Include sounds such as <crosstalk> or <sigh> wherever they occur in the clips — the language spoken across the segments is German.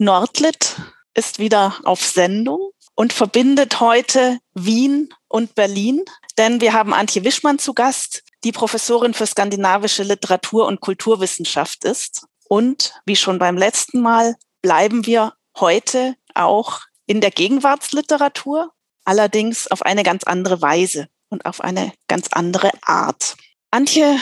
Nordlit ist wieder auf Sendung und verbindet heute Wien und Berlin, denn wir haben Antje Wischmann zu Gast, die Professorin für skandinavische Literatur und Kulturwissenschaft ist. Und wie schon beim letzten Mal bleiben wir heute auch in der Gegenwartsliteratur, allerdings auf eine ganz andere Weise und auf eine ganz andere Art. Antje,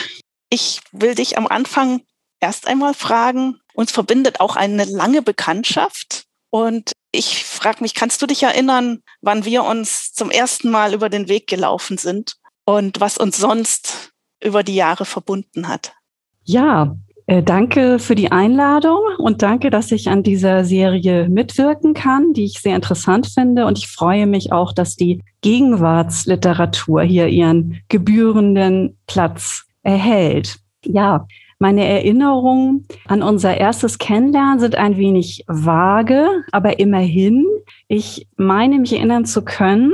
ich will dich am Anfang erst einmal fragen, uns verbindet auch eine lange Bekanntschaft. Und ich frage mich, kannst du dich erinnern, wann wir uns zum ersten Mal über den Weg gelaufen sind und was uns sonst über die Jahre verbunden hat? Ja, äh, danke für die Einladung und danke, dass ich an dieser Serie mitwirken kann, die ich sehr interessant finde. Und ich freue mich auch, dass die Gegenwartsliteratur hier ihren gebührenden Platz erhält. Ja, meine Erinnerungen an unser erstes Kennenlernen sind ein wenig vage, aber immerhin. Ich meine mich erinnern zu können,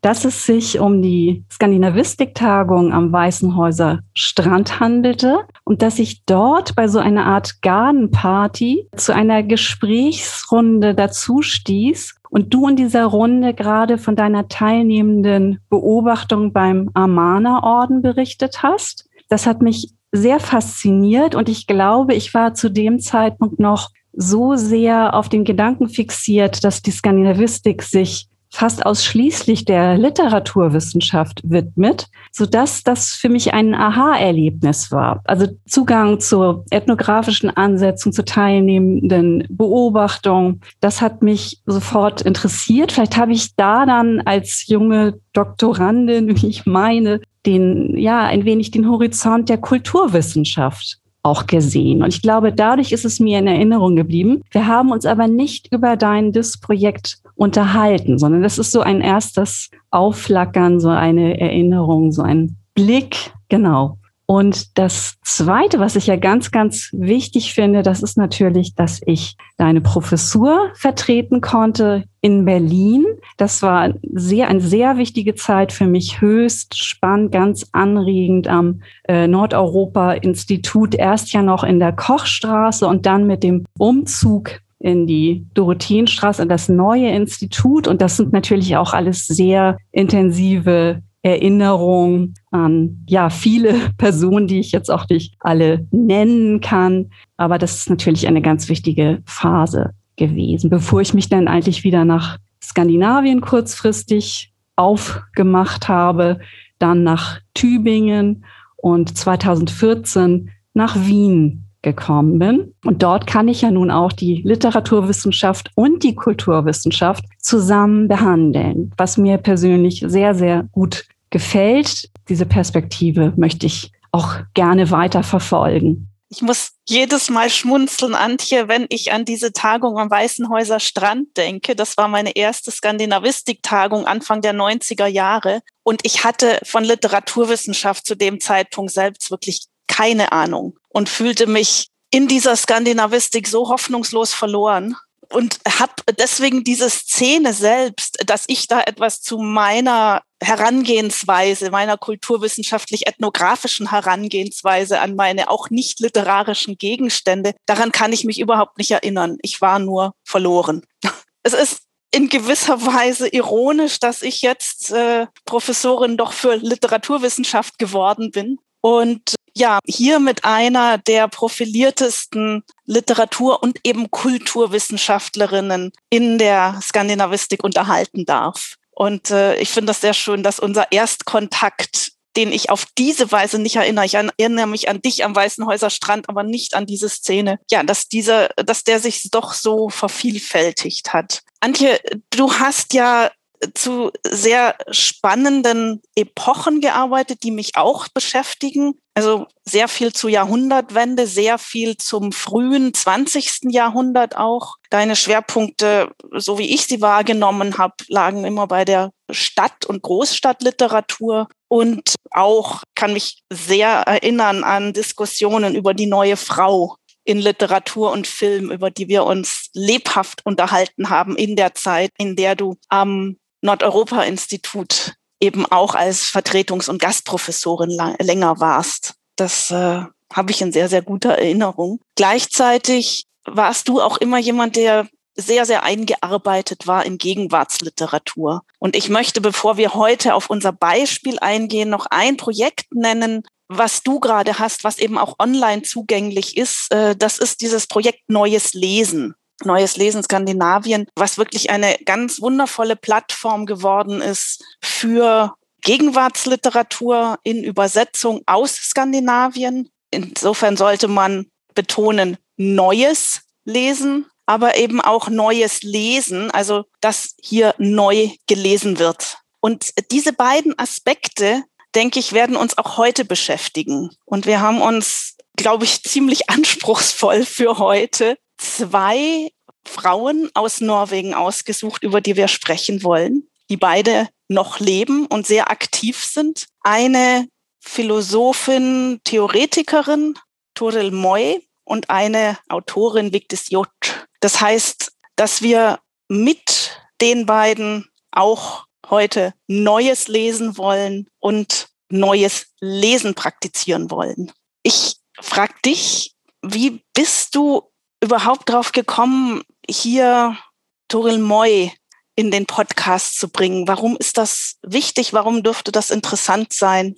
dass es sich um die Skandinavistik-Tagung am Weißenhäuser Strand handelte und dass ich dort bei so einer Art Gardenparty zu einer Gesprächsrunde dazu stieß und du in dieser Runde gerade von deiner teilnehmenden Beobachtung beim Amana-Orden berichtet hast. Das hat mich sehr fasziniert und ich glaube, ich war zu dem Zeitpunkt noch so sehr auf den Gedanken fixiert, dass die Skandinavistik sich fast ausschließlich der Literaturwissenschaft widmet, so dass das für mich ein Aha-Erlebnis war. Also Zugang zur ethnografischen Ansätzen, zu teilnehmenden Beobachtungen, das hat mich sofort interessiert. Vielleicht habe ich da dann als junge Doktorandin, wie ich meine, den, ja, ein wenig den Horizont der Kulturwissenschaft auch gesehen. Und ich glaube, dadurch ist es mir in Erinnerung geblieben. Wir haben uns aber nicht über dein DIS-Projekt unterhalten, sondern das ist so ein erstes Aufflackern, so eine Erinnerung, so ein Blick, genau. Und das Zweite, was ich ja ganz, ganz wichtig finde, das ist natürlich, dass ich deine Professur vertreten konnte in Berlin. Das war sehr, eine sehr wichtige Zeit für mich, höchst spannend, ganz anregend am äh, Nordeuropa-Institut, erst ja noch in der Kochstraße und dann mit dem Umzug in die Dorotheenstraße, das neue Institut. Und das sind natürlich auch alles sehr intensive Erinnerung an ja viele <laughs> Personen, die ich jetzt auch nicht alle nennen kann. Aber das ist natürlich eine ganz wichtige Phase gewesen, bevor ich mich dann eigentlich wieder nach Skandinavien kurzfristig aufgemacht habe, dann nach Tübingen und 2014 nach Wien gekommen bin. Und dort kann ich ja nun auch die Literaturwissenschaft und die Kulturwissenschaft zusammen behandeln, was mir persönlich sehr, sehr gut gefällt. Diese Perspektive möchte ich auch gerne weiter verfolgen. Ich muss jedes Mal schmunzeln, Antje, wenn ich an diese Tagung am Weißenhäuser Strand denke. Das war meine erste Skandinavistik-Tagung Anfang der 90er Jahre. Und ich hatte von Literaturwissenschaft zu dem Zeitpunkt selbst wirklich keine Ahnung und fühlte mich in dieser Skandinavistik so hoffnungslos verloren und habe deswegen diese Szene selbst, dass ich da etwas zu meiner Herangehensweise, meiner kulturwissenschaftlich-ethnografischen Herangehensweise an meine auch nicht literarischen Gegenstände, daran kann ich mich überhaupt nicht erinnern. Ich war nur verloren. <laughs> Es ist in gewisser Weise ironisch, dass ich jetzt äh, Professorin doch für Literaturwissenschaft geworden bin und ja, hier mit einer der profiliertesten Literatur- und eben Kulturwissenschaftlerinnen in der Skandinavistik unterhalten darf. Und äh, ich finde das sehr schön, dass unser Erstkontakt, den ich auf diese Weise nicht erinnere, ich erinnere mich an dich am Weißenhäuser Strand, aber nicht an diese Szene, ja, dass dieser, dass der sich doch so vervielfältigt hat. Antje, du hast ja zu sehr spannenden Epochen gearbeitet, die mich auch beschäftigen. Also sehr viel zur Jahrhundertwende, sehr viel zum frühen 20. Jahrhundert auch. Deine Schwerpunkte, so wie ich sie wahrgenommen habe, lagen immer bei der Stadt- und Großstadtliteratur. Und auch kann mich sehr erinnern an Diskussionen über die neue Frau in Literatur und Film, über die wir uns lebhaft unterhalten haben in der Zeit, in der du am Nordeuropa-Institut eben auch als Vertretungs- und Gastprofessorin länger warst. Das äh, habe ich in sehr, sehr guter Erinnerung. Gleichzeitig warst du auch immer jemand, der sehr, sehr eingearbeitet war in Gegenwartsliteratur. Und ich möchte, bevor wir heute auf unser Beispiel eingehen, noch ein Projekt nennen, was du gerade hast, was eben auch online zugänglich ist. Äh, das ist dieses Projekt Neues Lesen. Neues Lesen Skandinavien, was wirklich eine ganz wundervolle Plattform geworden ist für Gegenwartsliteratur in Übersetzung aus Skandinavien. Insofern sollte man betonen, Neues lesen, aber eben auch Neues lesen, also dass hier neu gelesen wird. Und diese beiden Aspekte, denke ich, werden uns auch heute beschäftigen. Und wir haben uns, glaube ich, ziemlich <laughs> anspruchsvoll für heute zwei Frauen aus Norwegen ausgesucht, über die wir sprechen wollen, die beide noch leben und sehr aktiv sind. Eine Philosophin, Theoretikerin, Toril Moy, und eine Autorin, Victis Jot. Das heißt, dass wir mit den beiden auch heute Neues lesen wollen und Neues Lesen praktizieren wollen. Ich frage dich, wie bist du überhaupt drauf gekommen, hier Toril Moy in den Podcast zu bringen? Warum ist das wichtig? Warum dürfte das interessant sein?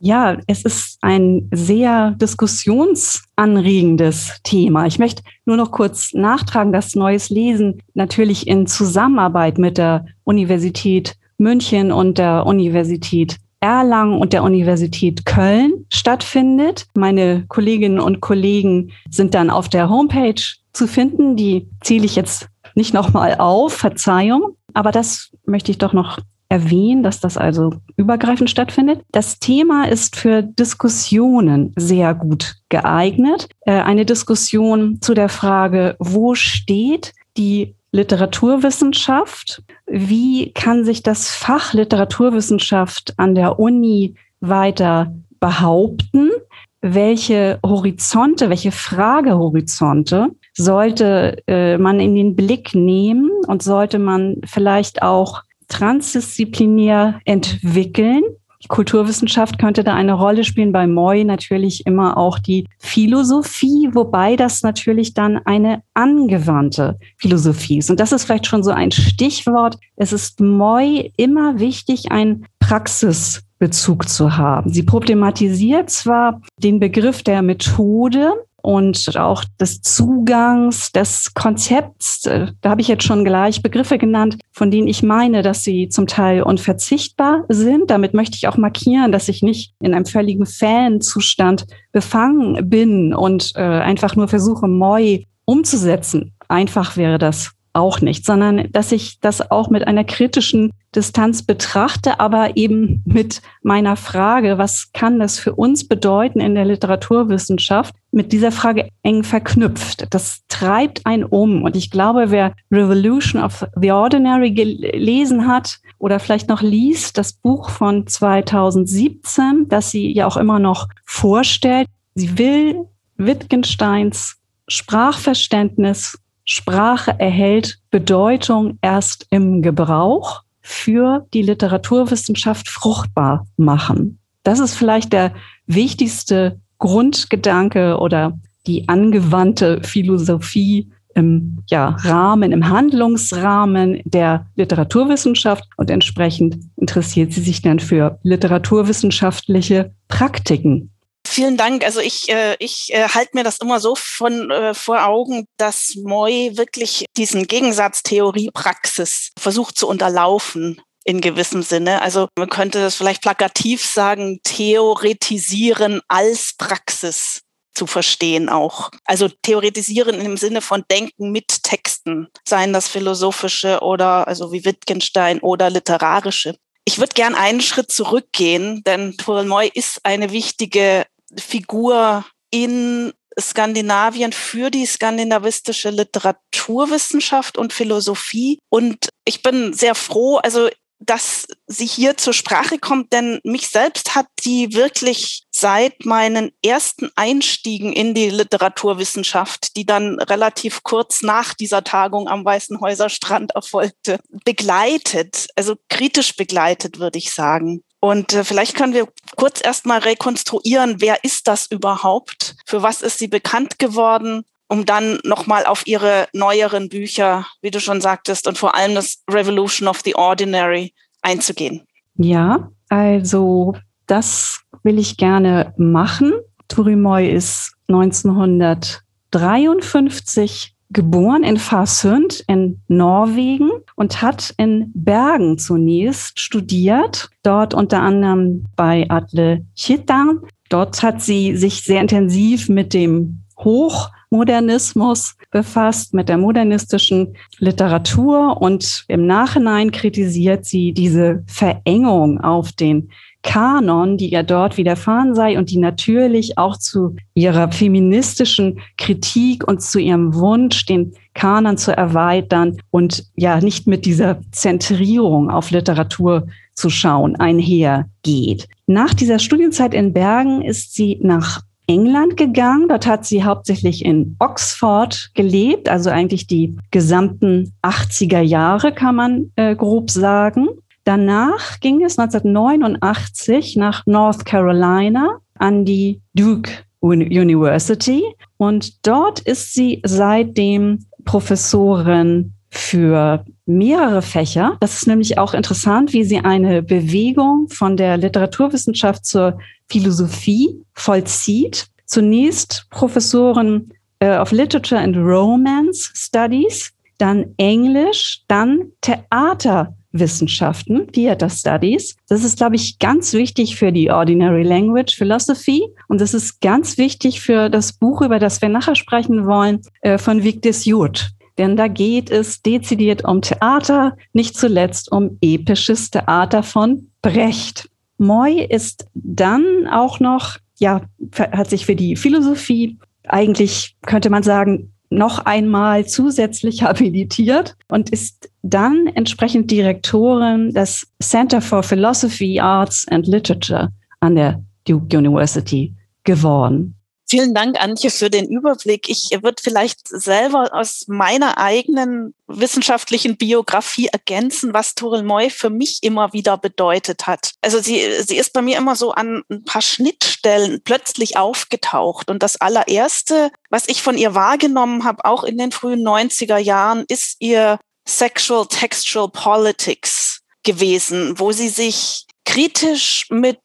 Ja, es ist ein sehr diskussionsanregendes Thema. Ich möchte nur noch kurz nachtragen, dass Neues Lesen natürlich in Zusammenarbeit mit der Universität München und der Universität Erlangen und der Universität Köln stattfindet. Meine Kolleginnen und Kollegen sind dann auf der Homepage zu finden. Die zähle ich jetzt nicht nochmal auf, Verzeihung. Aber das möchte ich doch noch erwähnen, dass das also übergreifend stattfindet. Das Thema ist für Diskussionen sehr gut geeignet. Äh, eine Diskussion zu der Frage, wo steht die Literaturwissenschaft? Wie kann sich das Fach Literaturwissenschaft an der Uni weiter behaupten? Welche Horizonte, welche Fragehorizonte sollte äh, man in den Blick nehmen und sollte man vielleicht auch transdisziplinär entwickeln. Kulturwissenschaft könnte da eine Rolle spielen, bei Moy natürlich immer auch die Philosophie, wobei das natürlich dann eine angewandte Philosophie ist. Und das ist vielleicht schon so ein Stichwort. Es ist Moy immer wichtig, ein Praxisbezug zu haben. Sie problematisiert zwar den Begriff der Methode, und auch des Zugangs, des Konzepts. Äh, da habe ich jetzt schon gleich Begriffe genannt, von denen ich meine, dass sie zum Teil unverzichtbar sind. Damit möchte ich auch markieren, dass ich nicht in einem völligen Fanzustand befangen bin und äh, einfach nur versuche, Moi umzusetzen. Einfach wäre das auch nicht, sondern dass ich das auch mit einer kritischen Distanz betrachte, aber eben mit meiner Frage, was kann das für uns bedeuten in der Literaturwissenschaft, mit dieser Frage eng verknüpft. Das treibt einen um. Und ich glaube, wer Revolution of the Ordinary gelesen hat oder vielleicht noch liest, das Buch von 2017, das sie ja auch immer noch vorstellt, sie will Wittgensteins Sprachverständnis Sprache erhält Bedeutung erst im Gebrauch für die Literaturwissenschaft fruchtbar machen. Das ist vielleicht der wichtigste Grundgedanke oder die angewandte Philosophie im ja, Rahmen, im Handlungsrahmen der Literaturwissenschaft und entsprechend interessiert sie sich dann für literaturwissenschaftliche Praktiken Vielen Dank. Also ich, äh, ich äh, halte mir das immer so von äh, vor Augen, dass Moy wirklich diesen Gegensatz Theorie-Praxis versucht zu unterlaufen in gewissem Sinne. Also man könnte das vielleicht plakativ sagen, theoretisieren als Praxis zu verstehen auch. Also theoretisieren im Sinne von Denken mit Texten, seien das philosophische oder also wie Wittgenstein oder literarische. Ich würde gern einen Schritt zurückgehen, denn Toril Moy ist eine wichtige Figur in Skandinavien für die skandinavistische Literaturwissenschaft und Philosophie. Und ich bin sehr froh, also dass sie hier zur Sprache kommt, denn mich selbst hat sie wirklich seit meinen ersten Einstiegen in die Literaturwissenschaft, die dann relativ kurz nach dieser Tagung am Weißenhäuser Strand erfolgte, begleitet, also kritisch begleitet, würde ich sagen. Und äh, vielleicht können wir kurz erstmal rekonstruieren, wer ist das überhaupt? Für was ist sie bekannt geworden? um dann nochmal auf ihre neueren Bücher, wie du schon sagtest, und vor allem das Revolution of the Ordinary einzugehen. Ja, also das will ich gerne machen. Turimoy ist 1953 geboren in Farsund in Norwegen und hat in Bergen zunächst studiert, dort unter anderem bei Atle Chittan. Dort hat sie sich sehr intensiv mit dem Hochmodernismus befasst, mit der modernistischen Literatur und im Nachhinein kritisiert sie diese Verengung auf den Kanon, die ihr dort widerfahren sei und die natürlich auch zu ihrer feministischen Kritik und zu ihrem Wunsch, den Kanon zu erweitern und ja nicht mit dieser Zentrierung auf Literatur zu schauen einhergeht. Nach dieser Studienzeit in Bergen ist sie nach England gegangen. Dort hat sie hauptsächlich in Oxford gelebt, also eigentlich die gesamten 80er Jahre, kann man äh, grob sagen. Danach ging es 1989 nach North Carolina an die Duke University und dort ist sie seitdem Professorin für mehrere Fächer. Das ist nämlich auch interessant, wie sie eine Bewegung von der Literaturwissenschaft zur Philosophie vollzieht. Zunächst Professorin äh, of Literature and Romance Studies, dann Englisch, dann Theater Wissenschaften, Theater Studies. Das ist, glaube ich, ganz wichtig für die Ordinary Language Philosophy und das ist ganz wichtig für das Buch, über das wir nachher sprechen wollen, äh, von Victor Jurt. Denn da geht es dezidiert um Theater, nicht zuletzt um episches Theater von Brecht. Moy ist dann auch noch, ja, hat sich für die Philosophie eigentlich, könnte man sagen, noch einmal zusätzlich <laughs> habilitiert und ist dann entsprechend Direktorin des Center for Philosophy, Arts and Literature an der Duke University geworden. Vielen Dank, Antje, für den Überblick. Ich würde vielleicht selber aus meiner eigenen wissenschaftlichen Biografie ergänzen, was Toril Moy für mich immer wieder bedeutet hat. Also sie, sie ist bei mir immer so an ein paar Schnittstellen plötzlich aufgetaucht. Und das allererste, was ich von ihr wahrgenommen habe, auch in den frühen 90er Jahren, ist ihr Sexual Textual Politics gewesen, wo sie sich kritisch mit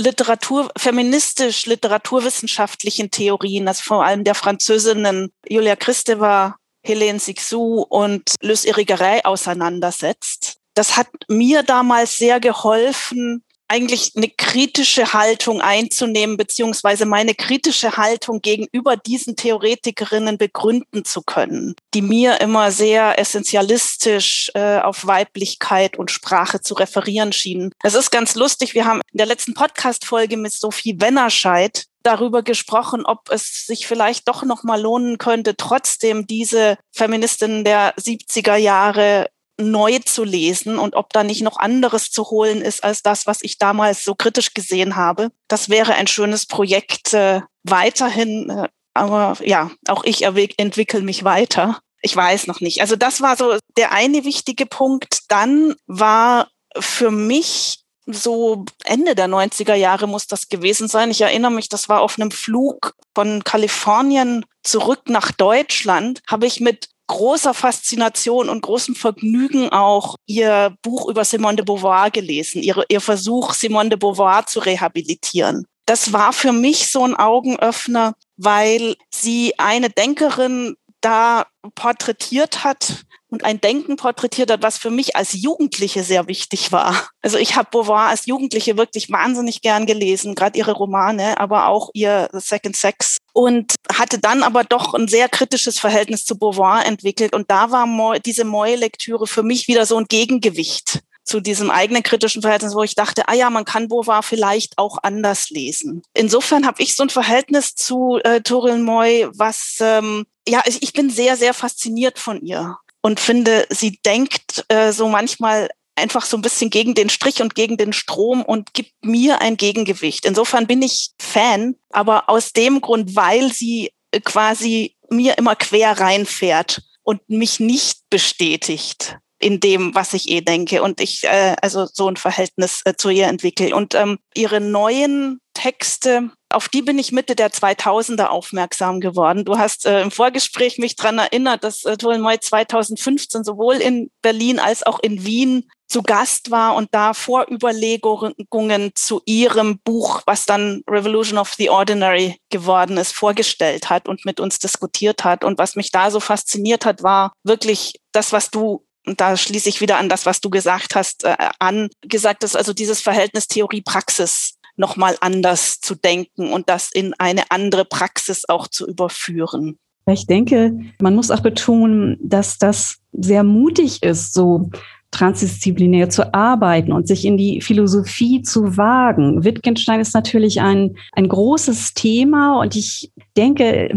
Literatur, feministisch literaturwissenschaftlichen Theorien, also vor allem der Französinnen Julia Kristeva, Helene Sixou und Luce Irigaray auseinandersetzt. Das hat mir damals sehr geholfen, eigentlich eine kritische Haltung einzunehmen, beziehungsweise meine kritische Haltung gegenüber diesen Theoretikerinnen begründen zu können, die mir immer sehr essentialistisch äh, auf Weiblichkeit und Sprache zu referieren schienen. Es ist ganz lustig, wir haben in der letzten Podcast-Folge mit Sophie Wennerscheid darüber gesprochen, ob es sich vielleicht doch noch mal lohnen könnte, trotzdem diese Feministinnen der 70er Jahre neu zu lesen und ob da nicht noch anderes zu holen ist als das, was ich damals so kritisch gesehen habe. Das wäre ein schönes Projekt äh, weiterhin. Äh, aber ja, auch ich entwickle mich weiter. Ich weiß noch nicht. Also das war so der eine wichtige Punkt. Dann war für mich so Ende der 90er Jahre muss das gewesen sein. Ich erinnere mich, das war auf einem Flug von Kalifornien zurück nach Deutschland, habe ich mit großer Faszination und großem Vergnügen auch ihr Buch über Simone de Beauvoir gelesen, ihre, ihr Versuch, Simone de Beauvoir zu rehabilitieren. Das war für mich so ein Augenöffner, weil sie eine Denkerin da porträtiert hat, und ein Denken porträtiert hat, was für mich als Jugendliche sehr wichtig war. Also ich habe Beauvoir als Jugendliche wirklich wahnsinnig gern gelesen, gerade ihre Romane, aber auch ihr Second Sex und hatte dann aber doch ein sehr kritisches Verhältnis zu Beauvoir entwickelt und da war diese Moy-Lektüre für mich wieder so ein Gegengewicht zu diesem eigenen kritischen Verhältnis, wo ich dachte, ah ja, man kann Beauvoir vielleicht auch anders lesen. Insofern habe ich so ein Verhältnis zu äh, Toril Moy, was ähm, ja, ich, ich bin sehr, sehr fasziniert von ihr und finde, sie denkt äh, so manchmal einfach so ein bisschen gegen den Strich und gegen den Strom und gibt mir ein Gegengewicht. Insofern bin ich Fan, aber aus dem Grund, weil sie äh, quasi mir immer quer reinfährt und mich nicht bestätigt in dem, was ich eh denke und ich äh, also so ein Verhältnis äh, zu ihr entwickle. Und ähm, ihre neuen Texte auf die bin ich Mitte der 2000er aufmerksam geworden. Du hast äh, im Vorgespräch mich dran erinnert, dass äh, Tolmoy 2015 sowohl in Berlin als auch in Wien zu Gast war und da Vorüberlegungen zu ihrem Buch, was dann Revolution of the Ordinary geworden ist, vorgestellt hat und mit uns diskutiert hat. Und was mich da so fasziniert hat, war wirklich das, was du und da schließe ich wieder an das, was du gesagt hast, äh, an, gesagt hast, also dieses Verhältnis Theorie-Praxis nochmal anders zu denken und das in eine andere Praxis auch zu überführen. Ich denke, man muss auch betonen, dass das sehr mutig ist, so transdisziplinär zu arbeiten und sich in die Philosophie zu wagen. Wittgenstein ist natürlich ein, ein großes Thema und ich denke,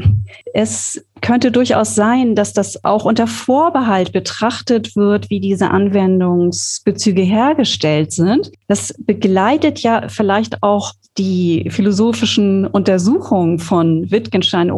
es könnte durchaus sein, dass das auch unter Vorbehalt betrachtet wird, wie diese Anwendungsbezüge hergestellt sind. Das begleitet ja vielleicht auch die philosophischen Untersuchungen von Wittgenstein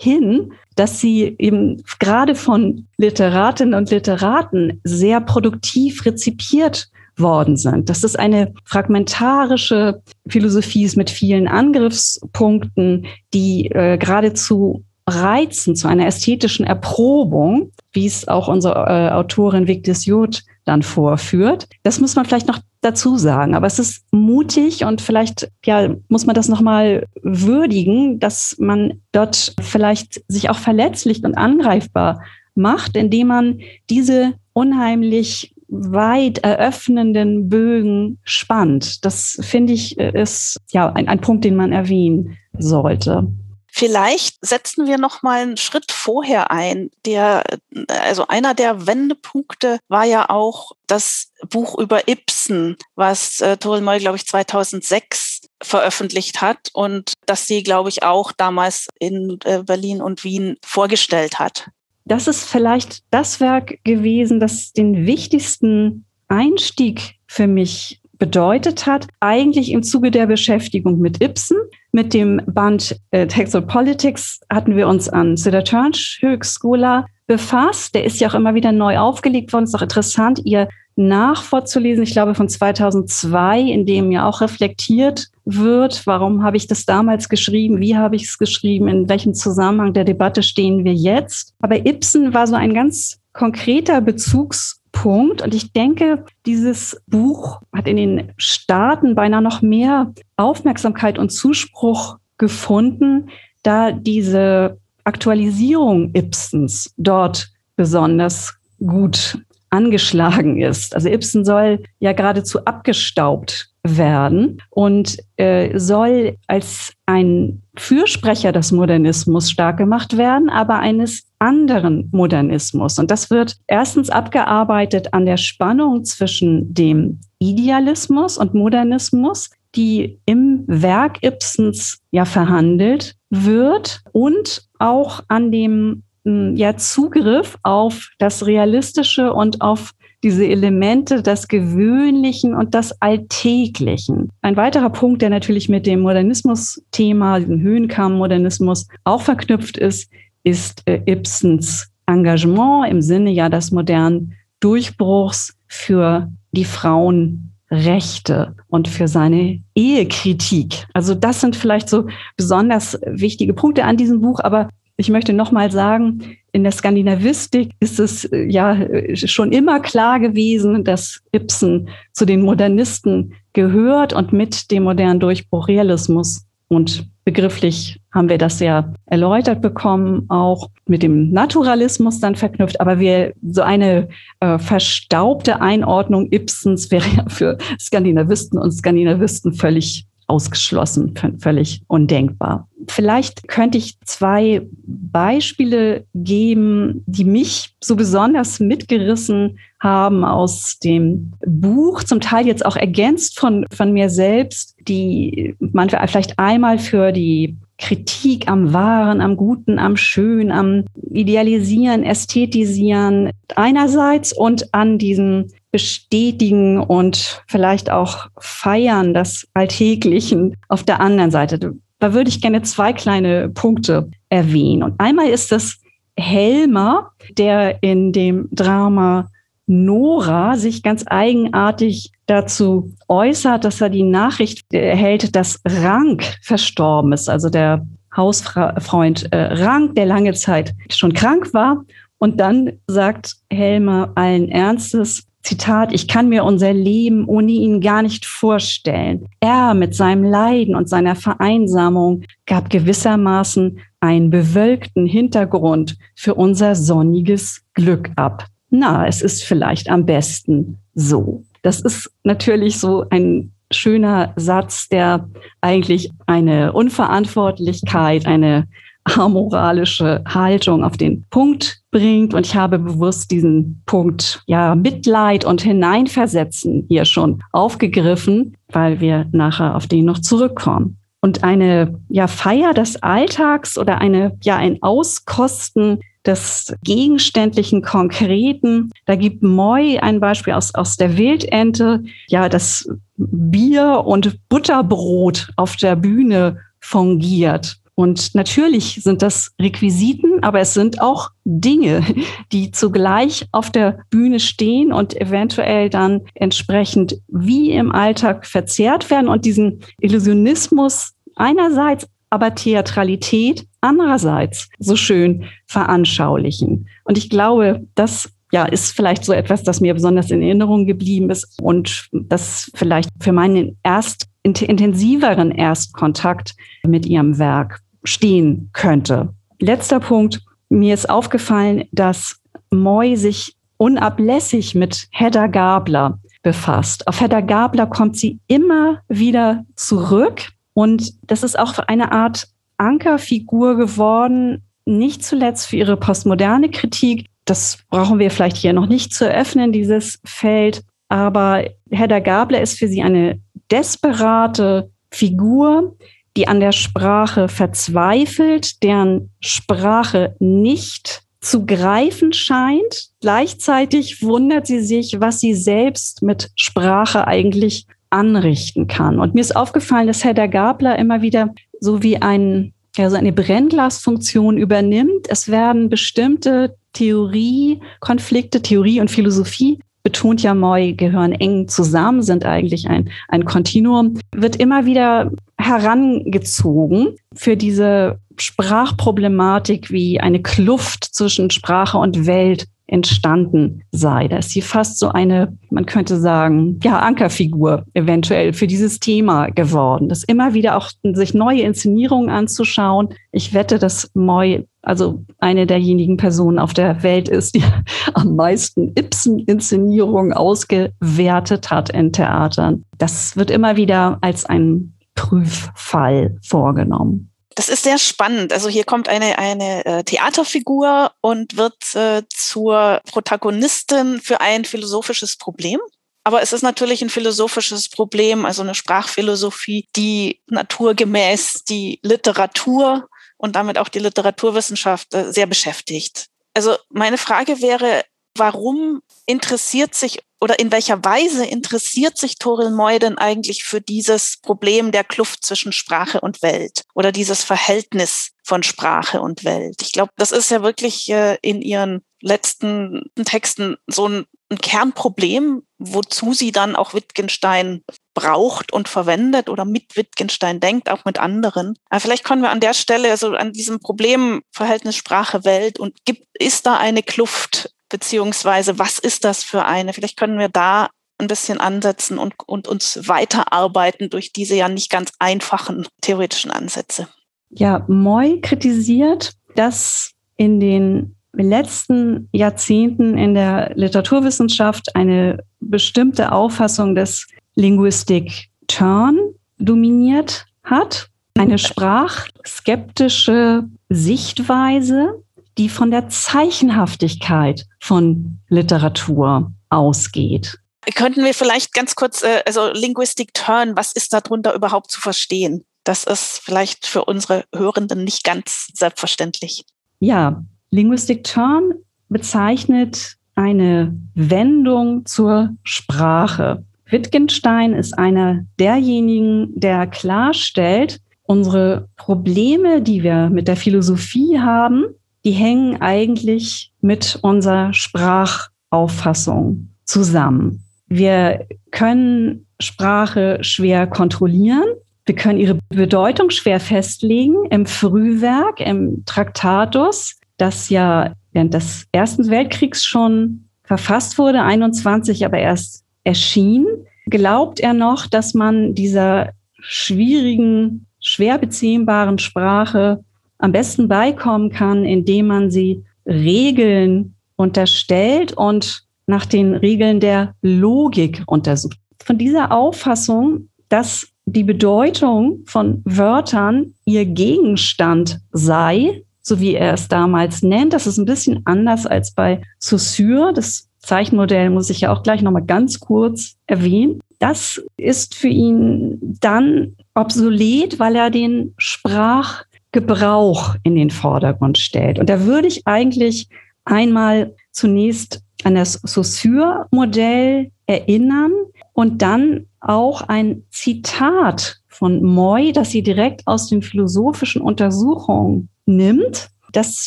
ohnehin dass sie eben gerade von Literatinnen und Literaten sehr produktiv rezipiert worden sind. Das eine fragmentarische Philosophie ist mit vielen Angriffspunkten, die äh, geradezu reizen zu einer ästhetischen Erprobung, wie es auch unsere äh, Autorin Victis Jod dann vorführt. Das muss man vielleicht noch dazu sagen. Aber es ist mutig und vielleicht ja, muss man das nochmal würdigen, dass man dort vielleicht sich auch verletzlich und angreifbar macht, indem man diese unheimlich weit eröffnenden Bögen spannt. Das finde ich äh, ist ja ein, ein Punkt, den man erwähnen sollte. Vielleicht setzen wir noch mal einen Schritt vorher ein. Der, also einer der Wendepunkte war ja auch das Buch über Ibsen, was äh, Tolmoy, glaube ich, 2006 veröffentlicht hat und das sie, glaube ich, auch damals in äh, Berlin und Wien vorgestellt hat. Das ist vielleicht das Werk gewesen, das den wichtigsten Einstieg für mich bedeutet hat, eigentlich im Zuge der Beschäftigung mit Ibsen. Mit dem Band äh, Textual Politics hatten wir uns an Cedar Turnch Höchstskola befasst. Der ist ja auch immer wieder neu aufgelegt worden. Ist auch interessant, ihr nachvorzulesen. Ich glaube von 2002, in dem ja auch reflektiert wird, warum habe ich das damals geschrieben, wie habe ich es geschrieben, in welchem Zusammenhang der Debatte stehen wir jetzt. Aber Ibsen war so ein ganz konkreter Bezugs Punkt. Und ich denke, dieses Buch hat in den Staaten beinahe noch mehr Aufmerksamkeit und Zuspruch gefunden, da diese Aktualisierung Ibsens dort besonders gut angeschlagen ist. Also Ibsen soll ja geradezu abgestaubt werden und äh, soll als ein Fürsprecher des Modernismus stark gemacht werden, aber eines anderen Modernismus. Und das wird erstens abgearbeitet an der Spannung zwischen dem Idealismus und Modernismus, die im Werk Ibsens ja verhandelt wird und auch an dem hm, ja, Zugriff auf das Realistische und auf diese Elemente des Gewöhnlichen und des Alltäglichen. Ein weiterer Punkt, der natürlich mit dem Modernismus-Thema, diesem Höhenkamm-Modernismus auch verknüpft ist, ist äh, Ibsens Engagement im Sinne ja des modernen Durchbruchs für die Frauenrechte und für seine Ehekritik. Also das sind vielleicht so besonders wichtige Punkte an diesem Buch, aber ich möchte noch mal sagen, in der Skandinavistik ist es äh, ja äh, schon immer klar gewesen, dass Ibsen zu den Modernisten gehört und mit dem modernen Durchbruch Realismus und begrifflich haben wir das ja erläutert bekommen, auch mit dem Naturalismus dann verknüpft. Aber wir so eine äh, verstaubte Einordnung Ibsens wäre ja für Skandinavisten und Skandinavisten völlig ausgeschlossen, völlig undenkbar. Vielleicht könnte ich zwei Beispiele geben, die mich so besonders mitgerissen haben aus dem Buch, zum Teil jetzt auch ergänzt von, von mir selbst, die man vielleicht einmal für die Kritik am Wahren, am Guten, am Schön, am Idealisieren, Ästhetisieren einerseits und an diesem bestätigen und vielleicht auch feiern das Alltäglichen auf der anderen Seite. Da würde ich gerne zwei kleine Punkte erwähnen. Und einmal ist das Helmer, der in dem Drama Nora sich ganz eigenartig dazu äußert, dass er die Nachricht erhält, dass Rank verstorben ist, also der Hausfreund äh, Rank, der lange Zeit schon krank war. Und dann sagt Helmer allen Ernstes, Zitat, ich kann mir unser Leben ohne ihn gar nicht vorstellen. Er mit seinem Leiden und seiner Vereinsamung gab gewissermaßen einen bewölkten Hintergrund für unser sonniges Glück ab. Na, es ist vielleicht am besten so. Das ist natürlich so ein schöner Satz, der eigentlich eine Unverantwortlichkeit, eine amoralische Haltung auf den Punkt bringt. Und ich habe bewusst diesen Punkt, ja, Mitleid und Hineinversetzen hier schon aufgegriffen, weil wir nachher auf den noch zurückkommen. Und eine, ja, Feier des Alltags oder eine, ja, ein Auskosten des gegenständlichen, konkreten. Da gibt Moi ein Beispiel aus, aus der Wildente, ja, das Bier und Butterbrot auf der Bühne fungiert. Und natürlich sind das Requisiten, aber es sind auch Dinge, die zugleich auf der Bühne stehen und eventuell dann entsprechend wie im Alltag verzehrt werden und diesen Illusionismus einerseits, aber Theatralität andererseits so schön veranschaulichen. Und ich glaube, das ja, ist vielleicht so etwas, das mir besonders in Erinnerung geblieben ist und das vielleicht für meinen erst intensiveren Erstkontakt mit ihrem Werk stehen könnte. Letzter Punkt. Mir ist aufgefallen, dass Moy sich unablässig mit Hedda Gabler befasst. Auf Hedda Gabler kommt sie immer wieder zurück. Und das ist auch eine Art Ankerfigur geworden, nicht zuletzt für ihre postmoderne Kritik. Das brauchen wir vielleicht hier noch nicht zu eröffnen, dieses Feld. Aber Hedda Gabler ist für sie eine desperate Figur, die an der Sprache verzweifelt, deren Sprache nicht zu greifen scheint. Gleichzeitig wundert sie sich, was sie selbst mit Sprache eigentlich anrichten kann. Und mir ist aufgefallen, dass Hedda Gabler immer wieder so wie ein, also eine Brennglasfunktion übernimmt. Es werden bestimmte Theorie, Konflikte, Theorie und Philosophie betont ja Moy, gehören eng zusammen, sind eigentlich ein, ein Kontinuum, wird immer wieder herangezogen für diese Sprachproblematik wie eine Kluft zwischen Sprache und Welt entstanden sei. Da ist sie fast so eine, man könnte sagen, ja, Ankerfigur eventuell für dieses Thema geworden. Das immer wieder auch sich neue Inszenierungen anzuschauen. Ich wette, dass Moy also eine derjenigen Personen auf der Welt ist, die <laughs> am meisten Ibsen-Inszenierungen ausgewertet hat in Theatern. Das wird immer wieder als ein Prüffall vorgenommen. Das ist sehr spannend. Also hier kommt eine, eine äh, Theaterfigur und wird äh, zur Protagonistin für ein philosophisches Problem. Aber es ist natürlich ein philosophisches Problem, also eine Sprachphilosophie, die naturgemäß die Literatur und damit auch die Literaturwissenschaft äh, sehr beschäftigt. Also meine Frage wäre, warum interessiert sich oder in welcher Weise interessiert sich Toril Moy denn eigentlich für dieses Problem der Kluft zwischen Sprache und Welt oder dieses Verhältnis von Sprache und Welt? Ich glaube, das ist ja wirklich äh, in ihren letzten Texten so ein, ein Kernproblem, wozu sie dann auch Wittgenstein braucht und verwendet oder mit Wittgenstein denkt, auch mit anderen. Aber vielleicht können wir an der Stelle, also an diesem Problem Verhältnis Sprache, Welt und gibt, ist da eine Kluft beziehungsweise was ist das für eine? Vielleicht können wir da ein bisschen ansetzen und, und uns weiterarbeiten durch diese ja nicht ganz einfachen theoretischen Ansätze. Ja, Moy kritisiert, dass in den letzten Jahrzehnten in der Literaturwissenschaft eine bestimmte Auffassung des Linguistic Turn dominiert hat. Eine sprachskeptische Sichtweise, die von der Zeichenhaftigkeit von Literatur ausgeht. Könnten wir vielleicht ganz kurz, äh, also Linguistic Turn, was ist darunter überhaupt zu verstehen? Das ist vielleicht für unsere Hörenden nicht ganz selbstverständlich. Ja, Linguistic Turn bezeichnet eine Wendung zur Sprache. Wittgenstein ist einer derjenigen, der klarstellt, unsere Probleme, die wir mit der Philosophie haben, die hängen eigentlich mit unserer Sprach Auffassung zusammen. Wir können Sprache schwer kontrollieren. Wir können ihre Bedeutung schwer festlegen im Frühwerk, im Traktatus, das ja während des Ersten Weltkriegs schon verfasst wurde, 21 aber erst erschien. Glaubt er noch, dass man dieser schwierigen, schwer beziehbaren Sprache am besten beikommen kann, indem man sie Regeln unterstellt und nach den Regeln der Logik untersucht. Von dieser Auffassung, dass die Bedeutung von Wörtern ihr Gegenstand sei, so wie er es damals nennt, das ist ein bisschen anders als bei Saussure. Das Zeichenmodell muss ich ja auch gleich nochmal ganz kurz erwähnen. Das ist für ihn dann obsolet, weil er den Sprachgebrauch in den Vordergrund stellt. Und da würde ich eigentlich einmal zunächst an das Saussure-Modell erinnern und dann auch ein Zitat von Moy, das sie direkt aus den philosophischen Untersuchungen nimmt. Das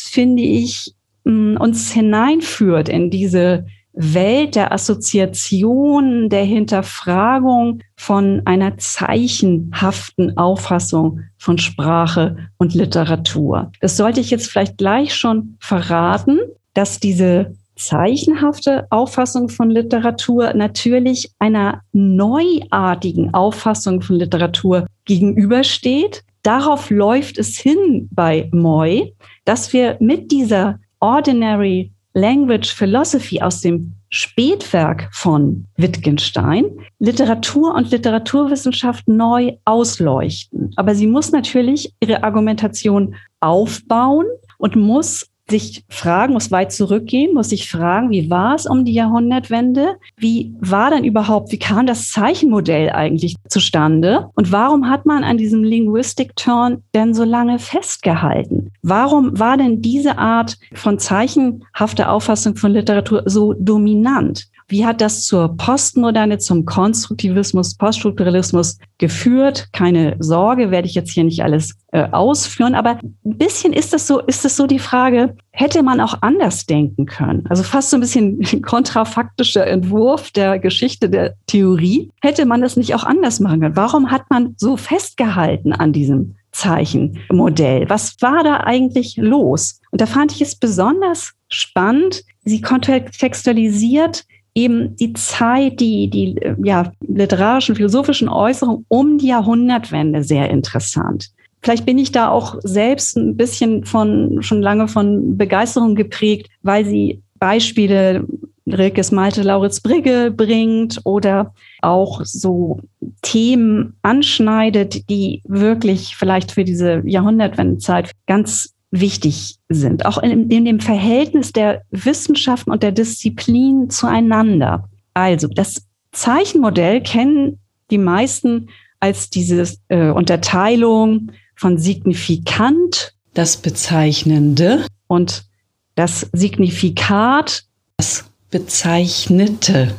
finde ich mm, uns hineinführt in diese Welt der Assoziation, der Hinterfragung von einer zeichenhaften Auffassung von Sprache und Literatur. Das sollte ich jetzt vielleicht gleich schon verraten, dass diese zeichenhafte Auffassung von Literatur natürlich einer neuartigen Auffassung von Literatur gegenübersteht. Darauf läuft es hin bei Moy, dass wir mit dieser Ordinary Language Philosophy aus dem Spätwerk von Wittgenstein Literatur und Literaturwissenschaft neu ausleuchten. Aber sie muss natürlich ihre Argumentation aufbauen und muss sich fragen, muss weit zurückgehen, muss sich fragen, wie war es um die Jahrhundertwende? Wie war denn überhaupt, wie kam das Zeichenmodell eigentlich zustande? Und warum hat man an diesem Linguistic Turn denn so lange festgehalten? Warum war denn diese Art von zeichenhafter Auffassung von Literatur so dominant? Wie hat das zur Postmoderne, zum Konstruktivismus, Poststrukturalismus geführt? Keine Sorge, werde ich jetzt hier nicht alles äh, ausführen, aber ein bisschen ist das so, ist es so die Frage, hätte man auch anders denken können? Also fast so ein bisschen <laughs> kontrafaktischer Entwurf der Geschichte der Theorie. Hätte man das nicht auch anders machen können? Warum hat man so festgehalten an diesem Zeichenmodell? Was war da eigentlich los? Und da fand ich es besonders spannend. Sie kontextualisiert eben die Zeit, die, die ja, literarischen, philosophischen Äußerungen um die Jahrhundertwende sehr interessant. Vielleicht bin ich da auch selbst ein bisschen von, schon lange von Begeisterung geprägt, weil sie Beispiele Rilkes Malte Lauritz Brigge bringt oder auch so Themen anschneidet, die wirklich vielleicht für diese Jahrhundertwendezeit ganz wichtig sind, auch in, in dem Verhältnis der Wissenschaften und der Disziplin zueinander. Also das Zeichenmodell kennen die meisten als diese äh, Unterteilung von signifikant, das Bezeichnende, und das Signifikat, das Bezeichnete.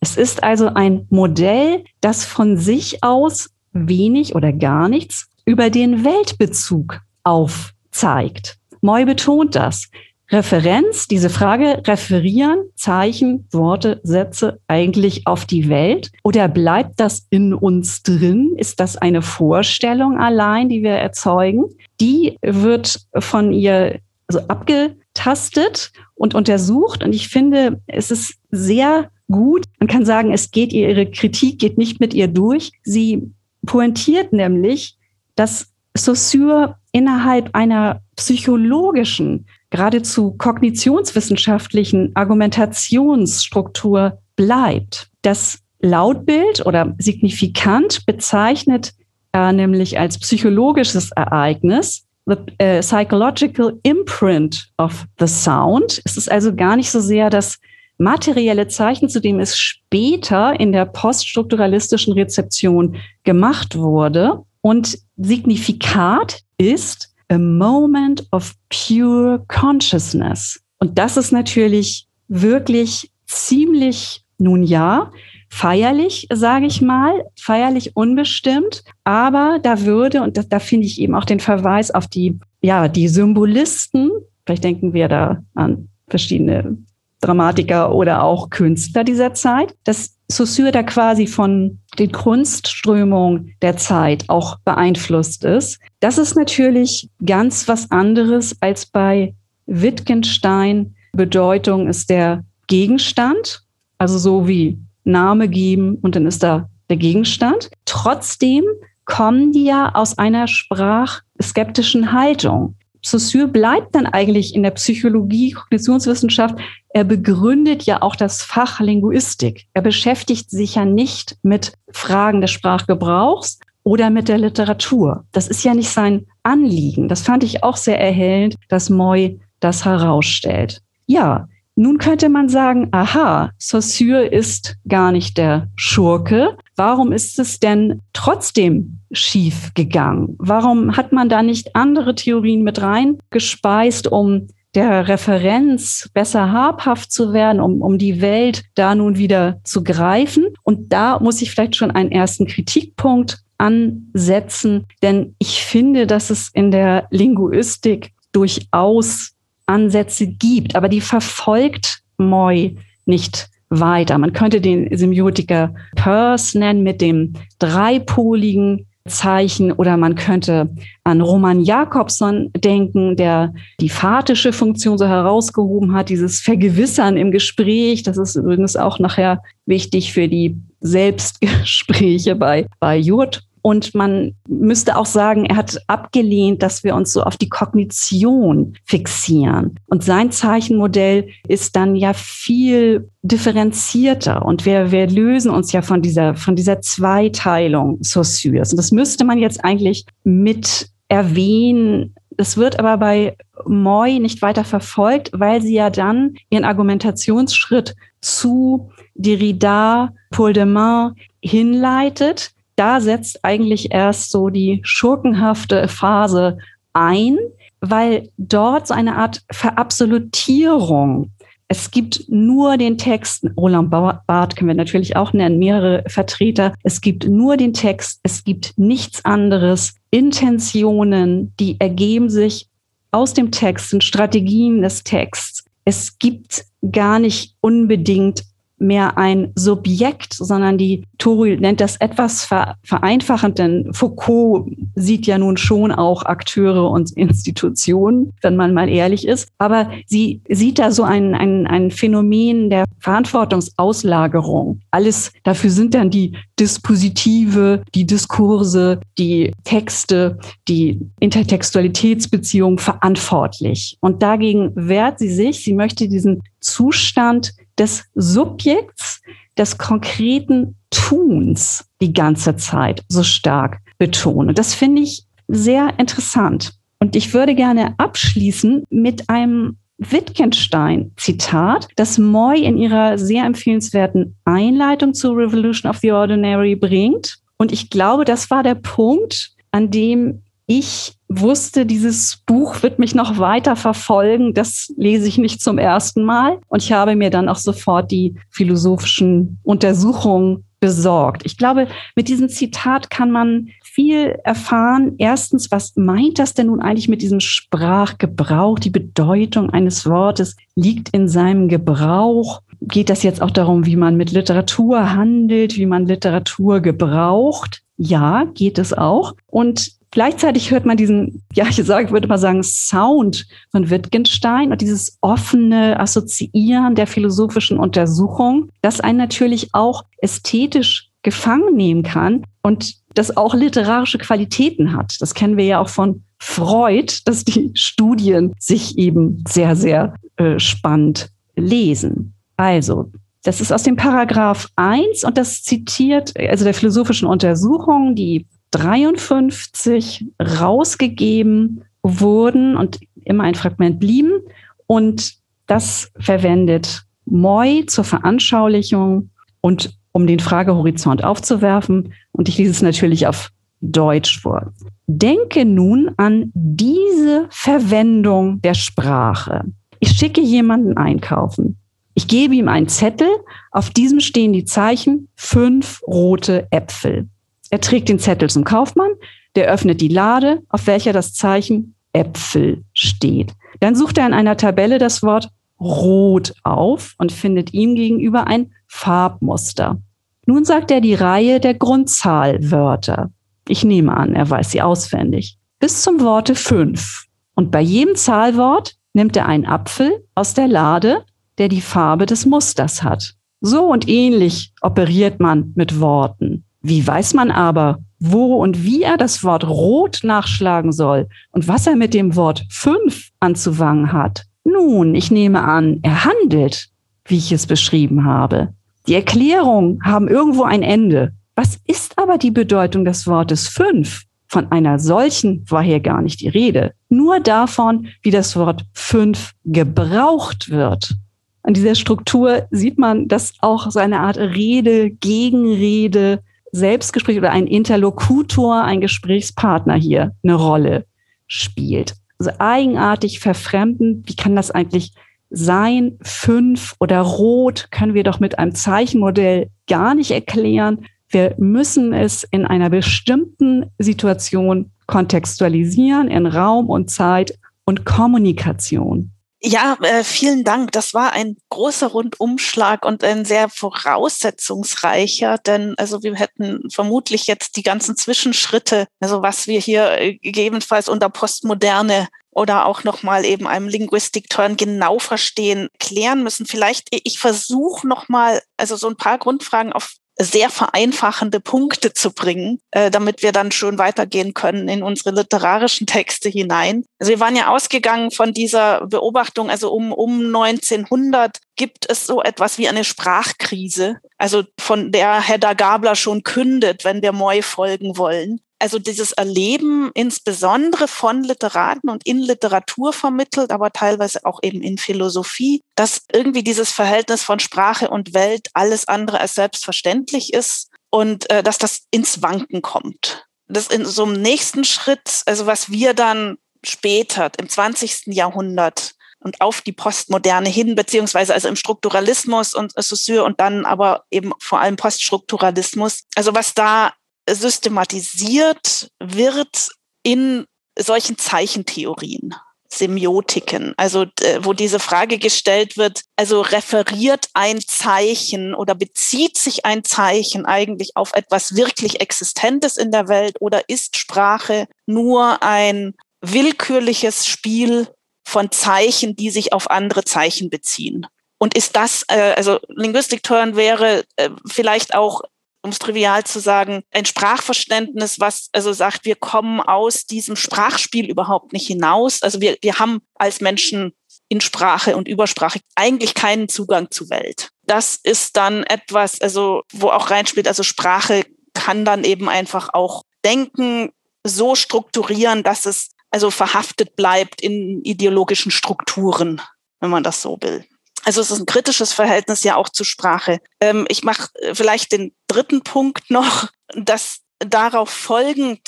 Es ist also ein Modell, das von sich aus wenig oder gar nichts über den Weltbezug auf zeigt. Moy betont das. Referenz, diese Frage, referieren Zeichen, Worte, Sätze eigentlich auf die Welt? Oder bleibt das in uns drin? Ist das eine Vorstellung allein, die wir erzeugen? Die wird von ihr also abgetastet und untersucht. Und ich finde, es ist sehr gut. Man kann sagen, es geht ihr, ihre Kritik geht nicht mit ihr durch. Sie pointiert nämlich, dass Saussure innerhalb einer psychologischen, geradezu kognitionswissenschaftlichen Argumentationsstruktur bleibt. Das Lautbild oder signifikant bezeichnet er nämlich als psychologisches Ereignis, the uh, psychological imprint of the sound. Es ist also gar nicht so sehr das materielle Zeichen, zu dem es später in der poststrukturalistischen Rezeption gemacht wurde, und Signifikat ist a moment of pure consciousness. Und das ist natürlich wirklich ziemlich, nun ja, feierlich, sage ich mal, feierlich unbestimmt. Aber da würde, und da, da finde ich eben auch den Verweis auf die, ja, die Symbolisten, vielleicht denken wir da an verschiedene Dramatiker oder auch Künstler dieser Zeit, dass Saussure da quasi von den Kunstströmungen der Zeit auch beeinflusst ist. Das ist natürlich ganz was anderes als bei Wittgenstein. Bedeutung ist der Gegenstand, also so wie Name geben und dann ist da der Gegenstand. Trotzdem kommen die ja aus einer sprachskeptischen Haltung. Saussure bleibt dann eigentlich in der Psychologie, Kognitionswissenschaft. Er begründet ja auch das Fach Linguistik. Er beschäftigt sich ja nicht mit Fragen des Sprachgebrauchs oder mit der Literatur. Das ist ja nicht sein Anliegen. Das fand ich auch sehr erhellend, dass Moy das herausstellt. Ja, nun könnte man sagen, aha, Saussure ist gar nicht der Schurke. Warum ist es denn trotzdem schief gegangen? Warum hat man da nicht andere Theorien mit reingespeist, um der Referenz besser habhaft zu werden, um, um die Welt da nun wieder zu greifen? Und da muss ich vielleicht schon einen ersten Kritikpunkt ansetzen, denn ich finde, dass es in der Linguistik durchaus Ansätze gibt, aber die verfolgt Moy nicht weiter. Man könnte den Semiotiker Peirce nennen mit dem dreipoligen Zeichen oder man könnte an Roman Jakobson denken, der die fatische Funktion so herausgehoben hat, dieses Vergewissern im Gespräch. Das ist übrigens auch nachher wichtig für die Selbstgespräche bei, bei Jurt. Und man müsste auch sagen, er hat abgelehnt, dass wir uns so auf die Kognition fixieren. Und sein Zeichenmodell ist dann ja viel differenzierter und wir, wir lösen uns ja von dieser, von dieser Zweiteilung Saussures. Und das müsste man jetzt eigentlich mit erwähnen. Das wird aber bei Moy nicht weiter verfolgt, weil sie ja dann ihren Argumentationsschritt zu Derrida, Paul de Man hinleitet, da setzt eigentlich erst so die schurkenhafte Phase ein, weil dort so eine Art Verabsolutierung es gibt nur den Text, Roland Barth können wir natürlich auch nennen, mehrere Vertreter. Es gibt nur den Text, es gibt nichts anderes. Intentionen, die ergeben sich aus dem Text, sind Strategien des Texts. Es gibt gar nicht unbedingt mehr ein Subjekt, sondern die Tori nennt das etwas vereinfachend, denn Foucault sieht ja nun schon auch Akteure und Institutionen, wenn man mal ehrlich ist. Aber sie sieht da so ein, ein, ein Phänomen der Verantwortungsauslagerung. Alles dafür sind dann die Dispositive, die Diskurse, die Texte, die Intertextualitätsbeziehungen verantwortlich. Und dagegen wehrt sie sich. Sie möchte diesen Zustand des Subjekts, des konkreten Tuns die ganze Zeit so stark betonen. Das finde ich sehr interessant. Und ich würde gerne abschließen mit einem Wittgenstein-Zitat, das Moy in ihrer sehr empfehlenswerten Einleitung zu Revolution of the Ordinary bringt. Und ich glaube, das war der Punkt, an dem ich wusste, dieses Buch wird mich noch weiter verfolgen. Das lese ich nicht zum ersten Mal. Und ich habe mir dann auch sofort die philosophischen Untersuchungen besorgt. Ich glaube, mit diesem Zitat kann man viel erfahren. Erstens, was meint das denn nun eigentlich mit diesem Sprachgebrauch? Die Bedeutung eines Wortes liegt in seinem Gebrauch. Geht das jetzt auch darum, wie man mit Literatur handelt, wie man Literatur gebraucht? Ja, geht es auch. Und Gleichzeitig hört man diesen, ja, ich würde mal sagen, Sound von Wittgenstein und dieses offene Assoziieren der philosophischen Untersuchung, das einen natürlich auch ästhetisch gefangen nehmen kann und das auch literarische Qualitäten hat. Das kennen wir ja auch von Freud, dass die Studien sich eben sehr, sehr äh, spannend lesen. Also, das ist aus dem Paragraph 1 und das zitiert, also der philosophischen Untersuchung, die 53 rausgegeben wurden und immer ein Fragment blieben. Und das verwendet Moy zur Veranschaulichung und um den Fragehorizont aufzuwerfen. Und ich lese es natürlich auf Deutsch vor. Denke nun an diese Verwendung der Sprache. Ich schicke jemanden einkaufen. Ich gebe ihm einen Zettel, auf diesem stehen die Zeichen fünf rote Äpfel. Er trägt den Zettel zum Kaufmann, der öffnet die Lade, auf welcher das Zeichen Äpfel steht. Dann sucht er in einer Tabelle das Wort Rot auf und findet ihm gegenüber ein Farbmuster. Nun sagt er die Reihe der Grundzahlwörter. Ich nehme an, er weiß sie auswendig. Bis zum Worte 5. Und bei jedem Zahlwort nimmt er einen Apfel aus der Lade, der die Farbe des Musters hat. So und ähnlich operiert man mit Worten. Wie weiß man aber, wo und wie er das Wort rot nachschlagen soll und was er mit dem Wort fünf anzufangen hat? Nun, ich nehme an, er handelt, wie ich es beschrieben habe. Die Erklärungen haben irgendwo ein Ende. Was ist aber die Bedeutung des Wortes fünf? Von einer solchen war hier gar nicht die Rede. Nur davon, wie das Wort fünf gebraucht wird. An dieser Struktur sieht man, dass auch so eine Art Rede, Gegenrede, Selbstgespräch oder ein Interlokutor, ein Gesprächspartner hier eine Rolle spielt. Also eigenartig verfremden, wie kann das eigentlich sein? Fünf oder rot können wir doch mit einem Zeichenmodell gar nicht erklären. Wir müssen es in einer bestimmten Situation kontextualisieren in Raum und Zeit und Kommunikation. Ja, äh, vielen Dank. Das war ein großer Rundumschlag und ein sehr voraussetzungsreicher, denn also wir hätten vermutlich jetzt die ganzen Zwischenschritte, also was wir hier äh, gegebenenfalls unter Postmoderne oder auch nochmal eben einem Linguistic Turn genau verstehen, klären müssen. Vielleicht, ich versuche nochmal, also so ein paar Grundfragen auf sehr vereinfachende Punkte zu bringen, äh, damit wir dann schon weitergehen können in unsere literarischen Texte hinein. Also wir waren ja ausgegangen von dieser Beobachtung, also um, um 1900 gibt es so etwas wie eine Sprachkrise, also von der Hedda Gabler schon kündet, wenn wir Moy folgen wollen also dieses Erleben insbesondere von Literaten und in Literatur vermittelt, aber teilweise auch eben in Philosophie, dass irgendwie dieses Verhältnis von Sprache und Welt alles andere als selbstverständlich ist und äh, dass das ins Wanken kommt. Das in so einem nächsten Schritt, also was wir dann später im 20. Jahrhundert und auf die Postmoderne hin, beziehungsweise also im Strukturalismus und Saussure und dann aber eben vor allem Poststrukturalismus. Also was da systematisiert wird in solchen Zeichentheorien. Semiotiken, also wo diese Frage gestellt wird, also referiert ein Zeichen oder bezieht sich ein Zeichen eigentlich auf etwas wirklich Existentes in der Welt oder ist Sprache nur ein willkürliches Spiel von Zeichen, die sich auf andere Zeichen beziehen? Und ist das, äh, also Linguistic Turn wäre äh, vielleicht auch um es trivial zu sagen, ein Sprachverständnis, was also sagt, wir kommen aus diesem Sprachspiel überhaupt nicht hinaus. Also wir, wir haben als Menschen in Sprache und Übersprache eigentlich keinen Zugang zur Welt. Das ist dann etwas, also wo auch reinspielt, also Sprache kann dann eben einfach auch denken, so strukturieren, dass es also verhaftet bleibt in ideologischen Strukturen, wenn man das so will. Also es ist ein kritisches Verhältnis ja auch zur Sprache. Ähm, ich mache äh, vielleicht den dritten Punkt noch, <laughs> dass darauf folgend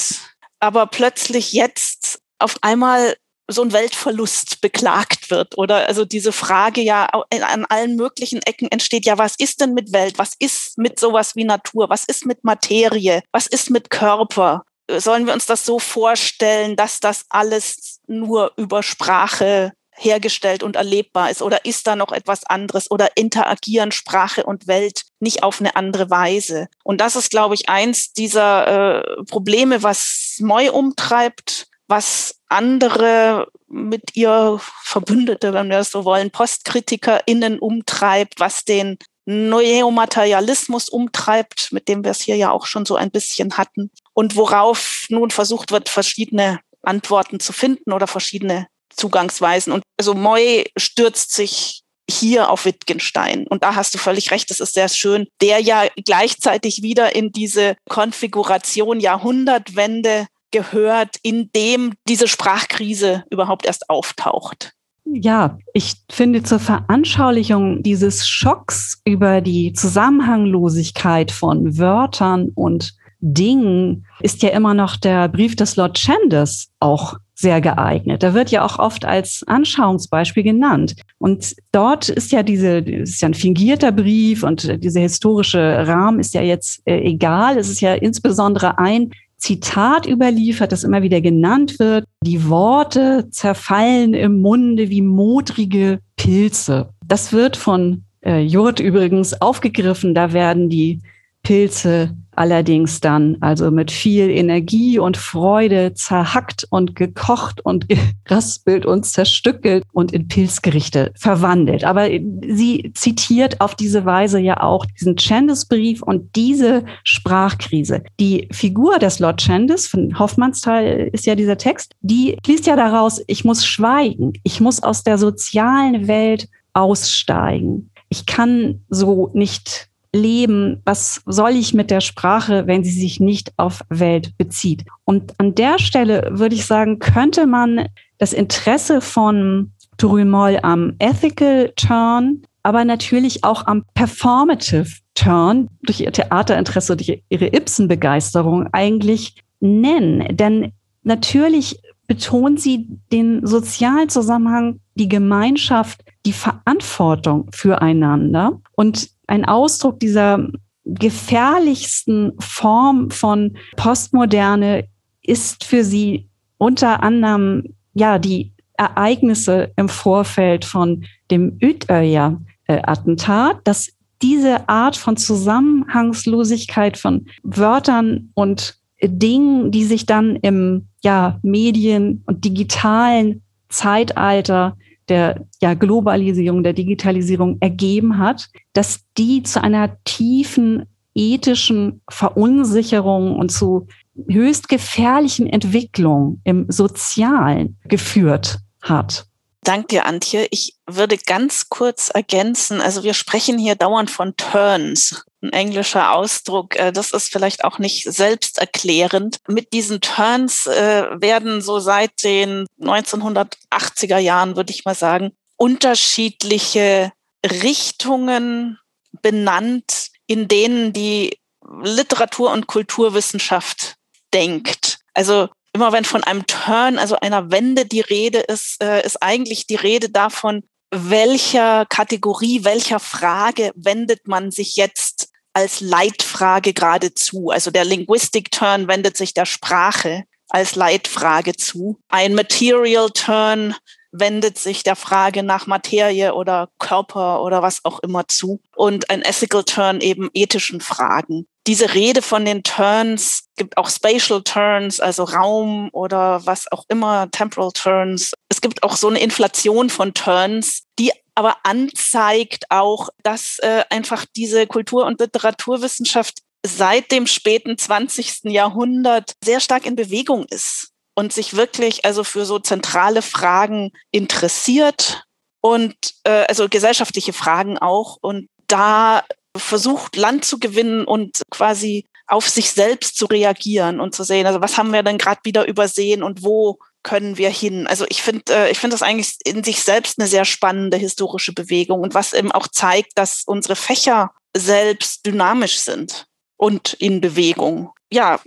aber plötzlich jetzt auf einmal so ein Weltverlust beklagt wird oder also diese Frage ja an allen möglichen Ecken entsteht, ja, was ist denn mit Welt? Was ist mit sowas wie Natur? Was ist mit Materie? Was ist mit Körper? Sollen wir uns das so vorstellen, dass das alles nur über Sprache hergestellt und erlebbar ist? Oder ist da noch etwas anderes? Oder interagieren Sprache und Welt nicht auf eine andere Weise? Und das ist, glaube ich, eins dieser äh, Probleme, was Moy umtreibt, was andere mit ihr Verbündete, wenn wir das so wollen, PostkritikerInnen umtreibt, was den Neomaterialismus umtreibt, mit dem wir es hier ja auch schon so ein bisschen hatten und worauf nun versucht wird, verschiedene Antworten zu finden oder verschiedene Zugangsweisen. Und also Moy stürzt sich hier auf Wittgenstein. Und da hast du völlig recht, das ist sehr schön, der ja gleichzeitig wieder in diese Konfiguration Jahrhundertwende gehört, in dem diese Sprachkrise überhaupt erst auftaucht. Ja, ich finde zur Veranschaulichung dieses Schocks über die Zusammenhanglosigkeit von Wörtern und Dingen ist ja immer noch der Brief des Lord Chandos auch sehr geeignet. Da wird ja auch oft als Anschauungsbeispiel genannt. Und dort ist ja diese, ist ja ein fingierter Brief und dieser historische Rahmen ist ja jetzt äh, egal. Es ist ja insbesondere ein Zitat überliefert, das immer wieder genannt wird. Die Worte zerfallen im Munde wie modrige Pilze. Das wird von äh, Jurt übrigens aufgegriffen. Da werden die Pilze allerdings dann also mit viel Energie und Freude zerhackt und gekocht und <laughs> geraspelt und zerstückelt und in Pilzgerichte verwandelt. Aber sie zitiert auf diese Weise ja auch diesen Chandos-Brief und diese Sprachkrise. Die Figur des Lord Chandos von Hoffmannsthal ist ja dieser Text, die liest ja daraus, ich muss schweigen, ich muss aus der sozialen Welt aussteigen. Ich kann so nicht leben, was soll ich mit der Sprache, wenn sie sich nicht auf Welt bezieht. Und an der Stelle würde ich sagen, könnte man das Interesse von Turumol am Ethical Turn, aber natürlich auch am Performative Turn durch ihr Theaterinteresse, durch ihre Ibsen-Begeisterung eigentlich nennen. Denn natürlich betont sie den sozialen Zusammenhang, die Gemeinschaft, die Verantwortung füreinander. Und ein Ausdruck dieser gefährlichsten Form von Postmoderne ist für sie unter anderem ja die Ereignisse im Vorfeld von dem Utøya-Attentat, dass diese Art von Zusammenhangslosigkeit von Wörtern und Dingen, die sich dann im ja, Medien- und digitalen Zeitalter der ja, Globalisierung, der Digitalisierung ergeben hat, dass die zu einer tiefen ethischen Verunsicherung und zu höchst gefährlichen Entwicklung im Sozialen geführt hat. Danke, Antje. Ich würde ganz kurz ergänzen. Also wir sprechen hier dauernd von Turns, ein englischer Ausdruck. Äh, das ist vielleicht auch nicht selbsterklärend. Mit diesen Turns äh, werden so seit den 1980er Jahren, würde ich mal sagen, unterschiedliche Richtungen benannt, in denen die Literatur- und Kulturwissenschaft denkt. Also immer wenn von einem Turn, also einer Wende die Rede ist, äh, ist eigentlich die Rede davon, welcher Kategorie, welcher Frage wendet man sich jetzt als Leitfrage geradezu. Also der Linguistic Turn wendet sich der Sprache als Leitfrage zu. Ein Material Turn wendet sich der Frage nach Materie oder Körper oder was auch immer zu. Und ein Ethical Turn eben ethischen Fragen diese Rede von den Turns gibt auch Spatial Turns, also Raum oder was auch immer, Temporal Turns. Es gibt auch so eine Inflation von Turns, die aber anzeigt auch, dass äh, einfach diese Kultur- und Literaturwissenschaft seit dem späten 20. Jahrhundert sehr stark in Bewegung ist und sich wirklich also für so zentrale Fragen interessiert und äh, also gesellschaftliche Fragen auch und da versucht, Land zu gewinnen und quasi auf sich selbst zu reagieren und zu sehen, also was haben wir denn gerade wieder übersehen und wo können wir hin? Also ich finde, äh, ich finde das eigentlich in sich selbst eine sehr spannende historische Bewegung und was eben auch zeigt, dass unsere Fächer selbst dynamisch sind und in Bewegung. Ja,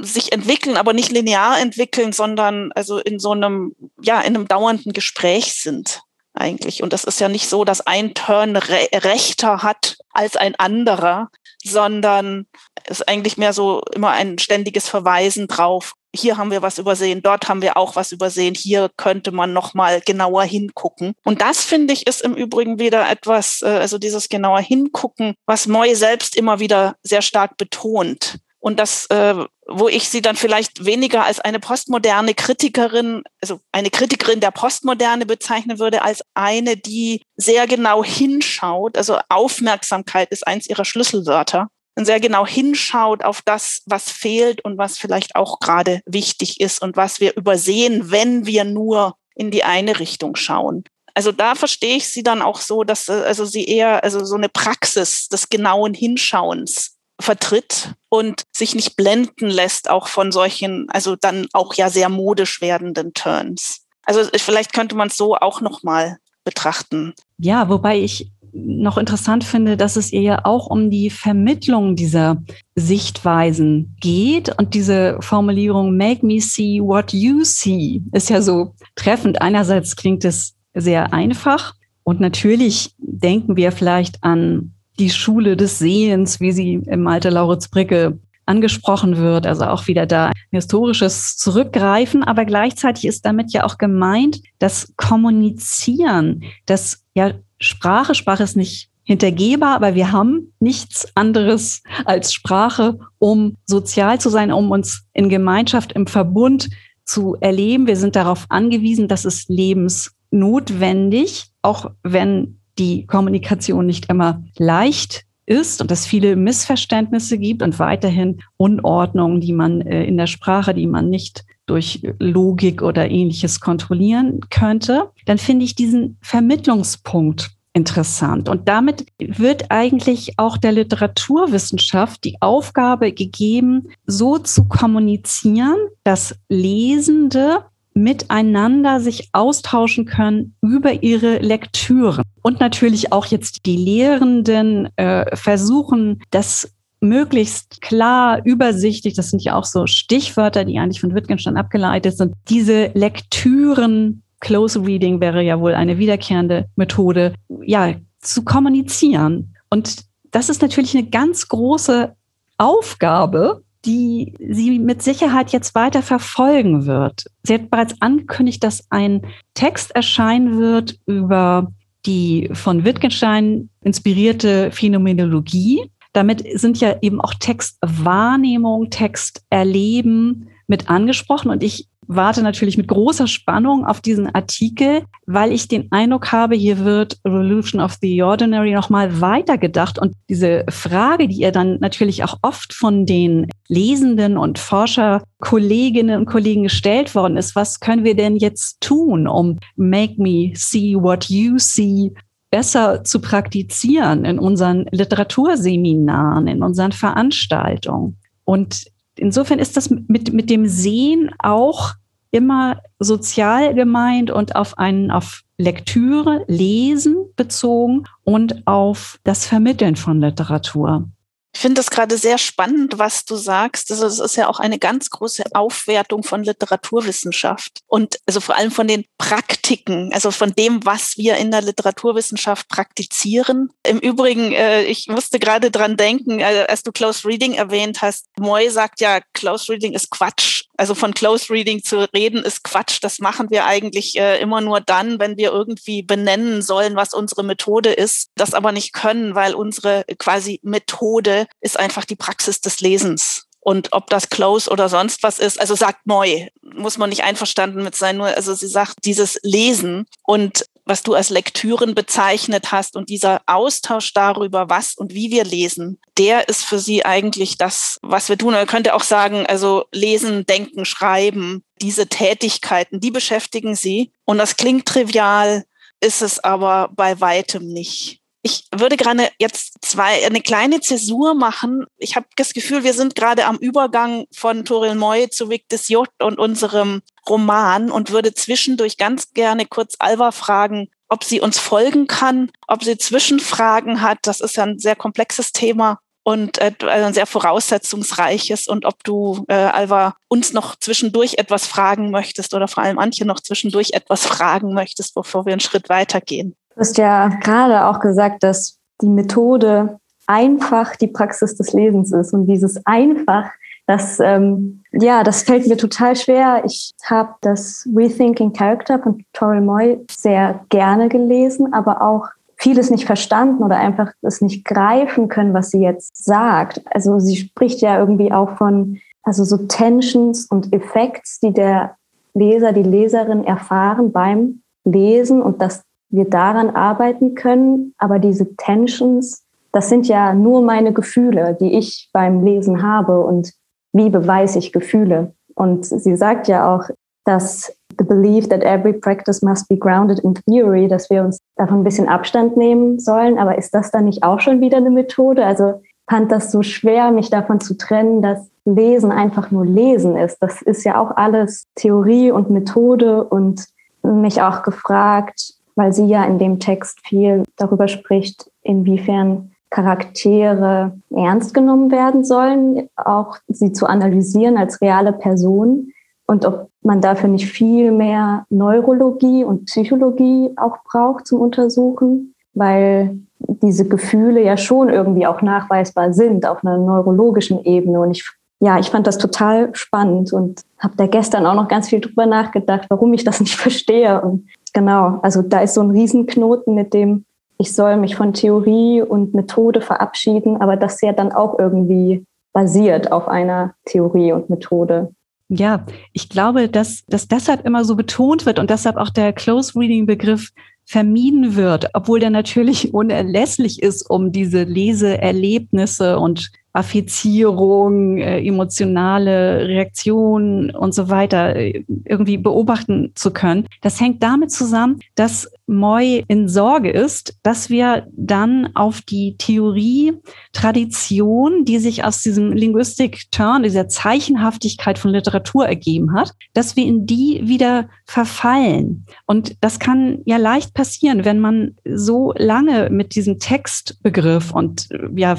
sich entwickeln, aber nicht linear entwickeln, sondern also in so einem, ja, in einem dauernden Gespräch sind eigentlich. Und das ist ja nicht so, dass ein Turn re rechter hat als ein anderer, sondern es ist eigentlich mehr so immer ein ständiges Verweisen drauf. Hier haben wir was übersehen, dort haben wir auch was übersehen, hier könnte man noch mal genauer hingucken. Und das finde ich ist im Übrigen wieder etwas, äh, also dieses genauer hingucken, was Moy selbst immer wieder sehr stark betont. Und das, äh, wo ich sie dann vielleicht weniger als eine postmoderne Kritikerin, also eine Kritikerin der Postmoderne bezeichnen würde, als eine, die sehr genau hinschaut. Also Aufmerksamkeit ist eins ihrer Schlüsselwörter. Und sehr genau hinschaut auf das, was fehlt und was vielleicht auch gerade wichtig ist und was wir übersehen, wenn wir nur in die eine Richtung schauen. Also da verstehe ich sie dann auch so, dass äh, also sie eher also so eine Praxis des genauen Hinschauens vertritt und sich nicht blenden lässt, auch von solchen, also dann auch ja sehr modisch werdenden Turns. Also vielleicht könnte man es so auch nochmal betrachten. Ja, wobei ich noch interessant finde, dass es ihr ja auch um die Vermittlung dieser Sichtweisen geht. Und diese Formulierung Make me see what you see ist ja so treffend. Einerseits klingt es sehr einfach. Und natürlich denken wir vielleicht an die Schule des Sehens, wie sie im Malte Lauritz Bricke angesprochen wird. Also auch wieder da ein historisches Zurückgreifen. Aber gleichzeitig ist damit ja auch gemeint, das Kommunizieren, das ja Sprache, Sprache ist nicht hintergehbar, aber wir haben nichts anderes als Sprache, um sozial zu sein, um uns in Gemeinschaft, im Verbund zu erleben. Wir sind darauf angewiesen, dass es lebensnotwendig, auch wenn die Kommunikation nicht immer leicht ist und es viele Missverständnisse gibt und weiterhin Unordnungen, die man äh, in der Sprache, die man nicht durch Logik oder ähnliches kontrollieren könnte, dann finde ich diesen Vermittlungspunkt interessant. Und damit wird eigentlich auch der Literaturwissenschaft die Aufgabe gegeben, so zu kommunizieren, dass Lesende miteinander sich austauschen können über ihre Lektüren. Und natürlich auch jetzt die Lehrenden äh, versuchen, das möglichst klar, übersichtlich, das sind ja auch so Stichwörter, die eigentlich von Wittgenstein abgeleitet sind, diese Lektüren, Close Reading wäre ja wohl eine wiederkehrende Methode, ja, zu kommunizieren. Und das ist natürlich eine ganz große Aufgabe, die sie mit Sicherheit jetzt weiter verfolgen wird. Sie hat bereits angekündigt, dass ein Text erscheinen wird über die von Wittgenstein inspirierte Phänomenologie. Damit sind ja eben auch Textwahrnehmung, Texterleben mit angesprochen. Und ich warte natürlich mit großer Spannung auf diesen Artikel, weil ich den Eindruck habe, hier wird Revolution of the Ordinary nochmal weitergedacht. Und diese Frage, die ihr dann natürlich auch oft von den Lesenden und Forscherkolleginnen und Kollegen gestellt worden ist, was können wir denn jetzt tun, um Make Me See What You See besser zu praktizieren in unseren Literaturseminaren, in unseren Veranstaltungen. Und insofern ist das mit, mit dem Sehen auch immer sozial gemeint und auf einen, auf Lektüre, Lesen bezogen und auf das Vermitteln von Literatur. Ich finde das gerade sehr spannend, was du sagst. Also es ist ja auch eine ganz große Aufwertung von Literaturwissenschaft und also vor allem von den Praktiken, also von dem, was wir in der Literaturwissenschaft praktizieren. Im Übrigen, äh, ich musste gerade dran denken, äh, als du Close Reading erwähnt hast. Moy sagt ja, Close Reading ist Quatsch. Also von Close Reading zu reden ist Quatsch. Das machen wir eigentlich äh, immer nur dann, wenn wir irgendwie benennen sollen, was unsere Methode ist, das aber nicht können, weil unsere quasi Methode ist einfach die Praxis des Lesens. Und ob das Close oder sonst was ist, also sagt neu, muss man nicht einverstanden mit sein. Nur, also sie sagt dieses Lesen und was du als Lektüren bezeichnet hast und dieser Austausch darüber, was und wie wir lesen, der ist für sie eigentlich das, was wir tun. Man könnte auch sagen, also lesen, denken, schreiben, diese Tätigkeiten, die beschäftigen sie. Und das klingt trivial, ist es aber bei weitem nicht. Ich würde gerne jetzt zwei, eine kleine Zäsur machen. Ich habe das Gefühl, wir sind gerade am Übergang von Toril Moy zu Victus J und unserem Roman und würde zwischendurch ganz gerne kurz Alva fragen, ob sie uns folgen kann, ob sie Zwischenfragen hat. Das ist ja ein sehr komplexes Thema und äh, also ein sehr voraussetzungsreiches und ob du, äh, Alva, uns noch zwischendurch etwas fragen möchtest oder vor allem Antje noch zwischendurch etwas fragen möchtest, bevor wir einen Schritt weitergehen. Du hast ja gerade auch gesagt, dass die Methode einfach die Praxis des Lesens ist. Und dieses einfach, das, ähm, ja, das fällt mir total schwer. Ich habe das Rethinking Character von Toril Moy sehr gerne gelesen, aber auch vieles nicht verstanden oder einfach es nicht greifen können, was sie jetzt sagt. Also sie spricht ja irgendwie auch von, also so Tensions und Effekts, die der Leser, die Leserin erfahren beim Lesen und dass wir daran arbeiten können. Aber diese Tensions, das sind ja nur meine Gefühle, die ich beim Lesen habe und wie beweise ich Gefühle. Und sie sagt ja auch, dass the belief that every practice must be grounded in theory, dass wir uns davon ein bisschen Abstand nehmen sollen. Aber ist das dann nicht auch schon wieder eine Methode? Also fand das so schwer, mich davon zu trennen, dass Lesen einfach nur Lesen ist. Das ist ja auch alles Theorie und Methode und mich auch gefragt, weil sie ja in dem Text viel darüber spricht, inwiefern Charaktere ernst genommen werden sollen, auch sie zu analysieren als reale Person und ob man dafür nicht viel mehr Neurologie und Psychologie auch braucht zum Untersuchen, weil diese Gefühle ja schon irgendwie auch nachweisbar sind auf einer neurologischen Ebene. Und ich, ja, ich fand das total spannend und habe da gestern auch noch ganz viel drüber nachgedacht, warum ich das nicht <laughs> verstehe. Und genau, also da ist so ein Riesenknoten mit dem, ich soll mich von Theorie und Methode verabschieden, aber das ja dann auch irgendwie basiert auf einer Theorie und Methode. Ja, ich glaube, dass das deshalb immer so betont wird und deshalb auch der Close Reading Begriff vermieden wird, obwohl der natürlich <laughs> unerlässlich ist, um diese Leseerlebnisse und Affizierung, äh, emotionale Reaktionen und so weiter äh, irgendwie beobachten zu können. Das hängt damit zusammen, dass Moy in Sorge ist, dass wir dann auf die Theorie, Tradition, die sich aus diesem Linguistic Turn, dieser Zeichenhaftigkeit von Literatur ergeben hat, dass wir in die wieder verfallen. Und das kann ja leicht passieren, wenn man so lange mit diesem Textbegriff und ja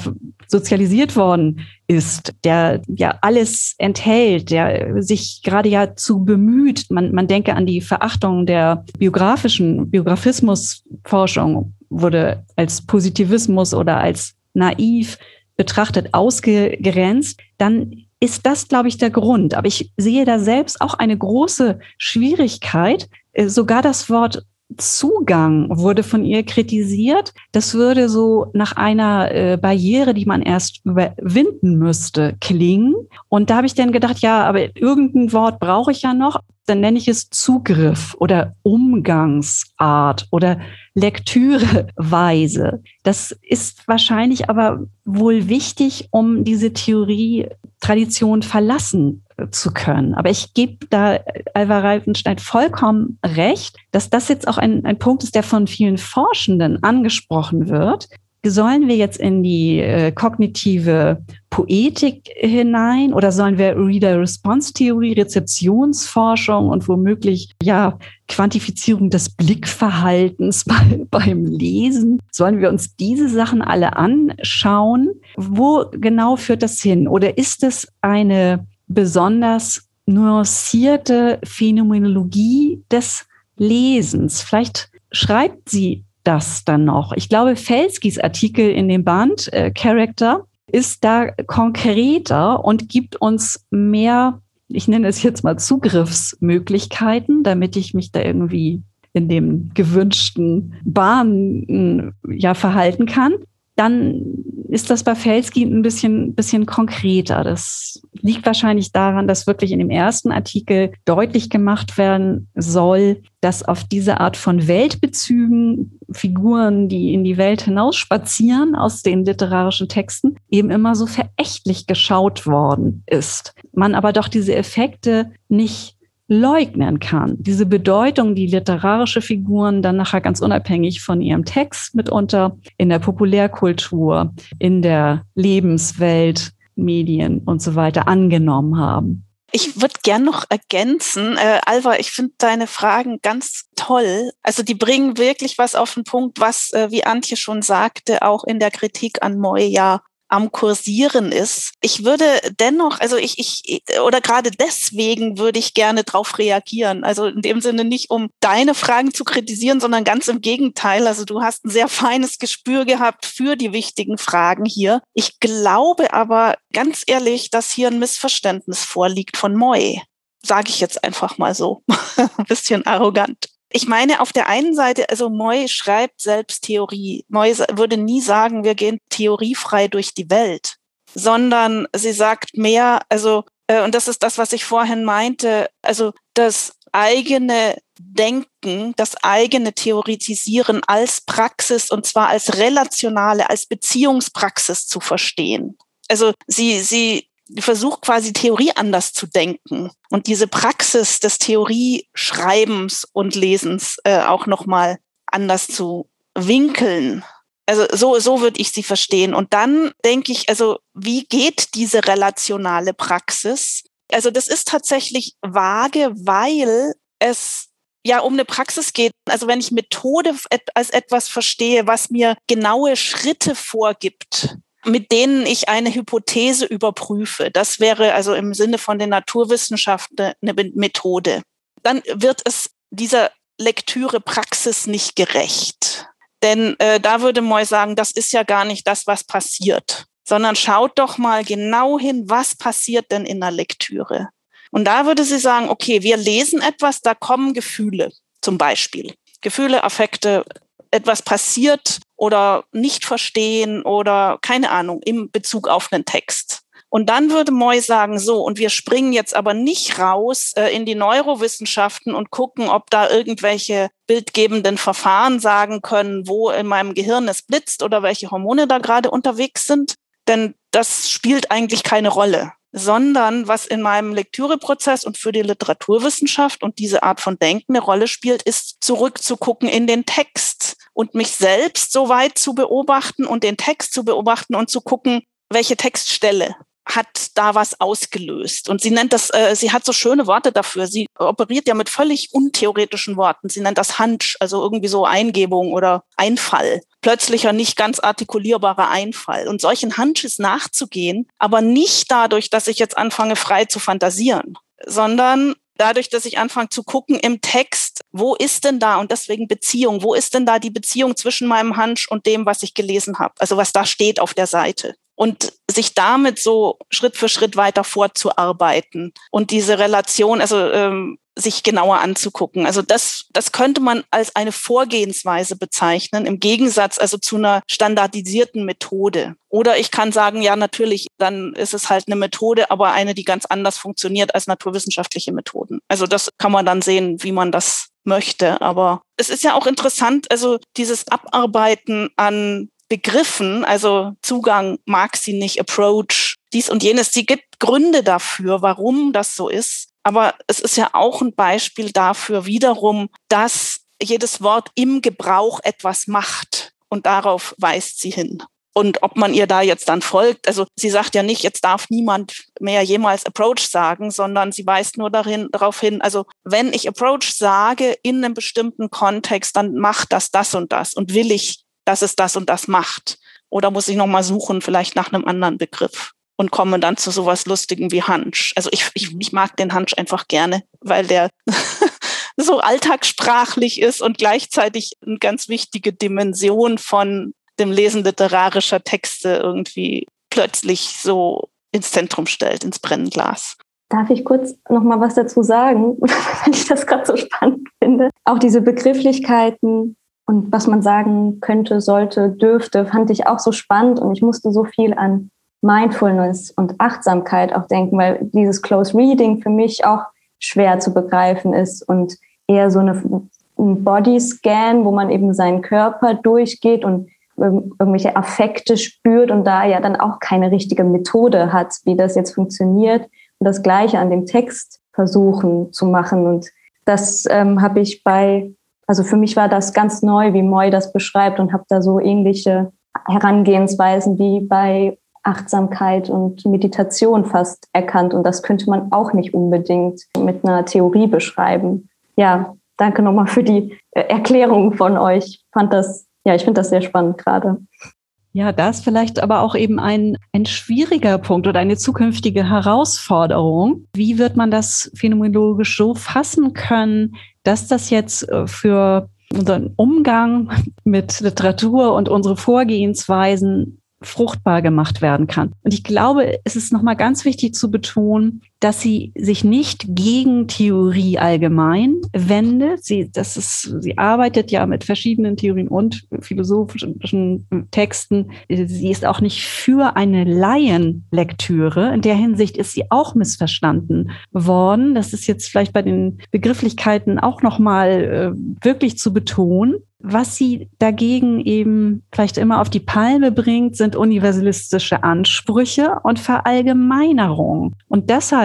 sozialisiert worden ist, der ja alles enthält, der sich gerade ja zu bemüht. Man, man denke an die Verachtung der biografischen, Biografismusforschung wurde als Positivismus oder als naiv betrachtet, ausgegrenzt, dann ist das, glaube ich, der Grund. Aber ich sehe da selbst auch eine große Schwierigkeit, äh, sogar das Wort Zugang wurde von ihr kritisiert. Das würde so nach einer äh, Barriere, die man erst überwinden müsste, klingen. Und da habe ich dann gedacht, ja, aber irgendein Wort brauche ich ja noch. Dann nenne ich es Zugriff oder Umgangsart oder Lektüreweise. Das ist wahrscheinlich aber wohl wichtig, um diese Theorie Tradition verlassen zu können. Aber ich gebe da Alva Reifenstein vollkommen recht, dass das jetzt auch ein, ein Punkt ist, der von vielen Forschenden angesprochen wird. Sollen wir jetzt in die äh, kognitive Poetik hinein oder sollen wir Reader-Response-Theorie, Rezeptionsforschung und womöglich ja Quantifizierung des Blickverhaltens <laughs> bei, beim Lesen? Sollen wir uns diese Sachen alle anschauen? Wo genau führt das hin? Oder ist es eine besonders nuancierte Phänomenologie des Lesens. Vielleicht schreibt sie das dann noch. Ich glaube, Felskis Artikel in dem Band äh, Character ist da konkreter und gibt uns mehr, ich nenne es jetzt mal Zugriffsmöglichkeiten, damit ich mich da irgendwie in dem gewünschten Bahn ja verhalten kann dann ist das bei Felsky ein bisschen, bisschen konkreter. Das liegt wahrscheinlich daran, dass wirklich in dem ersten Artikel deutlich gemacht werden soll, dass auf diese Art von Weltbezügen Figuren, die in die Welt hinausspazieren aus den literarischen Texten, eben immer so verächtlich geschaut worden ist. Man aber doch diese Effekte nicht leugnen kann. Diese Bedeutung, die literarische Figuren dann nachher ganz unabhängig von ihrem Text mitunter in der Populärkultur, in der Lebenswelt, Medien und so weiter angenommen haben. Ich würde gern noch ergänzen, äh, Alva, ich finde deine Fragen ganz toll. Also die bringen wirklich was auf den Punkt, was, äh, wie Antje schon sagte, auch in der Kritik an Moya am Kursieren ist. Ich würde dennoch, also ich, ich, oder gerade deswegen würde ich gerne darauf reagieren. Also in dem Sinne nicht, um deine Fragen zu kritisieren, sondern ganz im Gegenteil. Also du hast ein sehr feines Gespür gehabt für die wichtigen Fragen hier. Ich glaube aber ganz ehrlich, dass hier ein Missverständnis vorliegt von Moy. Sage ich jetzt einfach mal so. ein <laughs> bisschen arrogant ich meine, auf der einen Seite, also Moy schreibt selbst Theorie. Moy würde nie sagen, wir gehen theoriefrei durch die Welt, sondern sie sagt mehr, also, äh, und das ist das, was ich vorhin meinte, also das eigene Denken, das eigene Theoretisieren als Praxis und zwar als relationale, als Beziehungspraxis zu verstehen. Also sie, sie versucht quasi Theorie anders zu denken und diese Praxis des Theorieschreibens und Lesens äh, auch nochmal anders zu winkeln. Also so, so würde ich sie verstehen. Und dann denke ich, also wie geht diese relationale Praxis? Also das ist tatsächlich vage, weil es ja um eine Praxis geht. Also wenn ich Methode als etwas verstehe, was mir genaue Schritte vorgibt, mit denen ich eine Hypothese überprüfe. Das wäre also im Sinne von den Naturwissenschaften eine Methode. Dann wird es dieser Lektüre Praxis nicht gerecht. Denn äh, da würde Moy sagen, das ist ja gar nicht das, was passiert, sondern schaut doch mal genau hin, was passiert denn in der Lektüre. Und da würde sie sagen, okay, wir lesen etwas, da kommen Gefühle zum Beispiel. Gefühle, Affekte, etwas passiert oder nicht verstehen oder keine Ahnung im Bezug auf einen Text. Und dann würde Moy sagen, so, und wir springen jetzt aber nicht raus äh, in die Neurowissenschaften und gucken, ob da irgendwelche bildgebenden Verfahren sagen können, wo in meinem Gehirn es blitzt oder welche Hormone da gerade unterwegs sind. Denn das spielt eigentlich keine Rolle sondern was in meinem Lektüreprozess und für die Literaturwissenschaft und diese Art von Denken eine Rolle spielt, ist zurückzugucken in den Text und mich selbst so weit zu beobachten und den Text zu beobachten und zu gucken, welche Textstelle hat da was ausgelöst. Und sie nennt das, äh, sie hat so schöne Worte dafür. Sie operiert ja mit völlig untheoretischen Worten. Sie nennt das Hunch, also irgendwie so Eingebung oder Einfall. Plötzlicher, nicht ganz artikulierbarer Einfall. Und solchen Hunches nachzugehen, aber nicht dadurch, dass ich jetzt anfange, frei zu fantasieren, sondern dadurch, dass ich anfange zu gucken im Text, wo ist denn da und deswegen Beziehung, wo ist denn da die Beziehung zwischen meinem Hunch und dem, was ich gelesen habe, also was da steht auf der Seite und sich damit so Schritt für Schritt weiter vorzuarbeiten und diese Relation, also ähm, sich genauer anzugucken. Also das, das könnte man als eine Vorgehensweise bezeichnen, im Gegensatz also zu einer standardisierten Methode. Oder ich kann sagen, ja, natürlich, dann ist es halt eine Methode, aber eine, die ganz anders funktioniert als naturwissenschaftliche Methoden. Also das kann man dann sehen, wie man das möchte. Aber es ist ja auch interessant, also dieses Abarbeiten an Begriffen, also Zugang mag sie nicht, Approach, dies und jenes. Sie gibt Gründe dafür, warum das so ist. Aber es ist ja auch ein Beispiel dafür wiederum, dass jedes Wort im Gebrauch etwas macht. Und darauf weist sie hin. Und ob man ihr da jetzt dann folgt, also sie sagt ja nicht, jetzt darf niemand mehr jemals Approach sagen, sondern sie weist nur darin, darauf hin, also wenn ich Approach sage in einem bestimmten Kontext, dann macht das das und das und will ich dass es das und das macht. Oder muss ich nochmal suchen, vielleicht nach einem anderen Begriff und komme dann zu sowas Lustigem wie Hunch. Also ich, ich, ich mag den Hunch einfach gerne, weil der <laughs> so alltagssprachlich ist und gleichzeitig eine ganz wichtige Dimension von dem Lesen literarischer Texte irgendwie plötzlich so ins Zentrum stellt, ins Brennglas. Darf ich kurz noch mal was dazu sagen, <laughs> weil ich das gerade so spannend finde? Auch diese Begrifflichkeiten, und was man sagen könnte, sollte, dürfte, fand ich auch so spannend und ich musste so viel an Mindfulness und Achtsamkeit auch denken, weil dieses Close Reading für mich auch schwer zu begreifen ist und eher so eine, ein Bodyscan, wo man eben seinen Körper durchgeht und irgendwelche Affekte spürt und da ja dann auch keine richtige Methode hat, wie das jetzt funktioniert und das Gleiche an dem Text versuchen zu machen. Und das ähm, habe ich bei also für mich war das ganz neu, wie Moy das beschreibt und habe da so ähnliche Herangehensweisen wie bei Achtsamkeit und Meditation fast erkannt. Und das könnte man auch nicht unbedingt mit einer Theorie beschreiben. Ja, danke nochmal für die äh, Erklärung von euch. Ich fand das, ja, ich finde das sehr spannend gerade. Ja, das vielleicht aber auch eben ein, ein schwieriger Punkt oder eine zukünftige Herausforderung. Wie wird man das phänomenologisch so fassen können, dass das jetzt äh, für unseren Umgang mit Literatur und unsere Vorgehensweisen fruchtbar gemacht werden kann. Und ich glaube, es ist nochmal ganz wichtig zu betonen, dass sie sich nicht gegen Theorie allgemein wendet. Sie, das ist, sie arbeitet ja mit verschiedenen Theorien und philosophischen Texten. Sie ist auch nicht für eine Laienlektüre. In der Hinsicht ist sie auch missverstanden worden. Das ist jetzt vielleicht bei den Begrifflichkeiten auch nochmal äh, wirklich zu betonen. Was sie dagegen eben vielleicht immer auf die Palme bringt, sind universalistische Ansprüche und Verallgemeinerung. Und deshalb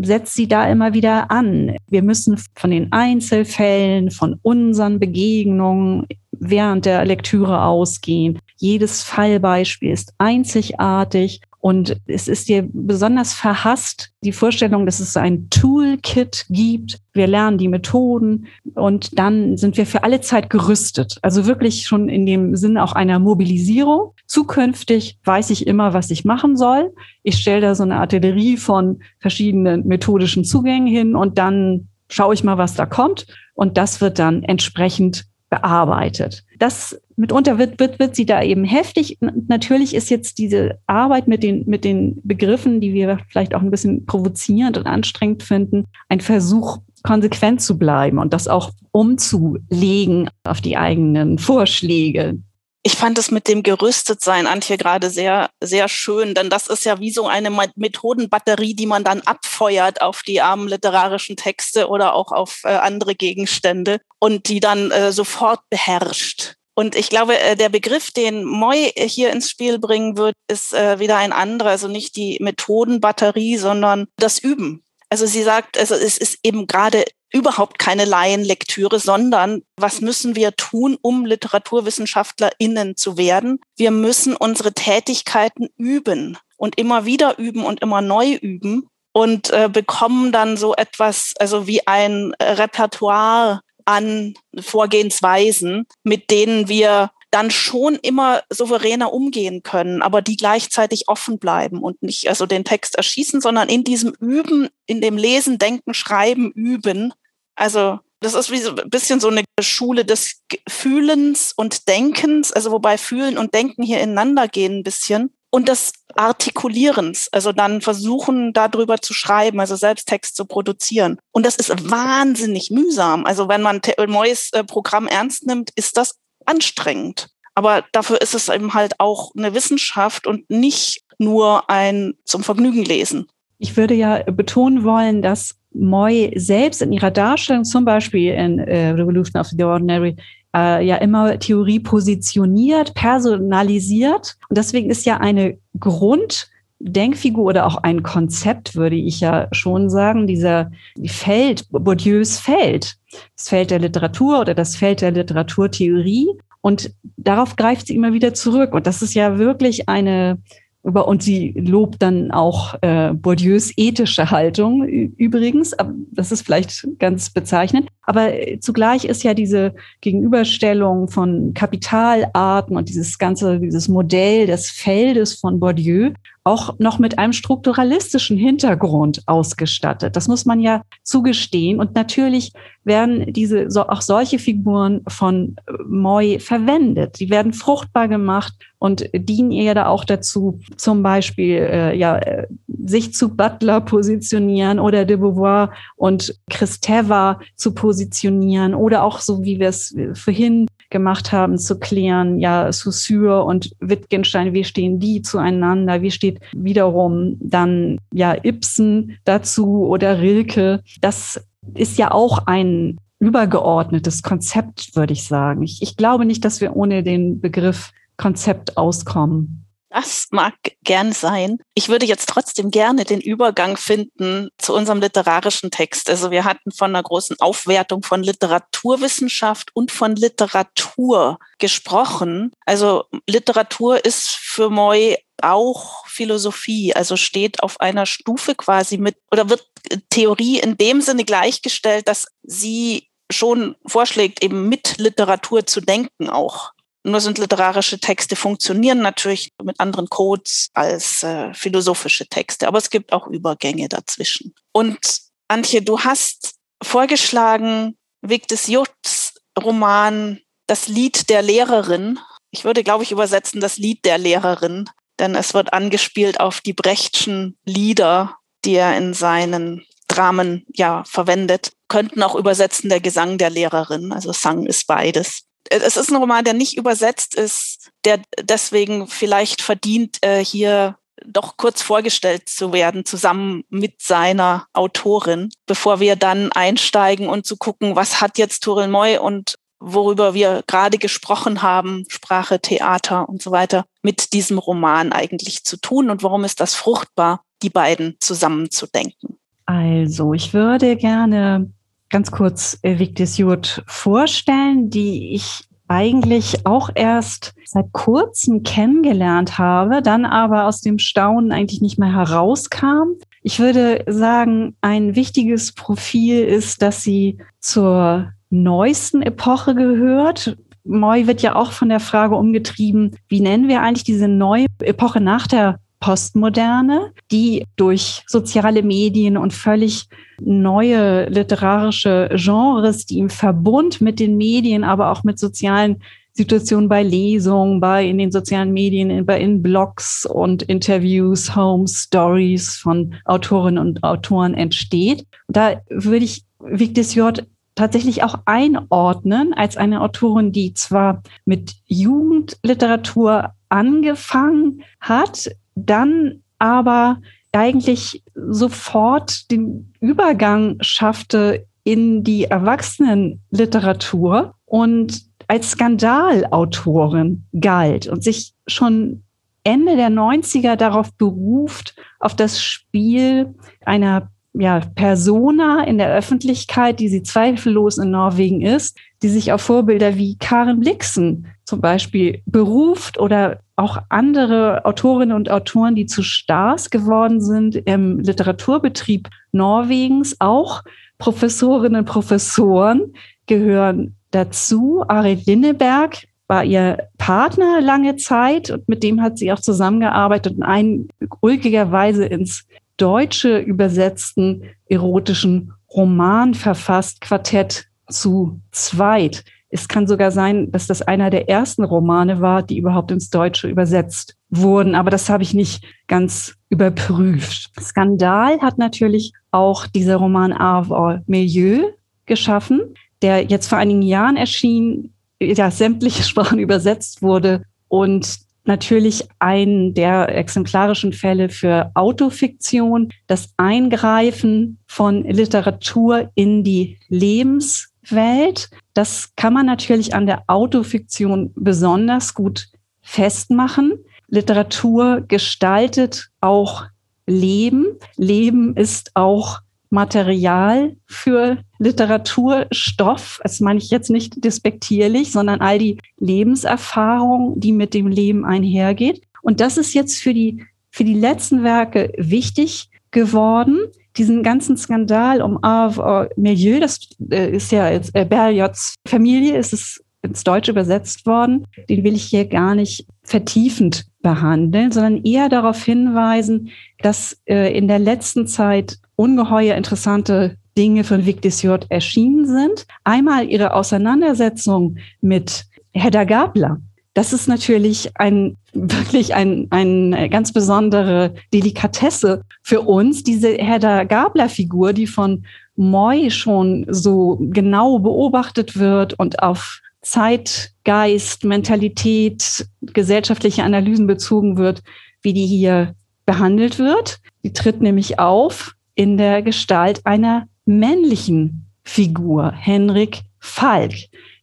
setzt sie da immer wieder an. Wir müssen von den Einzelfällen, von unseren Begegnungen während der Lektüre ausgehen. Jedes Fallbeispiel ist einzigartig und es ist dir besonders verhasst, die Vorstellung, dass es ein Toolkit gibt. Wir lernen die Methoden und dann sind wir für alle Zeit gerüstet. Also wirklich schon in dem Sinne auch einer Mobilisierung. Zukünftig weiß ich immer, was ich machen soll. Ich stelle da so eine Artillerie von verschiedenen methodischen Zugängen hin und dann schaue ich mal, was da kommt. Und das wird dann entsprechend bearbeitet. Das mitunter wird, wird, wird sie da eben heftig. Natürlich ist jetzt diese Arbeit mit den, mit den Begriffen, die wir vielleicht auch ein bisschen provozierend und anstrengend finden, ein Versuch, konsequent zu bleiben und das auch umzulegen auf die eigenen Vorschläge. Ich fand es mit dem Gerüstetsein, Antje, gerade sehr, sehr schön, denn das ist ja wie so eine Methodenbatterie, die man dann abfeuert auf die armen literarischen Texte oder auch auf äh, andere Gegenstände und die dann äh, sofort beherrscht. Und ich glaube, äh, der Begriff, den Moy hier ins Spiel bringen wird, ist äh, wieder ein anderer, also nicht die Methodenbatterie, sondern das Üben. Also sie sagt, also es ist eben gerade überhaupt keine Laienlektüre, sondern was müssen wir tun, um LiteraturwissenschaftlerInnen zu werden? Wir müssen unsere Tätigkeiten üben und immer wieder üben und immer neu üben und äh, bekommen dann so etwas, also wie ein Repertoire an Vorgehensweisen, mit denen wir dann schon immer souveräner umgehen können, aber die gleichzeitig offen bleiben und nicht also den Text erschießen, sondern in diesem Üben, in dem Lesen, Denken, Schreiben, Üben. Also das ist wie so ein bisschen so eine Schule des Fühlens und Denkens, also wobei Fühlen und Denken hier ineinander gehen ein bisschen. Und des Artikulierens, also dann versuchen, darüber zu schreiben, also selbst Text zu produzieren. Und das ist wahnsinnig mühsam. Also wenn man Mois äh, Programm ernst nimmt, ist das anstrengend. Aber dafür ist es eben halt auch eine Wissenschaft und nicht nur ein zum Vergnügen lesen. Ich würde ja betonen wollen, dass Moy selbst in ihrer Darstellung, zum Beispiel in äh, Revolution of the Ordinary, äh, ja immer Theorie positioniert, personalisiert. Und deswegen ist ja eine Grunddenkfigur oder auch ein Konzept, würde ich ja schon sagen, dieser Feld, Bourdieus Feld, das Feld der Literatur oder das Feld der Literaturtheorie. Und darauf greift sie immer wieder zurück. Und das ist ja wirklich eine und sie lobt dann auch äh, Bourdieus ethische Haltung übrigens. Das ist vielleicht ganz bezeichnend. Aber äh, zugleich ist ja diese Gegenüberstellung von Kapitalarten und dieses ganze, dieses Modell des Feldes von Bourdieu auch noch mit einem strukturalistischen Hintergrund ausgestattet. Das muss man ja zugestehen. Und natürlich werden diese, auch solche Figuren von äh, Moy verwendet. Die werden fruchtbar gemacht und dienen ihr da auch dazu, zum Beispiel äh, ja, äh, sich zu Butler positionieren oder de Beauvoir und Christeva zu positionieren oder auch so, wie wir es vorhin gemacht haben, zu klären, ja, Saussure und Wittgenstein, wie stehen die zueinander, wie steht wiederum dann ja Ibsen dazu oder Rilke. Das ist ja auch ein übergeordnetes Konzept, würde ich sagen. Ich, ich glaube nicht, dass wir ohne den Begriff Konzept auskommen. Das mag gern sein. Ich würde jetzt trotzdem gerne den Übergang finden zu unserem literarischen Text. Also wir hatten von einer großen Aufwertung von Literaturwissenschaft und von Literatur gesprochen. Also Literatur ist für Moy auch Philosophie, also steht auf einer Stufe quasi mit oder wird Theorie in dem Sinne gleichgestellt, dass sie schon vorschlägt, eben mit Literatur zu denken auch. Nur sind literarische Texte funktionieren natürlich mit anderen Codes als äh, philosophische Texte, aber es gibt auch Übergänge dazwischen. Und Antje, du hast vorgeschlagen, Victus Jutts Roman Das Lied der Lehrerin. Ich würde, glaube ich, übersetzen das Lied der Lehrerin, denn es wird angespielt auf die Brechtschen Lieder, die er in seinen Dramen ja verwendet. Könnten auch übersetzen der Gesang der Lehrerin. Also Sang ist beides es ist ein Roman, der nicht übersetzt ist, der deswegen vielleicht verdient, äh, hier doch kurz vorgestellt zu werden, zusammen mit seiner Autorin, bevor wir dann einsteigen und zu gucken, was hat jetzt Turel Moy und worüber wir gerade gesprochen haben, Sprache, Theater und so weiter, mit diesem Roman eigentlich zu tun und warum ist das fruchtbar, die beiden zusammenzudenken? Also, ich würde gerne ganz kurz Victis Jurt vorstellen, die ich eigentlich auch erst seit kurzem kennengelernt habe, dann aber aus dem Staunen eigentlich nicht mehr herauskam. Ich würde sagen, ein wichtiges Profil ist, dass sie zur neuesten Epoche gehört. Moy wird ja auch von der Frage umgetrieben, wie nennen wir eigentlich diese neue Epoche nach der Postmoderne, die durch soziale Medien und völlig neue literarische Genres, die im Verbund mit den Medien, aber auch mit sozialen Situationen bei Lesungen, bei in den sozialen Medien, in, bei in Blogs und Interviews, Home Stories von Autorinnen und Autoren entsteht. Da würde ich Victis J tatsächlich auch einordnen als eine Autorin, die zwar mit Jugendliteratur angefangen hat, dann aber eigentlich sofort den Übergang schaffte in die Erwachsenenliteratur und als Skandalautorin galt und sich schon Ende der 90er darauf beruft, auf das Spiel einer ja, Persona in der Öffentlichkeit, die sie zweifellos in Norwegen ist, die sich auf Vorbilder wie Karen Blixen zum Beispiel beruft oder auch andere Autorinnen und Autoren, die zu Stars geworden sind im Literaturbetrieb Norwegens, auch Professorinnen und Professoren gehören dazu. Arid Linneberg war ihr Partner lange Zeit und mit dem hat sie auch zusammengearbeitet und einen ulkigerweise ins Deutsche übersetzten erotischen Roman verfasst, Quartett zu zweit. Es kann sogar sein, dass das einer der ersten Romane war, die überhaupt ins Deutsche übersetzt wurden. Aber das habe ich nicht ganz überprüft. Skandal hat natürlich auch dieser Roman Arve Milieu geschaffen, der jetzt vor einigen Jahren erschien, ja, sämtliche <laughs> Sprachen übersetzt wurde und natürlich ein der exemplarischen Fälle für Autofiktion, das Eingreifen von Literatur in die Lebenswelt. Das kann man natürlich an der Autofiktion besonders gut festmachen. Literatur gestaltet auch Leben. Leben ist auch Material für Literaturstoff. Das meine ich jetzt nicht despektierlich, sondern all die Lebenserfahrung, die mit dem Leben einhergeht. Und das ist jetzt für die, für die letzten Werke wichtig geworden. Diesen ganzen Skandal um Arve Milieu, das äh, ist ja jetzt äh, Berliots Familie, ist es ins Deutsche übersetzt worden. Den will ich hier gar nicht vertiefend behandeln, sondern eher darauf hinweisen, dass äh, in der letzten Zeit ungeheuer interessante Dinge von Victis J. erschienen sind. Einmal ihre Auseinandersetzung mit Hedda Gabler. Das ist natürlich ein, wirklich ein, eine ganz besondere Delikatesse für uns. Diese Hedda Gabler-Figur, die von Moy schon so genau beobachtet wird und auf Zeitgeist, Mentalität, gesellschaftliche Analysen bezogen wird, wie die hier behandelt wird. Die tritt nämlich auf in der Gestalt einer männlichen Figur, Henrik Falk.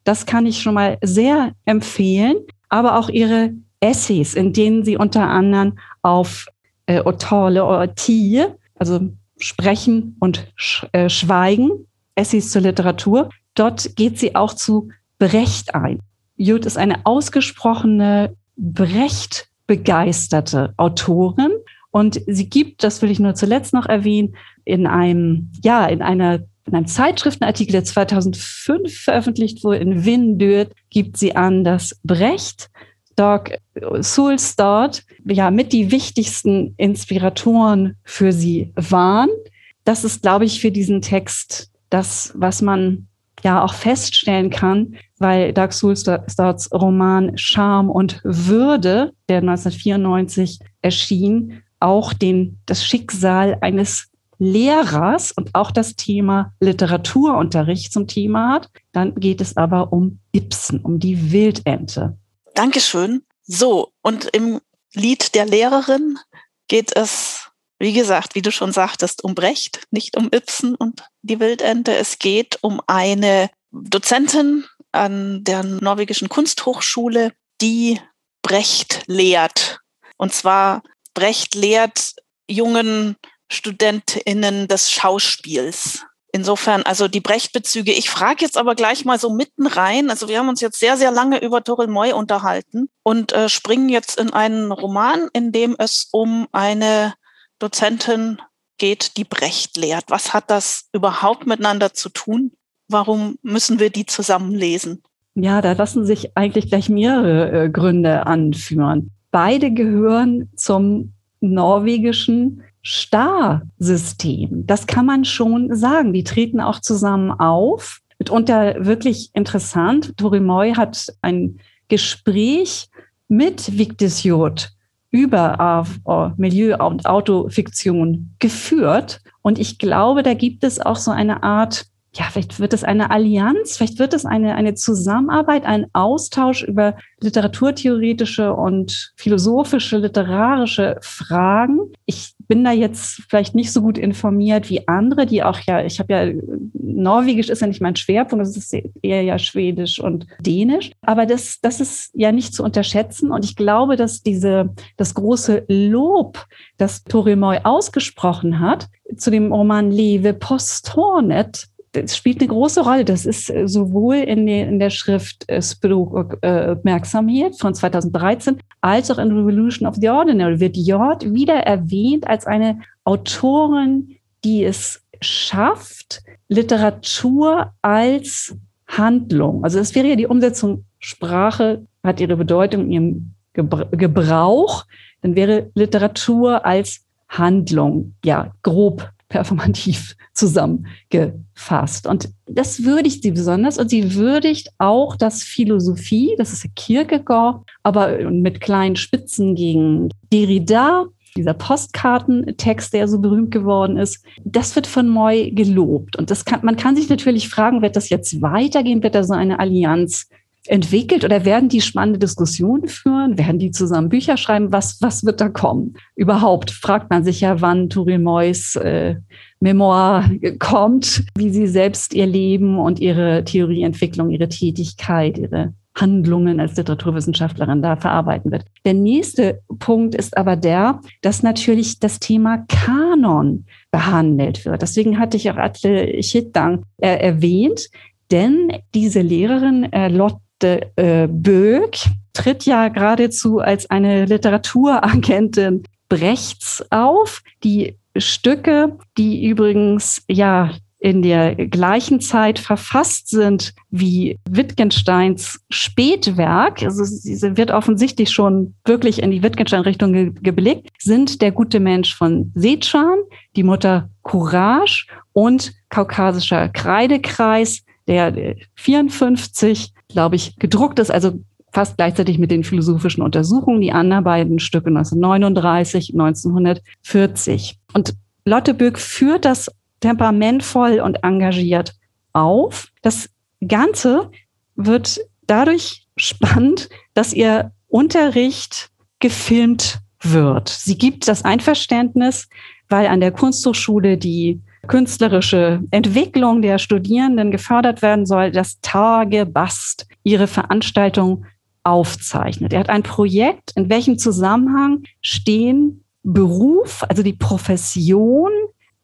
Das kann ich schon mal sehr empfehlen, aber auch ihre Essays, in denen sie unter anderem auf äh, Otale Ortie, also Sprechen und Sch äh, Schweigen, Essays zur Literatur, dort geht sie auch zu Brecht ein. Jud ist eine ausgesprochene Brecht begeisterte Autorin und sie gibt, das will ich nur zuletzt noch erwähnen, in einem, ja, in einer in einem Zeitschriftenartikel, der 2005 veröffentlicht wurde, in Windöd, gibt sie an, dass Brecht, Doc Sulstad, ja, mit die wichtigsten Inspiratoren für sie waren. Das ist, glaube ich, für diesen Text das, was man ja auch feststellen kann, weil Doug Sulstads Roman Scham und Würde, der 1994 erschien, auch den, das Schicksal eines Lehrers und auch das Thema Literaturunterricht zum Thema hat. Dann geht es aber um Ibsen, um die Wildente. Dankeschön. So, und im Lied der Lehrerin geht es, wie gesagt, wie du schon sagtest, um Brecht, nicht um Ibsen und die Wildente. Es geht um eine Dozentin an der norwegischen Kunsthochschule, die Brecht lehrt. Und zwar Brecht lehrt jungen StudentInnen des Schauspiels. Insofern, also die Brecht-Bezüge. Ich frage jetzt aber gleich mal so mitten rein. Also wir haben uns jetzt sehr, sehr lange über Toril Moy unterhalten und äh, springen jetzt in einen Roman, in dem es um eine Dozentin geht, die Brecht lehrt. Was hat das überhaupt miteinander zu tun? Warum müssen wir die zusammen lesen? Ja, da lassen sich eigentlich gleich mehrere äh, Gründe anführen. Beide gehören zum norwegischen Star-System. Das kann man schon sagen. Die treten auch zusammen auf. Mitunter wirklich interessant. Tori Moy hat ein Gespräch mit Victis Jod über äh, Milieu- und Autofiktion geführt. Und ich glaube, da gibt es auch so eine Art ja, vielleicht wird es eine Allianz, vielleicht wird es eine, eine Zusammenarbeit, ein Austausch über literaturtheoretische und philosophische, literarische Fragen. Ich bin da jetzt vielleicht nicht so gut informiert wie andere, die auch ja, ich habe ja, Norwegisch ist ja nicht mein Schwerpunkt, es ist eher ja Schwedisch und Dänisch. Aber das, das ist ja nicht zu unterschätzen. Und ich glaube, dass diese, das große Lob, das Tori Moy ausgesprochen hat, zu dem Roman Leve Postornet, das spielt eine große Rolle. Das ist äh, sowohl in, der, in der Schrift äh, äh, Merksamhet von 2013 als auch in Revolution of the Ordinary wird Jord wieder erwähnt als eine Autorin, die es schafft, Literatur als Handlung. Also es wäre ja die Umsetzung Sprache hat ihre Bedeutung in ihrem Gebrauch, dann wäre Literatur als Handlung, ja, grob performativ zusammengefasst. Und das würdigt sie besonders und sie würdigt auch das Philosophie, das ist Kierkegaard, aber mit kleinen Spitzen gegen Derrida, dieser Postkartentext, der so berühmt geworden ist, das wird von Moy gelobt. Und das kann, man kann sich natürlich fragen, wird das jetzt weitergehen? Wird da so eine Allianz entwickelt oder werden die spannende Diskussionen führen? Werden die zusammen Bücher schreiben? Was, was wird da kommen? Überhaupt fragt man sich ja, wann Turil Moys äh, Memoir kommt, wie sie selbst ihr Leben und ihre Theorieentwicklung, ihre Tätigkeit, ihre Handlungen als Literaturwissenschaftlerin da verarbeiten wird. Der nächste Punkt ist aber der, dass natürlich das Thema Kanon behandelt wird. Deswegen hatte ich auch Atle Chittang äh, erwähnt, denn diese Lehrerin äh, Lotte äh, Böck tritt ja geradezu als eine Literaturagentin Brechts auf, die Stücke, die übrigens ja in der gleichen Zeit verfasst sind wie Wittgensteins Spätwerk, also sie wird offensichtlich schon wirklich in die Wittgenstein-Richtung ge geblickt, sind Der gute Mensch von Sechan, Die Mutter Courage und Kaukasischer Kreidekreis, der 54, glaube ich, gedruckt ist, also fast gleichzeitig mit den philosophischen Untersuchungen, die anderen beiden Stücke 1939, 1940. Und Lotteböck führt das temperamentvoll und engagiert auf. Das Ganze wird dadurch spannend, dass ihr Unterricht gefilmt wird. Sie gibt das Einverständnis, weil an der Kunsthochschule die künstlerische Entwicklung der Studierenden gefördert werden soll, dass Tage Bast ihre Veranstaltung aufzeichnet. Er hat ein Projekt, in welchem Zusammenhang stehen Beruf, also die Profession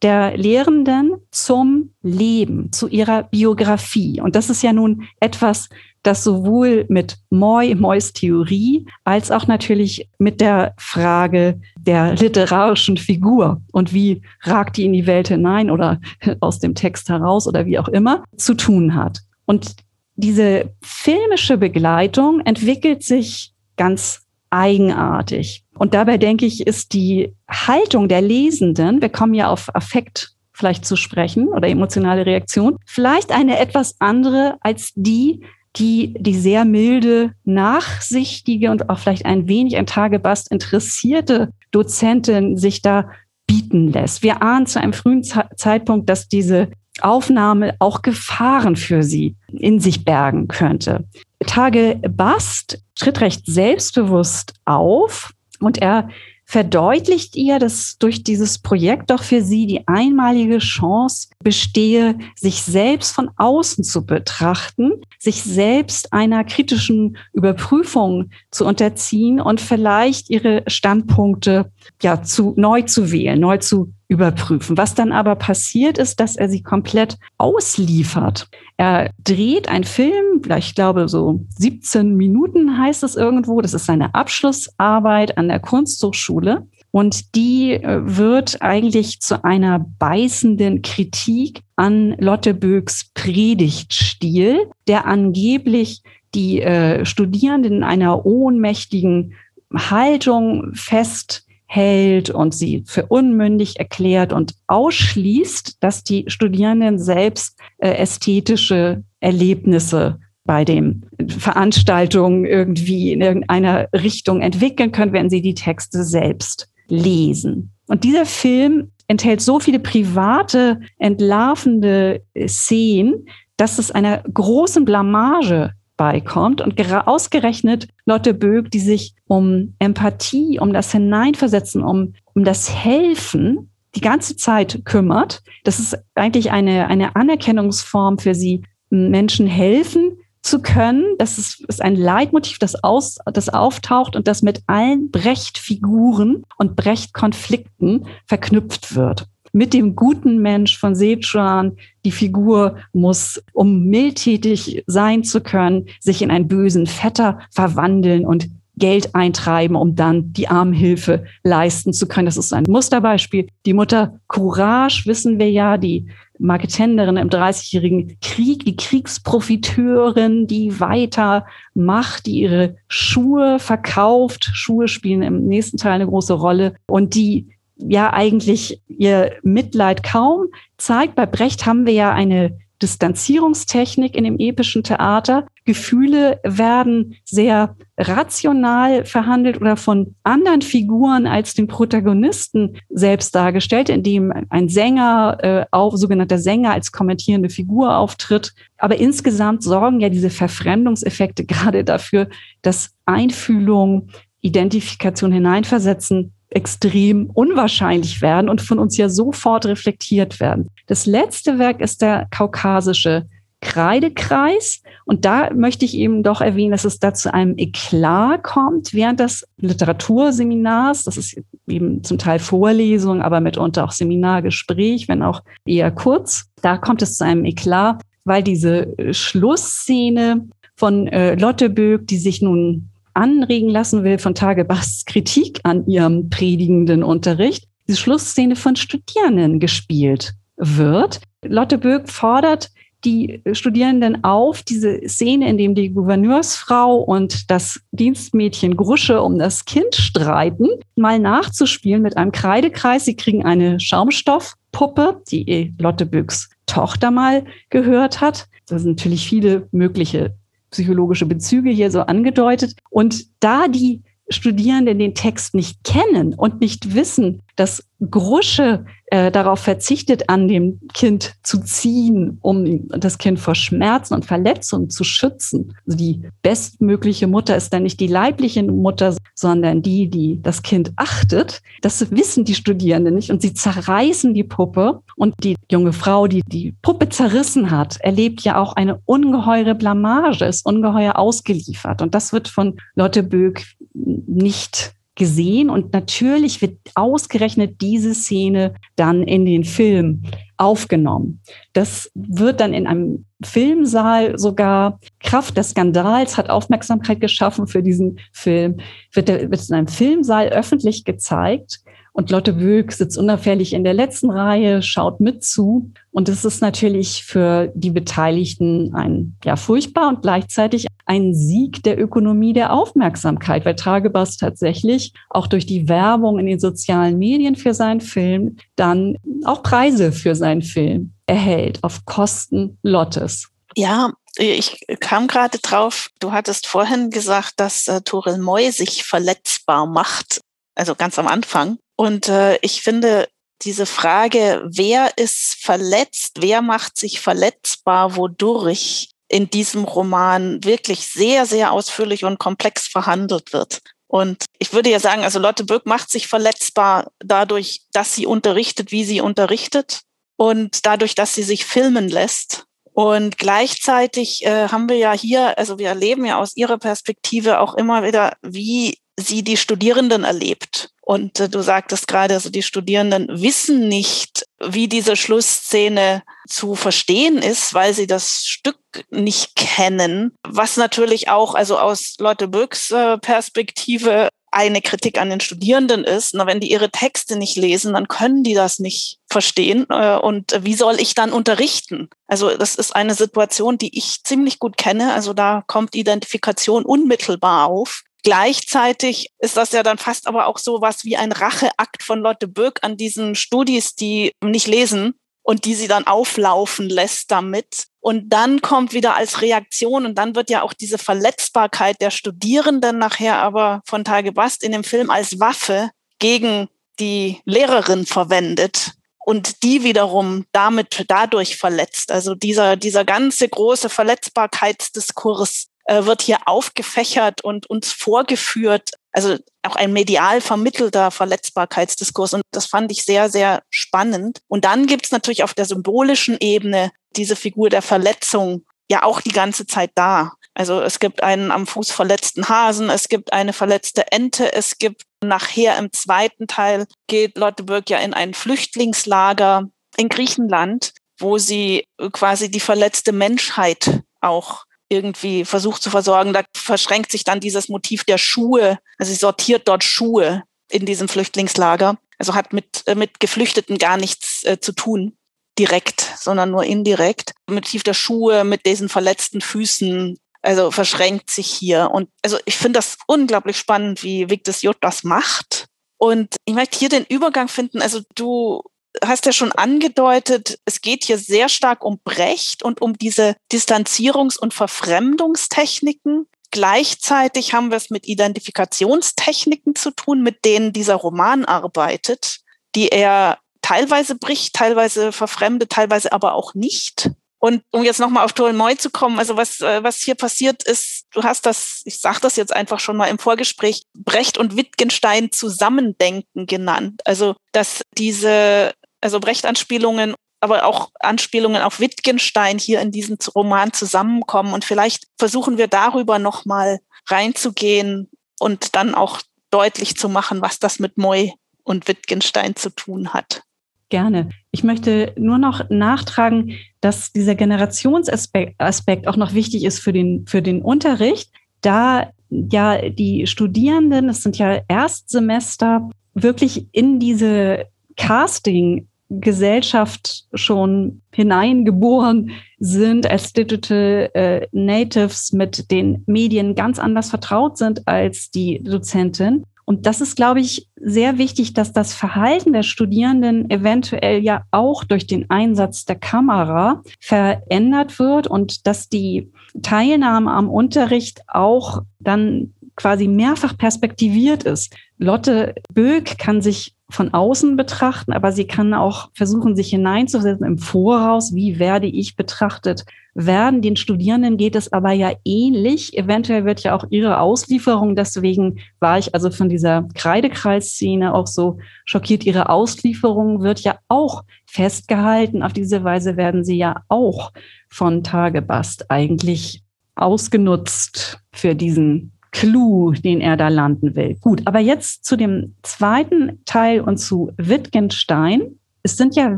der Lehrenden zum Leben, zu ihrer Biografie. Und das ist ja nun etwas, das sowohl mit Moy, Moys Theorie, als auch natürlich mit der Frage der literarischen Figur und wie ragt die in die Welt hinein oder <laughs> aus dem Text heraus oder wie auch immer zu tun hat. Und diese filmische Begleitung entwickelt sich ganz eigenartig. Und dabei denke ich, ist die Haltung der Lesenden, wir kommen ja auf Affekt vielleicht zu sprechen oder emotionale Reaktion, vielleicht eine etwas andere als die, die die sehr milde, nachsichtige und auch vielleicht ein wenig ein Tagebast interessierte Dozentin sich da bieten lässt. Wir ahnen zu einem frühen Zeitpunkt, dass diese Aufnahme auch Gefahren für sie in sich bergen könnte. Tage Bast tritt recht selbstbewusst auf und er verdeutlicht ihr, dass durch dieses Projekt doch für sie die einmalige Chance bestehe, sich selbst von außen zu betrachten, sich selbst einer kritischen Überprüfung zu unterziehen und vielleicht ihre Standpunkte ja zu neu zu wählen, neu zu überprüfen. Was dann aber passiert ist, dass er sie komplett ausliefert. Er dreht einen Film, ich glaube so 17 Minuten heißt es irgendwo. Das ist seine Abschlussarbeit an der Kunsthochschule. Und die äh, wird eigentlich zu einer beißenden Kritik an Lotte Böcks Predigtstil, der angeblich die äh, Studierenden in einer ohnmächtigen Haltung fest hält und sie für unmündig erklärt und ausschließt, dass die Studierenden selbst äh, ästhetische Erlebnisse bei den Veranstaltungen irgendwie in irgendeiner Richtung entwickeln können, wenn sie die Texte selbst lesen. Und dieser Film enthält so viele private, entlarvende Szenen, dass es einer großen Blamage beikommt und ausgerechnet Lotte Böck, die sich um Empathie, um das Hineinversetzen, um, um das Helfen die ganze Zeit kümmert. Das ist eigentlich eine, eine Anerkennungsform für sie, Menschen helfen zu können. Das ist, ist ein Leitmotiv, das, aus, das auftaucht und das mit allen Brecht-Figuren und Brecht-Konflikten verknüpft wird mit dem guten Mensch von Sechuan. Die Figur muss, um mildtätig sein zu können, sich in einen bösen Vetter verwandeln und Geld eintreiben, um dann die Armhilfe leisten zu können. Das ist ein Musterbeispiel. Die Mutter Courage, wissen wir ja, die Marketenderin im Dreißigjährigen Krieg, die Kriegsprofiteurin, die weiter macht, die ihre Schuhe verkauft. Schuhe spielen im nächsten Teil eine große Rolle und die ja eigentlich ihr Mitleid kaum zeigt. Bei Brecht haben wir ja eine Distanzierungstechnik in dem epischen Theater. Gefühle werden sehr rational verhandelt oder von anderen Figuren als den Protagonisten selbst dargestellt, indem ein Sänger, äh, auch sogenannter Sänger als kommentierende Figur auftritt. Aber insgesamt sorgen ja diese Verfremdungseffekte <laughs> gerade dafür, dass Einfühlung, Identifikation hineinversetzen extrem unwahrscheinlich werden und von uns ja sofort reflektiert werden. Das letzte Werk ist der kaukasische Kreidekreis. Und da möchte ich eben doch erwähnen, dass es da zu einem Eklat kommt während des Literaturseminars. Das ist eben zum Teil Vorlesung, aber mitunter auch Seminargespräch, wenn auch eher kurz. Da kommt es zu einem Eklat, weil diese Schlussszene von äh, Lotte Böck, die sich nun anregen lassen will von Tagebasts <laughs> Kritik an ihrem predigenden Unterricht, die Schlussszene von Studierenden gespielt wird. Lotte Böck fordert die Studierenden auf, diese Szene, in dem die Gouverneursfrau und das Dienstmädchen Grusche um das Kind streiten, mal nachzuspielen mit einem Kreidekreis. Sie kriegen eine Schaumstoffpuppe, die Lotte Böcks Tochter mal gehört hat. Das sind natürlich viele mögliche psychologische Bezüge hier so angedeutet. Und da die Studierenden den Text nicht kennen und nicht wissen, dass Grusche äh, darauf verzichtet, an dem Kind zu ziehen, um das Kind vor Schmerzen und Verletzungen zu schützen. Also die bestmögliche Mutter ist dann nicht die leibliche Mutter, sondern die, die das Kind achtet. Das wissen die Studierenden nicht und sie zerreißen die Puppe. Und die junge Frau, die die Puppe zerrissen hat, erlebt ja auch eine ungeheure Blamage, ist ungeheuer ausgeliefert. Und das wird von Lotte Böck nicht gesehen. Und natürlich wird ausgerechnet diese Szene dann in den Film aufgenommen. Das wird dann in einem Filmsaal sogar. Kraft des Skandals hat Aufmerksamkeit geschaffen für diesen Film, wird, wird in einem Filmsaal öffentlich gezeigt und Lotte Böck sitzt unauffällig in der letzten Reihe, schaut mit zu. Und es ist natürlich für die Beteiligten ein, ja, furchtbar und gleichzeitig ein Sieg der Ökonomie der Aufmerksamkeit, weil Tagebass tatsächlich auch durch die Werbung in den sozialen Medien für seinen Film dann auch Preise für seinen Film erhält auf Kosten Lottes. Ja, ich kam gerade drauf, du hattest vorhin gesagt, dass äh, Toril Moy sich verletzbar macht, also ganz am Anfang. Und äh, ich finde diese Frage, wer ist verletzt, wer macht sich verletzbar, wodurch in diesem Roman wirklich sehr, sehr ausführlich und komplex verhandelt wird. Und ich würde ja sagen, also Lotte Böck macht sich verletzbar dadurch, dass sie unterrichtet, wie sie unterrichtet und dadurch, dass sie sich filmen lässt. Und gleichzeitig äh, haben wir ja hier, also wir erleben ja aus ihrer Perspektive auch immer wieder, wie sie die Studierenden erlebt. Und äh, du sagtest gerade, also die Studierenden wissen nicht, wie diese Schlussszene zu verstehen ist, weil sie das Stück nicht kennen, was natürlich auch also aus Lotte Böcks äh, Perspektive eine Kritik an den Studierenden ist. Na, wenn die ihre Texte nicht lesen, dann können die das nicht verstehen. Äh, und wie soll ich dann unterrichten? Also das ist eine Situation, die ich ziemlich gut kenne. Also da kommt Identifikation unmittelbar auf. Gleichzeitig ist das ja dann fast aber auch so was wie ein Racheakt von Lotte Böck an diesen Studis, die nicht lesen und die sie dann auflaufen lässt damit. Und dann kommt wieder als Reaktion und dann wird ja auch diese Verletzbarkeit der Studierenden nachher aber von Tage Bast in dem Film als Waffe gegen die Lehrerin verwendet und die wiederum damit dadurch verletzt. Also dieser, dieser ganze große Verletzbarkeitsdiskurs äh, wird hier aufgefächert und uns vorgeführt. Also auch ein medial vermittelter Verletzbarkeitsdiskurs. Und das fand ich sehr, sehr spannend. Und dann gibt es natürlich auf der symbolischen Ebene diese Figur der Verletzung ja auch die ganze Zeit da. Also es gibt einen am Fuß verletzten Hasen, es gibt eine verletzte Ente, es gibt nachher im zweiten Teil geht Lotte Birk ja in ein Flüchtlingslager in Griechenland, wo sie quasi die verletzte Menschheit auch irgendwie versucht zu versorgen. Da verschränkt sich dann dieses Motiv der Schuhe. Also sie sortiert dort Schuhe in diesem Flüchtlingslager. Also hat mit, äh, mit Geflüchteten gar nichts äh, zu tun direkt, sondern nur indirekt. Motiv der Schuhe mit diesen verletzten Füßen. Also verschränkt sich hier. Und also ich finde das unglaublich spannend, wie Victus J. das macht. Und ich möchte hier den Übergang finden. Also du hast ja schon angedeutet, es geht hier sehr stark um Brecht und um diese Distanzierungs- und Verfremdungstechniken. Gleichzeitig haben wir es mit Identifikationstechniken zu tun, mit denen dieser Roman arbeitet, die er teilweise bricht, teilweise verfremdet, teilweise aber auch nicht. Und um jetzt nochmal auf Tolmoy zu kommen, also was, äh, was hier passiert ist, du hast das, ich sage das jetzt einfach schon mal im Vorgespräch, Brecht und Wittgenstein zusammendenken genannt. Also dass diese also Brecht-Anspielungen, aber auch Anspielungen auf Wittgenstein hier in diesem Roman zusammenkommen. Und vielleicht versuchen wir darüber nochmal reinzugehen und dann auch deutlich zu machen, was das mit Moy und Wittgenstein zu tun hat. Gerne. Ich möchte nur noch nachtragen, dass dieser Generationsaspekt auch noch wichtig ist für den, für den Unterricht, da ja die Studierenden, es sind ja Erstsemester, wirklich in diese Casting Gesellschaft schon hineingeboren sind als Digital äh, Natives mit den Medien ganz anders vertraut sind als die Dozentin. Und das ist, glaube ich, sehr wichtig, dass das Verhalten der Studierenden eventuell ja auch durch den Einsatz der Kamera verändert wird und dass die Teilnahme am Unterricht auch dann quasi mehrfach perspektiviert ist. Lotte Böck kann sich von außen betrachten, aber sie kann auch versuchen, sich hineinzusetzen im Voraus, wie werde ich betrachtet werden. Den Studierenden geht es aber ja ähnlich. Eventuell wird ja auch ihre Auslieferung, deswegen war ich also von dieser Kreidekreisszene auch so schockiert, ihre Auslieferung wird ja auch festgehalten. Auf diese Weise werden sie ja auch von Tagebast eigentlich ausgenutzt für diesen Clou, den er da landen will. Gut, aber jetzt zu dem zweiten Teil und zu Wittgenstein. Es sind ja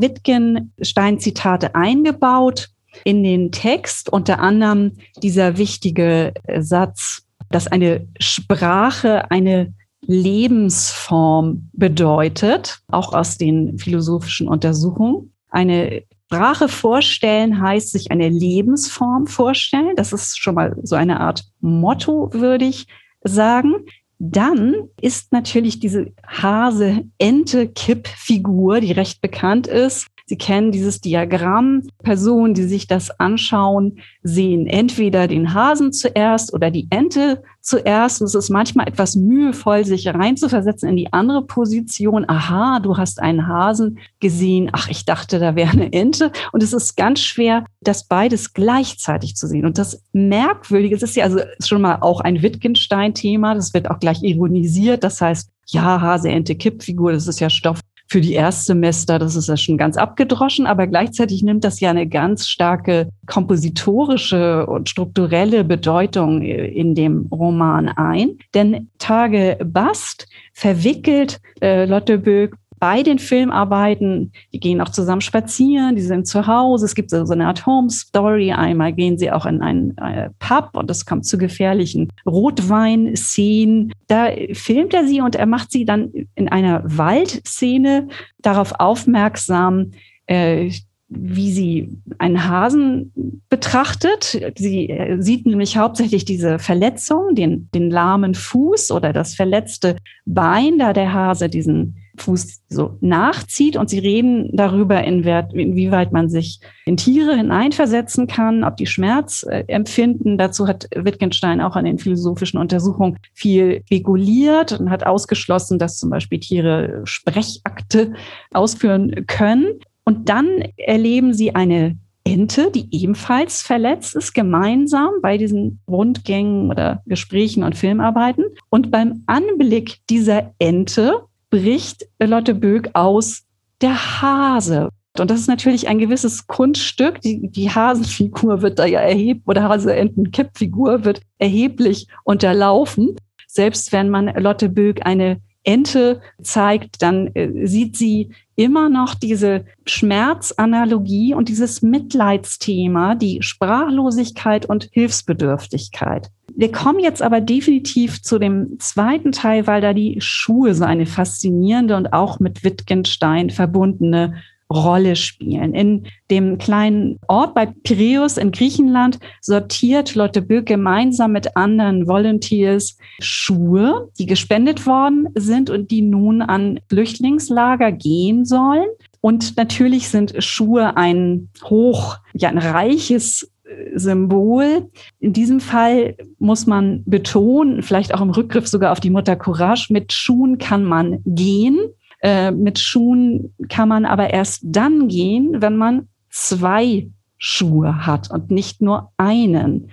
Wittgenstein-Zitate eingebaut in den Text, unter anderem dieser wichtige Satz, dass eine Sprache eine Lebensform bedeutet, auch aus den philosophischen Untersuchungen. Eine Sprache vorstellen heißt sich eine Lebensform vorstellen. Das ist schon mal so eine Art Motto, würde ich sagen. Dann ist natürlich diese Hase-Ente-Kipp-Figur, die recht bekannt ist, Sie kennen dieses Diagramm. Personen, die sich das anschauen, sehen entweder den Hasen zuerst oder die Ente zuerst. Und es ist manchmal etwas mühevoll, sich reinzuversetzen in die andere Position. Aha, du hast einen Hasen gesehen. Ach, ich dachte, da wäre eine Ente. Und es ist ganz schwer, das beides gleichzeitig zu sehen. Und das Merkwürdige, es ist ja also schon mal auch ein Wittgenstein-Thema. Das wird auch gleich ironisiert. Das heißt, ja, Hase, Ente, Kippfigur, das ist ja Stoff für die Erstsemester, das ist ja schon ganz abgedroschen, aber gleichzeitig nimmt das ja eine ganz starke kompositorische und strukturelle Bedeutung in dem Roman ein. Denn Tage Bast verwickelt äh, Lotte Böck bei den Filmarbeiten, die gehen auch zusammen spazieren, die sind zu Hause, es gibt so eine Art Home Story, einmal gehen sie auch in einen äh, Pub und es kommt zu gefährlichen Rotwein-Szenen. Da filmt er sie und er macht sie dann in einer Waldszene darauf aufmerksam, äh, wie sie einen Hasen betrachtet. Sie äh, sieht nämlich hauptsächlich diese Verletzung, den, den lahmen Fuß oder das verletzte Bein, da der Hase diesen Fuß so nachzieht und sie reden darüber, inwieweit man sich in Tiere hineinversetzen kann, ob die Schmerz äh, empfinden. Dazu hat Wittgenstein auch an den philosophischen Untersuchungen viel reguliert und hat ausgeschlossen, dass zum Beispiel Tiere Sprechakte ausführen können. Und dann erleben sie eine Ente, die ebenfalls verletzt ist, gemeinsam bei diesen Rundgängen oder Gesprächen und Filmarbeiten. Und beim Anblick dieser Ente bricht Lotte Böck aus, der Hase. Und das ist natürlich ein gewisses Kunststück. Die, die Hasenfigur wird da ja erheblich, oder Hase-Enten-Kippfigur wird erheblich unterlaufen. Selbst wenn man Lotte Böck eine Ente zeigt, dann äh, sieht sie immer noch diese Schmerzanalogie und dieses Mitleidsthema, die Sprachlosigkeit und Hilfsbedürftigkeit. Wir kommen jetzt aber definitiv zu dem zweiten Teil, weil da die Schuhe so eine faszinierende und auch mit Wittgenstein verbundene Rolle spielen. In dem kleinen Ort bei Piräus in Griechenland sortiert Lotte Böck gemeinsam mit anderen Volunteers Schuhe, die gespendet worden sind und die nun an Flüchtlingslager gehen sollen. Und natürlich sind Schuhe ein hoch, ja, ein reiches äh, Symbol. In diesem Fall muss man betonen, vielleicht auch im Rückgriff sogar auf die Mutter Courage, mit Schuhen kann man gehen. Äh, mit Schuhen kann man aber erst dann gehen, wenn man zwei Schuhe hat und nicht nur einen.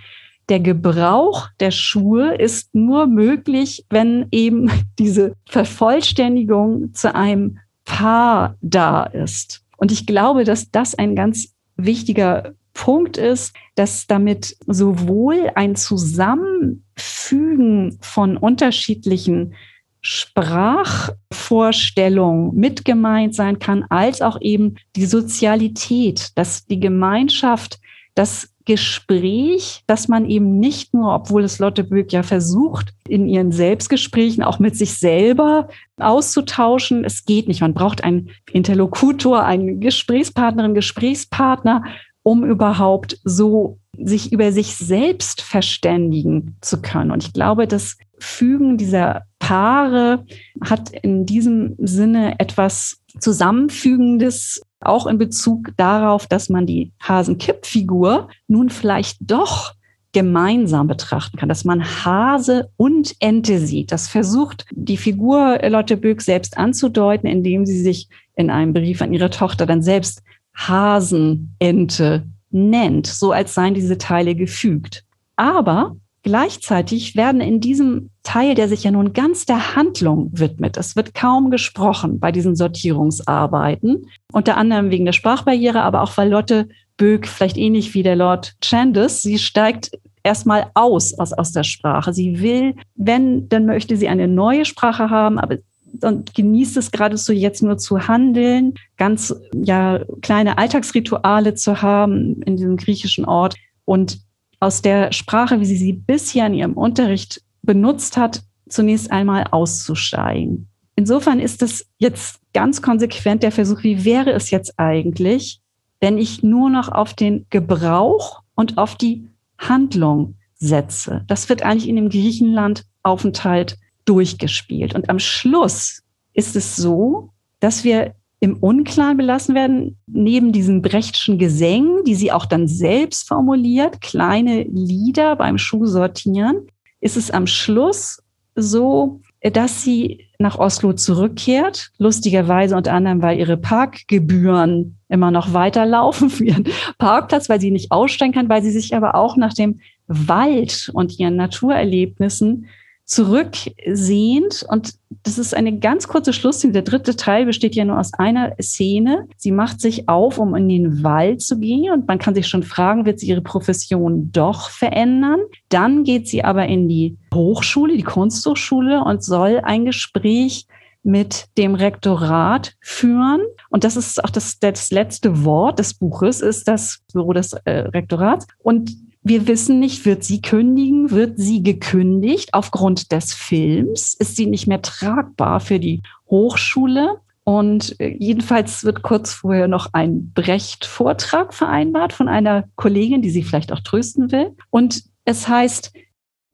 Der Gebrauch der Schuhe ist nur möglich, wenn eben <laughs> diese Vervollständigung zu einem Paar da ist. Und ich glaube, dass das ein ganz wichtiger Punkt ist, dass damit sowohl ein Zusammenfügen von unterschiedlichen Sprachvorstellung mit gemeint sein kann, als auch eben die Sozialität, dass die Gemeinschaft, das Gespräch, dass man eben nicht nur, obwohl es Lotte Böck ja versucht, in ihren Selbstgesprächen auch mit sich selber auszutauschen, es geht nicht. Man braucht einen Interlokutor, einen Gesprächspartnerin, Gesprächspartner, um überhaupt so sich über sich selbst verständigen zu können. Und ich glaube, das Fügen dieser Paare hat in diesem Sinne etwas Zusammenfügendes, auch in Bezug darauf, dass man die Hasenkipp-Figur nun vielleicht doch gemeinsam betrachten kann, dass man Hase und Ente sieht. Das versucht die Figur Lotte Böck selbst anzudeuten, indem sie sich in einem Brief an ihre Tochter dann selbst Hasenente nennt, so als seien diese Teile gefügt. Aber gleichzeitig werden in diesem Teil, der sich ja nun ganz der Handlung widmet, es wird kaum gesprochen bei diesen Sortierungsarbeiten, unter anderem wegen der Sprachbarriere, aber auch weil Lotte Böck, vielleicht ähnlich wie der Lord Chandos, sie steigt erstmal aus, aus aus der Sprache. Sie will, wenn, dann möchte sie eine neue Sprache haben, aber und genießt es geradezu jetzt nur zu handeln, ganz ja kleine Alltagsrituale zu haben in diesem griechischen Ort und aus der Sprache, wie sie sie bisher in ihrem Unterricht benutzt hat, zunächst einmal auszusteigen. Insofern ist es jetzt ganz konsequent der Versuch, wie wäre es jetzt eigentlich, wenn ich nur noch auf den Gebrauch und auf die Handlung setze. Das wird eigentlich in dem Griechenland-Aufenthalt durchgespielt. Und am Schluss ist es so, dass wir im Unklaren belassen werden, neben diesen Brechtschen Gesängen, die sie auch dann selbst formuliert, kleine Lieder beim Schuhsortieren, ist es am Schluss so, dass sie nach Oslo zurückkehrt, lustigerweise unter anderem, weil ihre Parkgebühren immer noch weiterlaufen für ihren Parkplatz, weil sie nicht aussteigen kann, weil sie sich aber auch nach dem Wald und ihren Naturerlebnissen zurücksehend und das ist eine ganz kurze Schlussszene. Der dritte Teil besteht ja nur aus einer Szene. Sie macht sich auf, um in den Wald zu gehen und man kann sich schon fragen, wird sie ihre Profession doch verändern? Dann geht sie aber in die Hochschule, die Kunsthochschule und soll ein Gespräch mit dem Rektorat führen. Und das ist auch das, das letzte Wort des Buches, ist das Büro des äh, Rektorats. Und wir wissen nicht, wird sie kündigen, wird sie gekündigt aufgrund des Films, ist sie nicht mehr tragbar für die Hochschule. Und äh, jedenfalls wird kurz vorher noch ein Brecht-Vortrag vereinbart von einer Kollegin, die sie vielleicht auch trösten will. Und es heißt,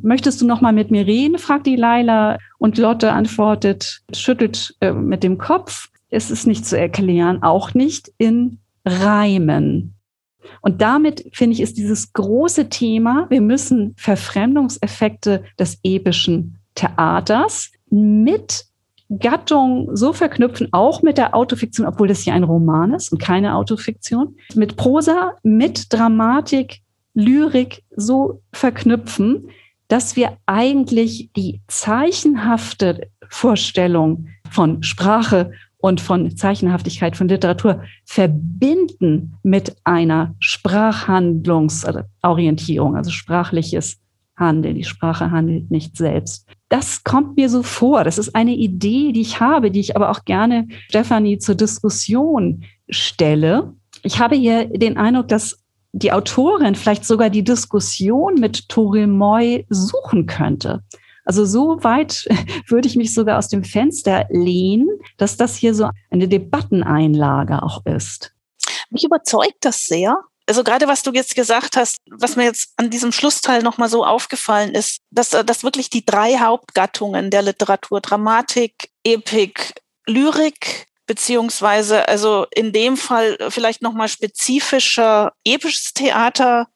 möchtest du noch mal mit mir reden? fragt die Laila. Und Lotte antwortet, schüttelt äh, mit dem Kopf. Es ist nicht zu erklären, auch nicht in Reimen. Und damit, finde ich, ist dieses große Thema, wir müssen Verfremdungseffekte des epischen Theaters mit Gattung so verknüpfen, auch mit der Autofiktion, obwohl das hier ein Roman ist und keine Autofiktion, mit Prosa, mit Dramatik, Lyrik so verknüpfen, dass wir eigentlich die zeichenhafte Vorstellung von Sprache und von Zeichenhaftigkeit von Literatur verbinden mit einer Sprachhandlungsorientierung, also sprachliches Handeln. Die Sprache handelt nicht selbst. Das kommt mir so vor. Das ist eine Idee, die ich habe, die ich aber auch gerne Stefanie zur Diskussion stelle. Ich habe hier den Eindruck, dass die Autorin vielleicht sogar die Diskussion mit Toril Moy suchen könnte. Also so weit <laughs> würde ich mich sogar aus dem Fenster lehnen, dass das hier so eine Debatteneinlage auch ist. Mich überzeugt das sehr. Also gerade was du jetzt gesagt hast, was mir jetzt an diesem Schlussteil nochmal so aufgefallen ist, dass, dass wirklich die drei Hauptgattungen der Literatur, Dramatik, Epik, Lyrik, beziehungsweise also in dem Fall vielleicht nochmal spezifischer episches Theater,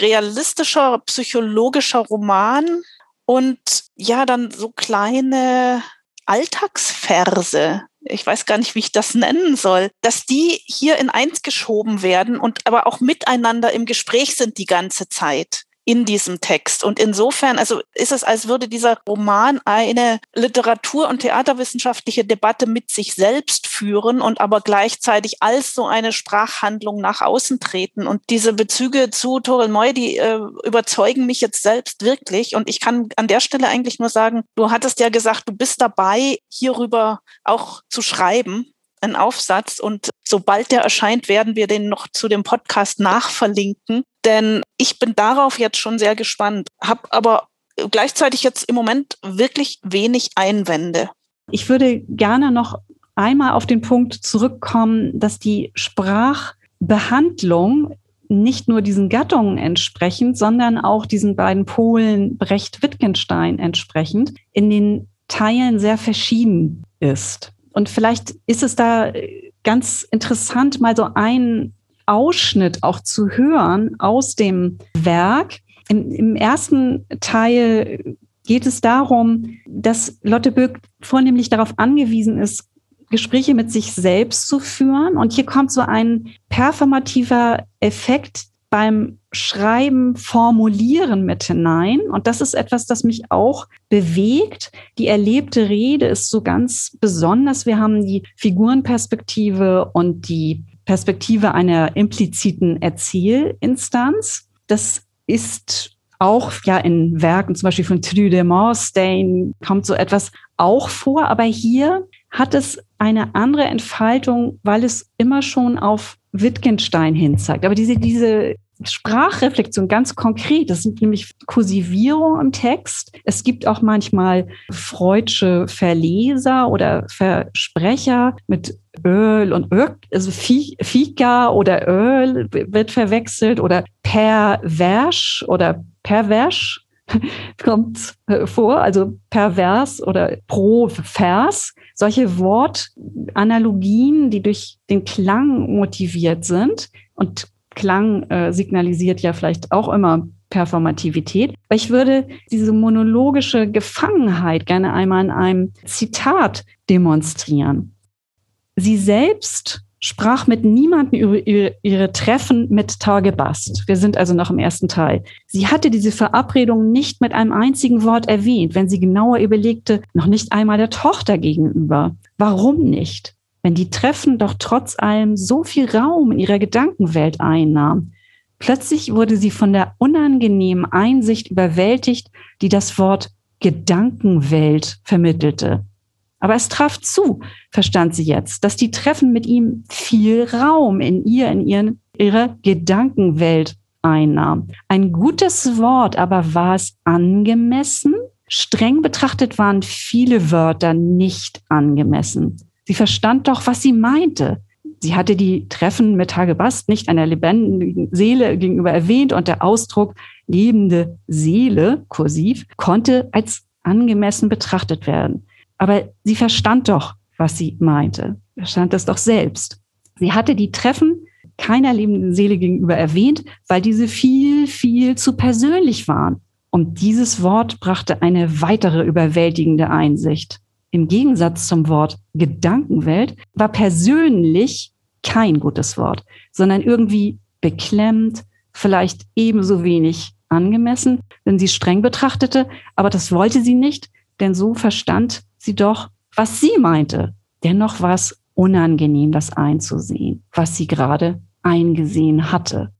realistischer psychologischer Roman und ja, dann so kleine Alltagsverse, ich weiß gar nicht, wie ich das nennen soll, dass die hier in eins geschoben werden und aber auch miteinander im Gespräch sind die ganze Zeit in diesem Text. Und insofern, also ist es, als würde dieser Roman eine Literatur- und theaterwissenschaftliche Debatte mit sich selbst führen und aber gleichzeitig als so eine Sprachhandlung nach außen treten. Und diese Bezüge zu Torel Moy, die äh, überzeugen mich jetzt selbst wirklich. Und ich kann an der Stelle eigentlich nur sagen, du hattest ja gesagt, du bist dabei, hierüber auch zu schreiben einen Aufsatz und sobald der erscheint, werden wir den noch zu dem Podcast nachverlinken. Denn ich bin darauf jetzt schon sehr gespannt, habe aber gleichzeitig jetzt im Moment wirklich wenig Einwände. Ich würde gerne noch einmal auf den Punkt zurückkommen, dass die Sprachbehandlung nicht nur diesen Gattungen entsprechend, sondern auch diesen beiden Polen Brecht-Wittgenstein entsprechend in den Teilen sehr verschieden ist. Und vielleicht ist es da ganz interessant, mal so einen Ausschnitt auch zu hören aus dem Werk. Im, im ersten Teil geht es darum, dass Lotte Böck vornehmlich darauf angewiesen ist, Gespräche mit sich selbst zu führen. Und hier kommt so ein performativer Effekt beim Schreiben, Formulieren mit hinein. Und das ist etwas, das mich auch bewegt. Die erlebte Rede ist so ganz besonders. Wir haben die Figurenperspektive und die Perspektive einer impliziten Erzählinstanz. Das ist auch ja in Werken, zum Beispiel von Trude de Morstein, kommt so etwas auch vor. Aber hier hat es eine andere Entfaltung, weil es immer schon auf Wittgenstein hin zeigt. Aber diese, diese Sprachreflexion ganz konkret. Das sind nämlich Kursivierung im Text. Es gibt auch manchmal freudsche Verleser oder Versprecher mit Öl und Öl, also Fika oder Öl wird verwechselt oder pervers oder pervers <laughs> kommt vor, also pervers oder pro Vers. Solche Wortanalogien, die durch den Klang motiviert sind und Klang äh, signalisiert ja vielleicht auch immer Performativität. Ich würde diese monologische Gefangenheit gerne einmal in einem Zitat demonstrieren. Sie selbst sprach mit niemandem über ihre, ihre Treffen mit Tagebast. Wir sind also noch im ersten Teil. Sie hatte diese Verabredung nicht mit einem einzigen Wort erwähnt, wenn sie genauer überlegte, noch nicht einmal der Tochter gegenüber. Warum nicht? Wenn die Treffen doch trotz allem so viel Raum in ihrer Gedankenwelt einnahmen. Plötzlich wurde sie von der unangenehmen Einsicht überwältigt, die das Wort Gedankenwelt vermittelte. Aber es traf zu, verstand sie jetzt, dass die Treffen mit ihm viel Raum in ihr, in ihren, ihrer Gedankenwelt einnahm. Ein gutes Wort, aber war es angemessen? Streng betrachtet waren viele Wörter nicht angemessen. Sie verstand doch, was sie meinte. Sie hatte die Treffen mit Hagebast nicht einer lebendigen Seele gegenüber erwähnt und der Ausdruck lebende Seele, kursiv, konnte als angemessen betrachtet werden. Aber sie verstand doch, was sie meinte. Verstand das doch selbst. Sie hatte die Treffen keiner lebenden Seele gegenüber erwähnt, weil diese viel, viel zu persönlich waren. Und dieses Wort brachte eine weitere überwältigende Einsicht. Im Gegensatz zum Wort Gedankenwelt war persönlich kein gutes Wort, sondern irgendwie beklemmt, vielleicht ebenso wenig angemessen, wenn sie streng betrachtete, aber das wollte sie nicht, denn so verstand sie doch, was sie meinte. Dennoch war es unangenehm, das einzusehen, was sie gerade eingesehen hatte.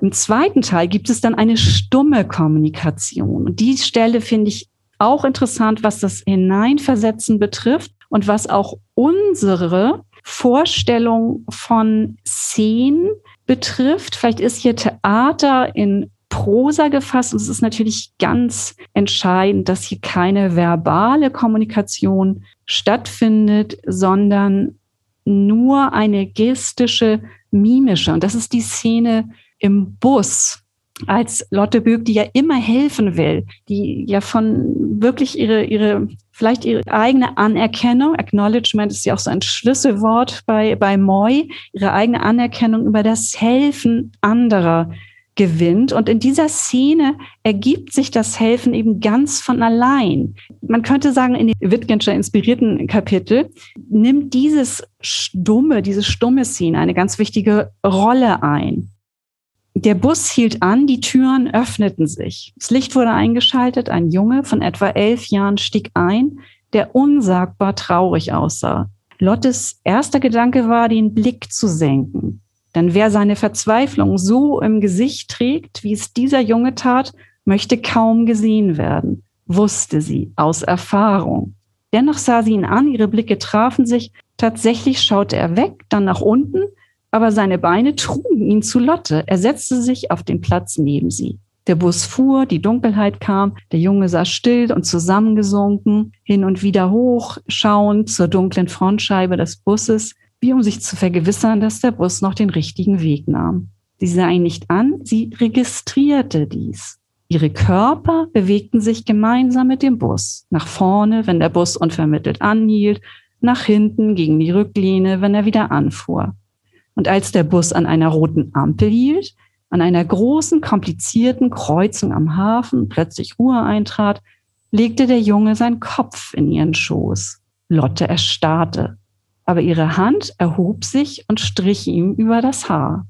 Im zweiten Teil gibt es dann eine stumme Kommunikation. Und die Stelle finde ich auch interessant, was das Hineinversetzen betrifft und was auch unsere Vorstellung von Szenen betrifft. Vielleicht ist hier Theater in Prosa gefasst. Und es ist natürlich ganz entscheidend, dass hier keine verbale Kommunikation stattfindet, sondern nur eine gestische, mimische. Und das ist die Szene im Bus, als Lotte Böck, die ja immer helfen will, die ja von wirklich ihre, ihre, vielleicht ihre eigene Anerkennung, Acknowledgement ist ja auch so ein Schlüsselwort bei, bei Moy, ihre eigene Anerkennung über das Helfen anderer gewinnt. Und in dieser Szene ergibt sich das Helfen eben ganz von allein. Man könnte sagen, in den Wittgenscher inspirierten Kapitel nimmt dieses stumme, diese stumme Szene eine ganz wichtige Rolle ein. Der Bus hielt an, die Türen öffneten sich. Das Licht wurde eingeschaltet, ein Junge von etwa elf Jahren stieg ein, der unsagbar traurig aussah. Lottes erster Gedanke war, den Blick zu senken. Denn wer seine Verzweiflung so im Gesicht trägt, wie es dieser Junge tat, möchte kaum gesehen werden, wusste sie aus Erfahrung. Dennoch sah sie ihn an, ihre Blicke trafen sich, tatsächlich schaute er weg, dann nach unten, aber seine Beine trugen ihn zu Lotte. Er setzte sich auf den Platz neben sie. Der Bus fuhr, die Dunkelheit kam, der Junge saß still und zusammengesunken, hin und wieder hoch, schauend zur dunklen Frontscheibe des Busses, wie um sich zu vergewissern, dass der Bus noch den richtigen Weg nahm. Sie sah ihn nicht an, sie registrierte dies. Ihre Körper bewegten sich gemeinsam mit dem Bus. Nach vorne, wenn der Bus unvermittelt anhielt, nach hinten gegen die Rücklehne, wenn er wieder anfuhr. Und als der Bus an einer roten Ampel hielt, an einer großen, komplizierten Kreuzung am Hafen plötzlich Ruhe eintrat, legte der Junge seinen Kopf in ihren Schoß. Lotte erstarrte, aber ihre Hand erhob sich und strich ihm über das Haar.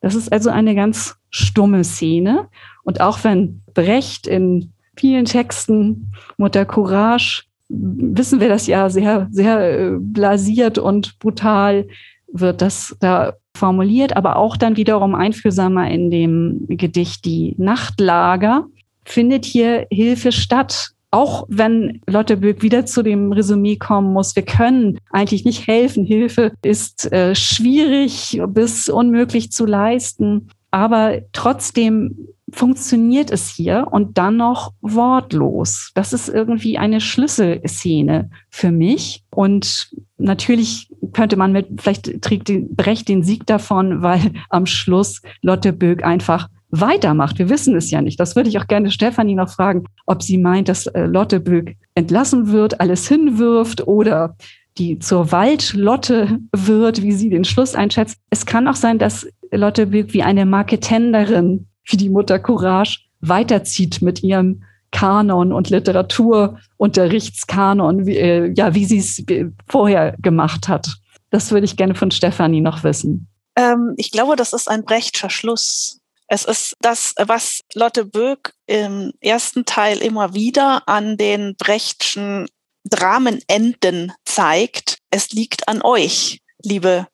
Das ist also eine ganz stumme Szene. Und auch wenn Brecht in vielen Texten Mutter Courage, wissen wir das ja sehr, sehr äh, blasiert und brutal wird das da formuliert, aber auch dann wiederum einfühlsamer in dem Gedicht Die Nachtlager findet hier Hilfe statt. Auch wenn Lotte Böck wieder zu dem Resümee kommen muss, wir können eigentlich nicht helfen. Hilfe ist äh, schwierig bis unmöglich zu leisten. Aber trotzdem funktioniert es hier und dann noch wortlos. Das ist irgendwie eine Schlüsselszene für mich. Und natürlich könnte man mit, vielleicht trägt die Brecht den Sieg davon, weil am Schluss Lotte Böck einfach weitermacht. Wir wissen es ja nicht. Das würde ich auch gerne Stefanie noch fragen, ob sie meint, dass äh, Lotte Böck entlassen wird, alles hinwirft oder die zur Waldlotte wird, wie sie den Schluss einschätzt. Es kann auch sein, dass Lotte Böck wie eine Marketenderin, wie die Mutter Courage, weiterzieht mit ihrem Kanon und Literaturunterrichtskanon, wie, äh, ja, wie sie es vorher gemacht hat. Das würde ich gerne von Stefanie noch wissen. Ähm, ich glaube, das ist ein Brechtscher Schluss. Es ist das, was Lotte Böck im ersten Teil immer wieder an den Brechtschen Dramenenden zeigt. Es liegt an euch, liebe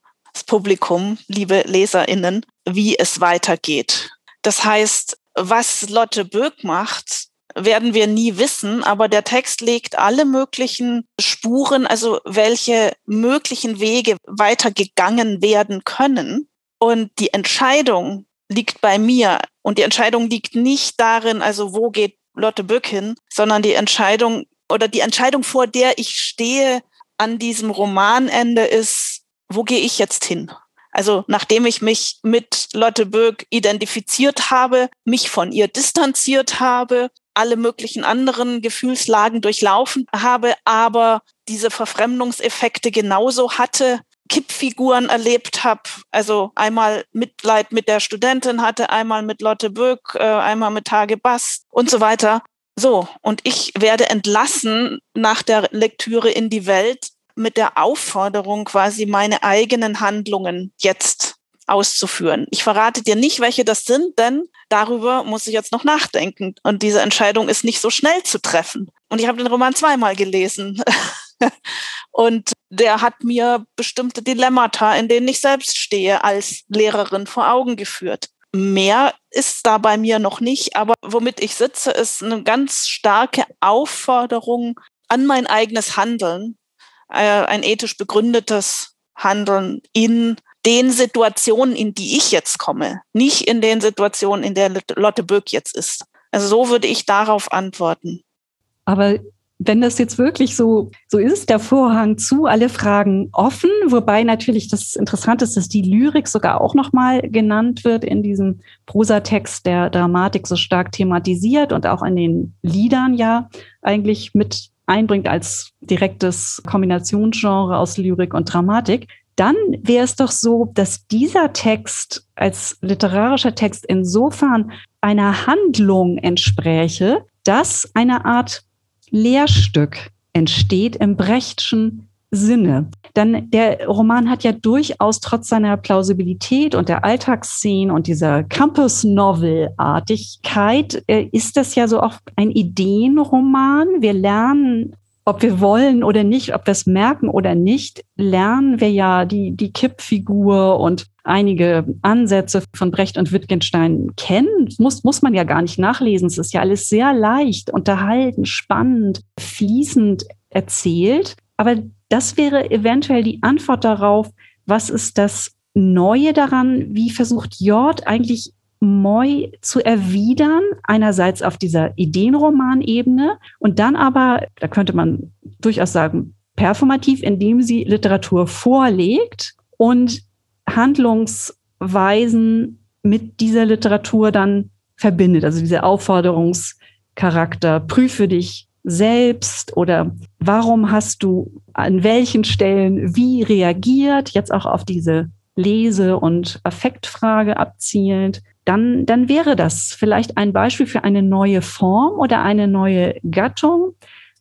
Publikum, liebe LeserInnen, wie es weitergeht. Das heißt, was Lotte Böck macht, werden wir nie wissen, aber der Text legt alle möglichen Spuren, also welche möglichen Wege weitergegangen werden können. Und die Entscheidung liegt bei mir. Und die Entscheidung liegt nicht darin, also wo geht Lotte Böck hin, sondern die Entscheidung oder die Entscheidung, vor der ich stehe, an diesem Romanende ist, wo gehe ich jetzt hin? Also nachdem ich mich mit Lotte Böck identifiziert habe, mich von ihr distanziert habe, alle möglichen anderen Gefühlslagen durchlaufen habe, aber diese Verfremdungseffekte genauso hatte, Kippfiguren erlebt habe, also einmal Mitleid mit der Studentin hatte, einmal mit Lotte Böck, äh, einmal mit Tage Bast und so weiter. So, und ich werde entlassen nach der Lektüre in die Welt mit der Aufforderung, quasi meine eigenen Handlungen jetzt auszuführen. Ich verrate dir nicht, welche das sind, denn darüber muss ich jetzt noch nachdenken. Und diese Entscheidung ist nicht so schnell zu treffen. Und ich habe den Roman zweimal gelesen. <laughs> und der hat mir bestimmte Dilemmata, in denen ich selbst stehe, als Lehrerin vor Augen geführt. Mehr ist da bei mir noch nicht, aber womit ich sitze, ist eine ganz starke Aufforderung an mein eigenes Handeln, äh, ein ethisch begründetes Handeln in den Situationen, in die ich jetzt komme, nicht in den Situationen, in der Lotte Böck jetzt ist. Also so würde ich darauf antworten. Aber wenn das jetzt wirklich so, so ist, der Vorhang zu, alle Fragen offen, wobei natürlich das Interessante ist, dass die Lyrik sogar auch nochmal genannt wird in diesem Prosatext der Dramatik so stark thematisiert und auch in den Liedern ja eigentlich mit einbringt als direktes Kombinationsgenre aus Lyrik und Dramatik, dann wäre es doch so, dass dieser Text als literarischer Text insofern einer Handlung entspräche, dass eine Art Lehrstück entsteht im Brechtschen Sinne. Dann der Roman hat ja durchaus trotz seiner Plausibilität und der Alltagsszenen und dieser Campus-Novel-Artigkeit äh, ist das ja so oft ein Ideenroman. Wir lernen ob wir wollen oder nicht, ob wir es merken oder nicht, lernen wir ja die, die Kippfigur und einige Ansätze von Brecht und Wittgenstein kennen. Muss, muss man ja gar nicht nachlesen. Es ist ja alles sehr leicht, unterhalten, spannend, fließend erzählt. Aber das wäre eventuell die Antwort darauf, was ist das Neue daran? Wie versucht Jord eigentlich Moy zu erwidern, einerseits auf dieser Ideenromanebene und dann aber, da könnte man durchaus sagen, performativ, indem sie Literatur vorlegt und Handlungsweisen mit dieser Literatur dann verbindet. Also dieser Aufforderungscharakter, prüfe dich selbst oder warum hast du an welchen Stellen wie reagiert, jetzt auch auf diese Lese- und Affektfrage abzielend dann, dann wäre das vielleicht ein Beispiel für eine neue Form oder eine neue Gattung,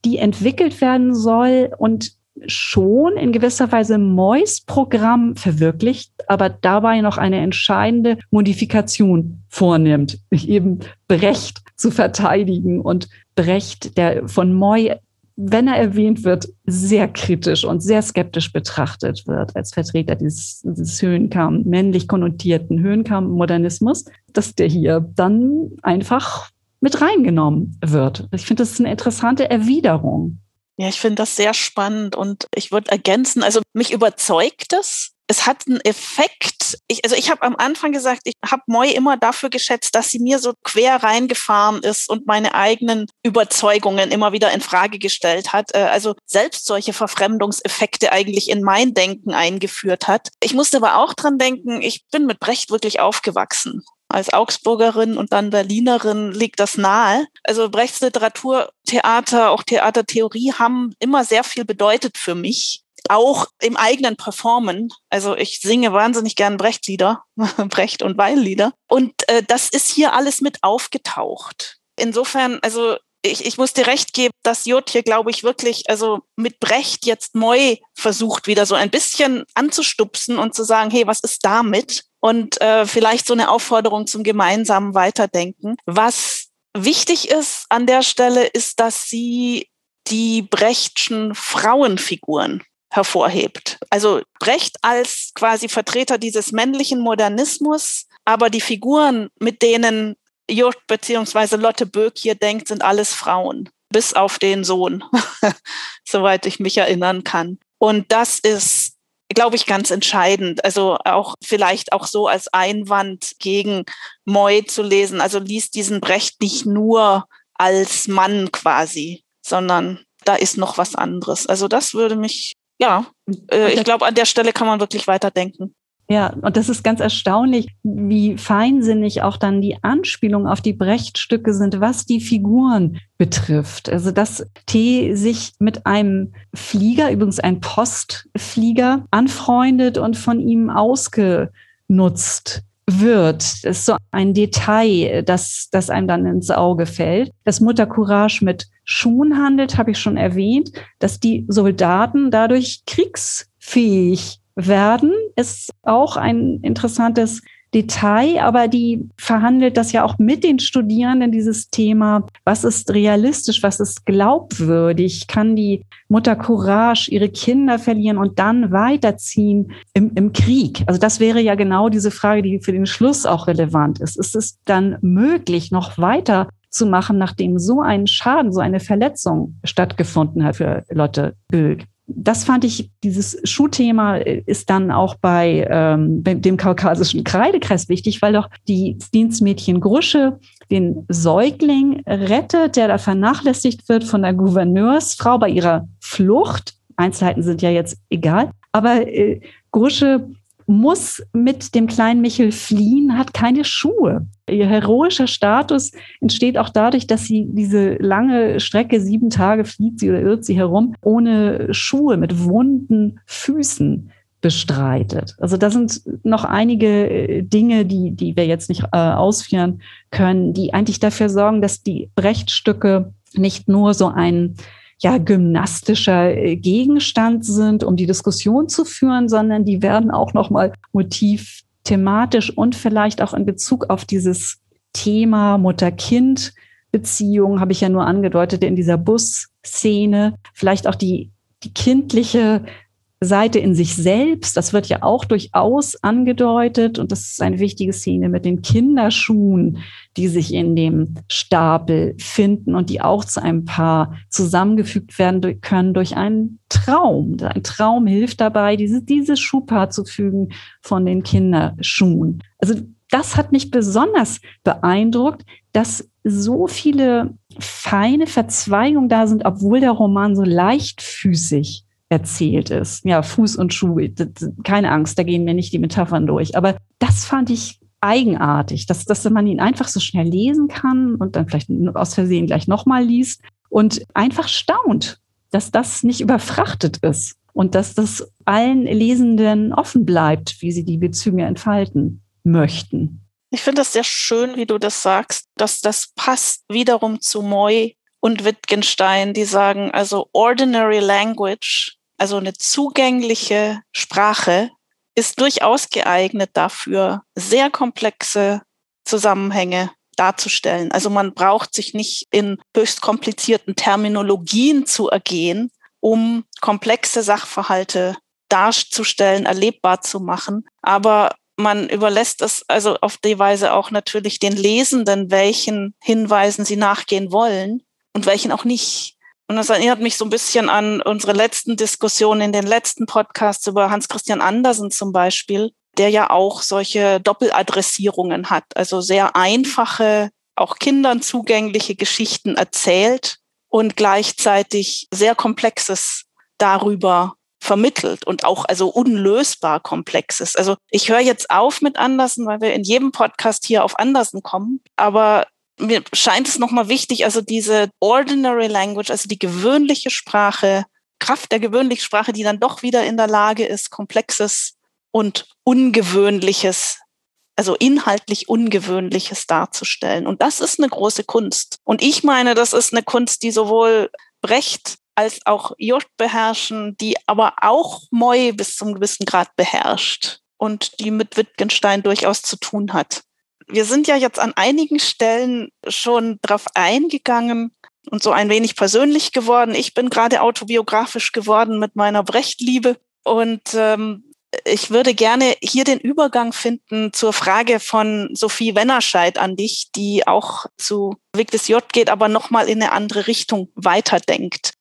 die entwickelt werden soll und schon in gewisser Weise Mois Programm verwirklicht, aber dabei noch eine entscheidende Modifikation vornimmt, eben Brecht zu verteidigen und Brecht, der von Moy wenn er erwähnt wird, sehr kritisch und sehr skeptisch betrachtet wird als Vertreter dieses, dieses Höhenkamm, männlich konnotierten Höhenkamm-Modernismus, dass der hier dann einfach mit reingenommen wird. Ich finde, das ist eine interessante Erwiderung. Ja, ich finde das sehr spannend und ich würde ergänzen, also mich überzeugt es, es hat einen Effekt. Ich, also ich habe am Anfang gesagt, ich habe Moi immer dafür geschätzt, dass sie mir so quer reingefahren ist und meine eigenen Überzeugungen immer wieder in Frage gestellt hat. Äh, also selbst solche Verfremdungseffekte eigentlich in mein Denken eingeführt hat. Ich musste aber auch dran denken, ich bin mit Brecht wirklich aufgewachsen. Als Augsburgerin und dann Berlinerin liegt das nahe. Also Brechts Literatur, Theater, auch Theatertheorie haben immer sehr viel bedeutet für mich auch im eigenen Performen. Also ich singe wahnsinnig gern Brecht-Lieder, <laughs> Brecht- und Weil-Lieder. Und äh, das ist hier alles mit aufgetaucht. Insofern, also ich, ich muss dir recht geben, dass Jod hier, glaube ich, wirklich, also mit Brecht jetzt neu versucht, wieder so ein bisschen anzustupsen und zu sagen, hey, was ist damit? Und äh, vielleicht so eine Aufforderung zum gemeinsamen Weiterdenken. Was wichtig ist an der Stelle, ist, dass sie die Brechtschen Frauenfiguren hervorhebt. Also Brecht als quasi Vertreter dieses männlichen Modernismus, aber die Figuren, mit denen Jurt bzw. Lotte Böck hier denkt, sind alles Frauen, bis auf den Sohn, <laughs> soweit ich mich erinnern kann. Und das ist, glaube ich, ganz entscheidend. Also auch vielleicht auch so als Einwand gegen Moy zu lesen. Also liest diesen Brecht nicht nur als Mann quasi, sondern da ist noch was anderes. Also das würde mich ja, äh, ich glaube, an der Stelle kann man wirklich weiterdenken. Ja, und das ist ganz erstaunlich, wie feinsinnig auch dann die Anspielungen auf die Brechtstücke sind, was die Figuren betrifft. Also, dass T sich mit einem Flieger, übrigens ein Postflieger, anfreundet und von ihm ausgenutzt wird. Ist so ein Detail, das, das einem dann ins Auge fällt. Dass Mutter Courage mit Schuhen handelt, habe ich schon erwähnt, dass die Soldaten dadurch kriegsfähig werden, ist auch ein interessantes Detail, aber die verhandelt das ja auch mit den Studierenden, dieses Thema, was ist realistisch, was ist glaubwürdig, kann die Mutter Courage ihre Kinder verlieren und dann weiterziehen im, im Krieg? Also das wäre ja genau diese Frage, die für den Schluss auch relevant ist. Ist es dann möglich, noch weiter zu machen, nachdem so ein Schaden, so eine Verletzung stattgefunden hat für Lotte Gülk? Das fand ich, dieses Schuhthema ist dann auch bei, ähm, dem kaukasischen Kreidekreis wichtig, weil doch die Dienstmädchen Grusche den Säugling rettet, der da vernachlässigt wird von der Gouverneursfrau bei ihrer Flucht. Einzelheiten sind ja jetzt egal. Aber äh, Grusche muss mit dem kleinen Michel fliehen, hat keine Schuhe. Ihr heroischer Status entsteht auch dadurch, dass sie diese lange Strecke, sieben Tage flieht sie oder irrt sie herum, ohne Schuhe, mit wunden Füßen bestreitet. Also da sind noch einige äh, Dinge, die, die wir jetzt nicht äh, ausführen können, die eigentlich dafür sorgen, dass die Brechtstücke nicht nur so ein ja gymnastischer äh, Gegenstand sind, um die Diskussion zu führen, sondern die werden auch noch mal motiv thematisch und vielleicht auch in Bezug auf dieses Thema Mutter-Kind Beziehung habe ich ja nur angedeutet in dieser Busszene, vielleicht auch die die kindliche Seite in sich selbst, das wird ja auch durchaus angedeutet und das ist eine wichtige Szene mit den Kinderschuhen, die sich in dem Stapel finden und die auch zu einem Paar zusammengefügt werden können durch einen Traum. Ein Traum hilft dabei, diese, dieses Schuhpaar zu fügen von den Kinderschuhen. Also das hat mich besonders beeindruckt, dass so viele feine Verzweigungen da sind, obwohl der Roman so leichtfüßig erzählt ist. Ja, Fuß und Schuh, keine Angst, da gehen mir nicht die Metaphern durch. Aber das fand ich eigenartig, dass, dass man ihn einfach so schnell lesen kann und dann vielleicht aus Versehen gleich nochmal liest und einfach staunt, dass das nicht überfrachtet ist und dass das allen Lesenden offen bleibt, wie sie die Bezüge entfalten möchten. Ich finde das sehr schön, wie du das sagst, dass das passt wiederum zu Moy und Wittgenstein, die sagen, also ordinary language, also eine zugängliche Sprache, ist durchaus geeignet dafür, sehr komplexe Zusammenhänge darzustellen. Also man braucht sich nicht in höchst komplizierten Terminologien zu ergehen, um komplexe Sachverhalte darzustellen, erlebbar zu machen. Aber man überlässt es also auf die Weise auch natürlich den Lesenden, welchen Hinweisen sie nachgehen wollen und welchen auch nicht. Und das erinnert mich so ein bisschen an unsere letzten Diskussionen in den letzten Podcasts über Hans Christian Andersen zum Beispiel, der ja auch solche Doppeladressierungen hat, also sehr einfache, auch Kindern zugängliche Geschichten erzählt und gleichzeitig sehr Komplexes darüber vermittelt und auch also unlösbar Komplexes. Also ich höre jetzt auf mit Andersen, weil wir in jedem Podcast hier auf Andersen kommen, aber mir scheint es nochmal wichtig, also diese ordinary language, also die gewöhnliche Sprache, Kraft der gewöhnlichen Sprache, die dann doch wieder in der Lage ist, komplexes und ungewöhnliches, also inhaltlich ungewöhnliches darzustellen. Und das ist eine große Kunst. Und ich meine, das ist eine Kunst, die sowohl Brecht als auch Jurt beherrschen, die aber auch Moy bis zum gewissen Grad beherrscht und die mit Wittgenstein durchaus zu tun hat. Wir sind ja jetzt an einigen Stellen schon drauf eingegangen und so ein wenig persönlich geworden. Ich bin gerade autobiografisch geworden mit meiner Brechtliebe und ähm, ich würde gerne hier den Übergang finden zur Frage von Sophie Wennerscheid an dich, die auch zu Weg des J geht, aber nochmal in eine andere Richtung weiterdenkt.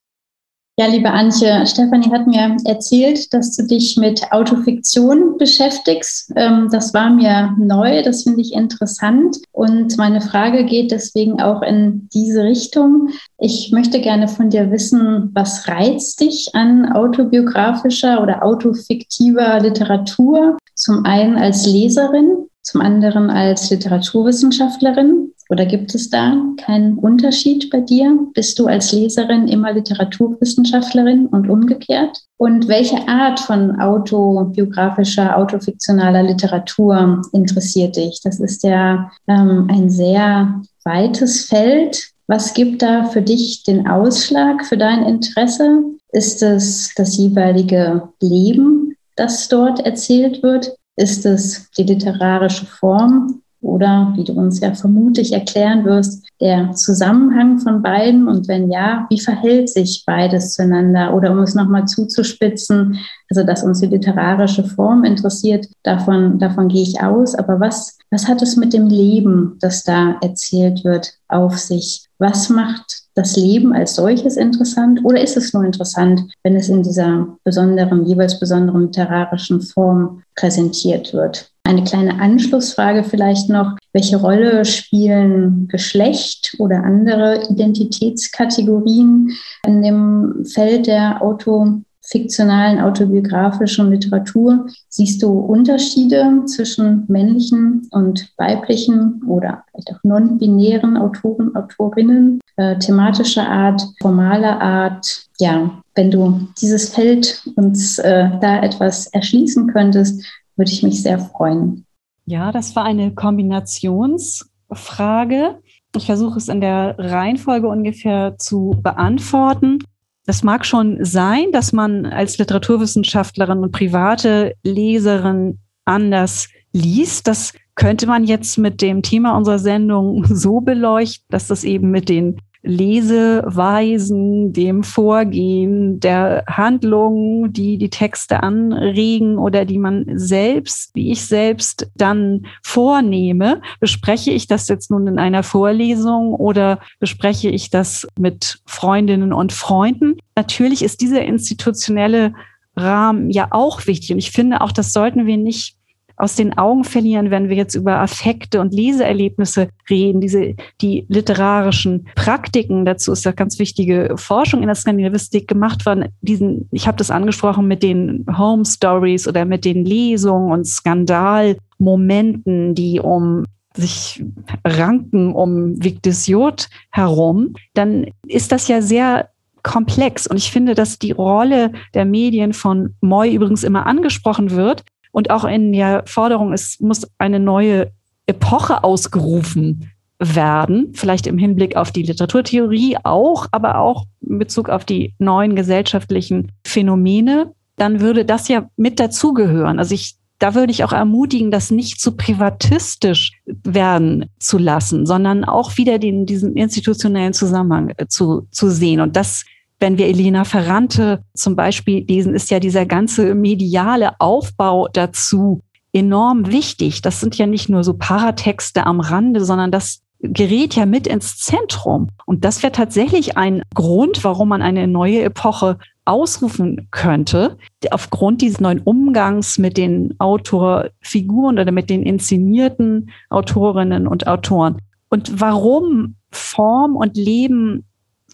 Ja, liebe Antje, Stefanie hat mir erzählt, dass du dich mit Autofiktion beschäftigst. Ähm, das war mir neu, das finde ich interessant. Und meine Frage geht deswegen auch in diese Richtung. Ich möchte gerne von dir wissen, was reizt dich an autobiografischer oder autofiktiver Literatur? Zum einen als Leserin, zum anderen als Literaturwissenschaftlerin. Oder gibt es da keinen Unterschied bei dir? Bist du als Leserin immer Literaturwissenschaftlerin und umgekehrt? Und welche Art von autobiografischer, autofiktionaler Literatur interessiert dich? Das ist ja ähm, ein sehr weites Feld. Was gibt da für dich den Ausschlag für dein Interesse? Ist es das jeweilige Leben, das dort erzählt wird? Ist es die literarische Form? Oder, wie du uns ja vermutlich erklären wirst, der Zusammenhang von beiden? Und wenn ja, wie verhält sich beides zueinander? Oder um es nochmal zuzuspitzen, also dass uns die literarische Form interessiert, davon, davon gehe ich aus. Aber was, was hat es mit dem Leben, das da erzählt wird, auf sich? Was macht das Leben als solches interessant oder ist es nur interessant, wenn es in dieser besonderen, jeweils besonderen literarischen Form präsentiert wird? Eine kleine Anschlussfrage vielleicht noch. Welche Rolle spielen Geschlecht oder andere Identitätskategorien in dem Feld der autofiktionalen, autobiografischen Literatur? Siehst du Unterschiede zwischen männlichen und weiblichen oder vielleicht auch non-binären Autoren, Autorinnen, äh, thematischer Art, formaler Art? Ja, wenn du dieses Feld uns äh, da etwas erschließen könntest, würde ich mich sehr freuen. Ja, das war eine Kombinationsfrage. Ich versuche es in der Reihenfolge ungefähr zu beantworten. Das mag schon sein, dass man als Literaturwissenschaftlerin und private Leserin anders liest. Das könnte man jetzt mit dem Thema unserer Sendung so beleuchten, dass das eben mit den Leseweisen, dem Vorgehen, der Handlungen, die die Texte anregen oder die man selbst, wie ich selbst dann vornehme. Bespreche ich das jetzt nun in einer Vorlesung oder bespreche ich das mit Freundinnen und Freunden? Natürlich ist dieser institutionelle Rahmen ja auch wichtig. Und ich finde auch, das sollten wir nicht aus den Augen verlieren, wenn wir jetzt über Affekte und Leseerlebnisse reden, diese, die literarischen Praktiken. Dazu ist ja ganz wichtige Forschung in der Skandinavistik gemacht worden. Diesen, ich habe das angesprochen mit den Home Stories oder mit den Lesungen und Skandalmomenten, die um sich ranken um Victus Jod herum, dann ist das ja sehr komplex. Und ich finde, dass die Rolle der Medien von Moy übrigens immer angesprochen wird, und auch in der Forderung, es muss eine neue Epoche ausgerufen werden, vielleicht im Hinblick auf die Literaturtheorie auch, aber auch in Bezug auf die neuen gesellschaftlichen Phänomene, dann würde das ja mit dazugehören. Also ich, da würde ich auch ermutigen, das nicht zu privatistisch werden zu lassen, sondern auch wieder den, diesen institutionellen Zusammenhang äh, zu, zu sehen. Und das wenn wir Elena Ferrante zum Beispiel lesen, ist ja dieser ganze mediale Aufbau dazu enorm wichtig. Das sind ja nicht nur so Paratexte am Rande, sondern das gerät ja mit ins Zentrum. Und das wäre tatsächlich ein Grund, warum man eine neue Epoche ausrufen könnte, aufgrund dieses neuen Umgangs mit den Autorfiguren oder mit den inszenierten Autorinnen und Autoren. Und warum Form und Leben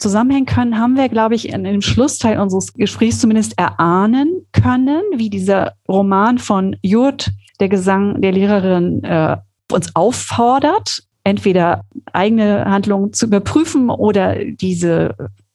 zusammenhängen können, haben wir, glaube ich, in, dem Schlussteil unseres Gesprächs zumindest erahnen können, wie dieser Roman von Jurt, der Gesang der Lehrerin, äh, uns auffordert, entweder eigene Handlungen zu überprüfen oder diese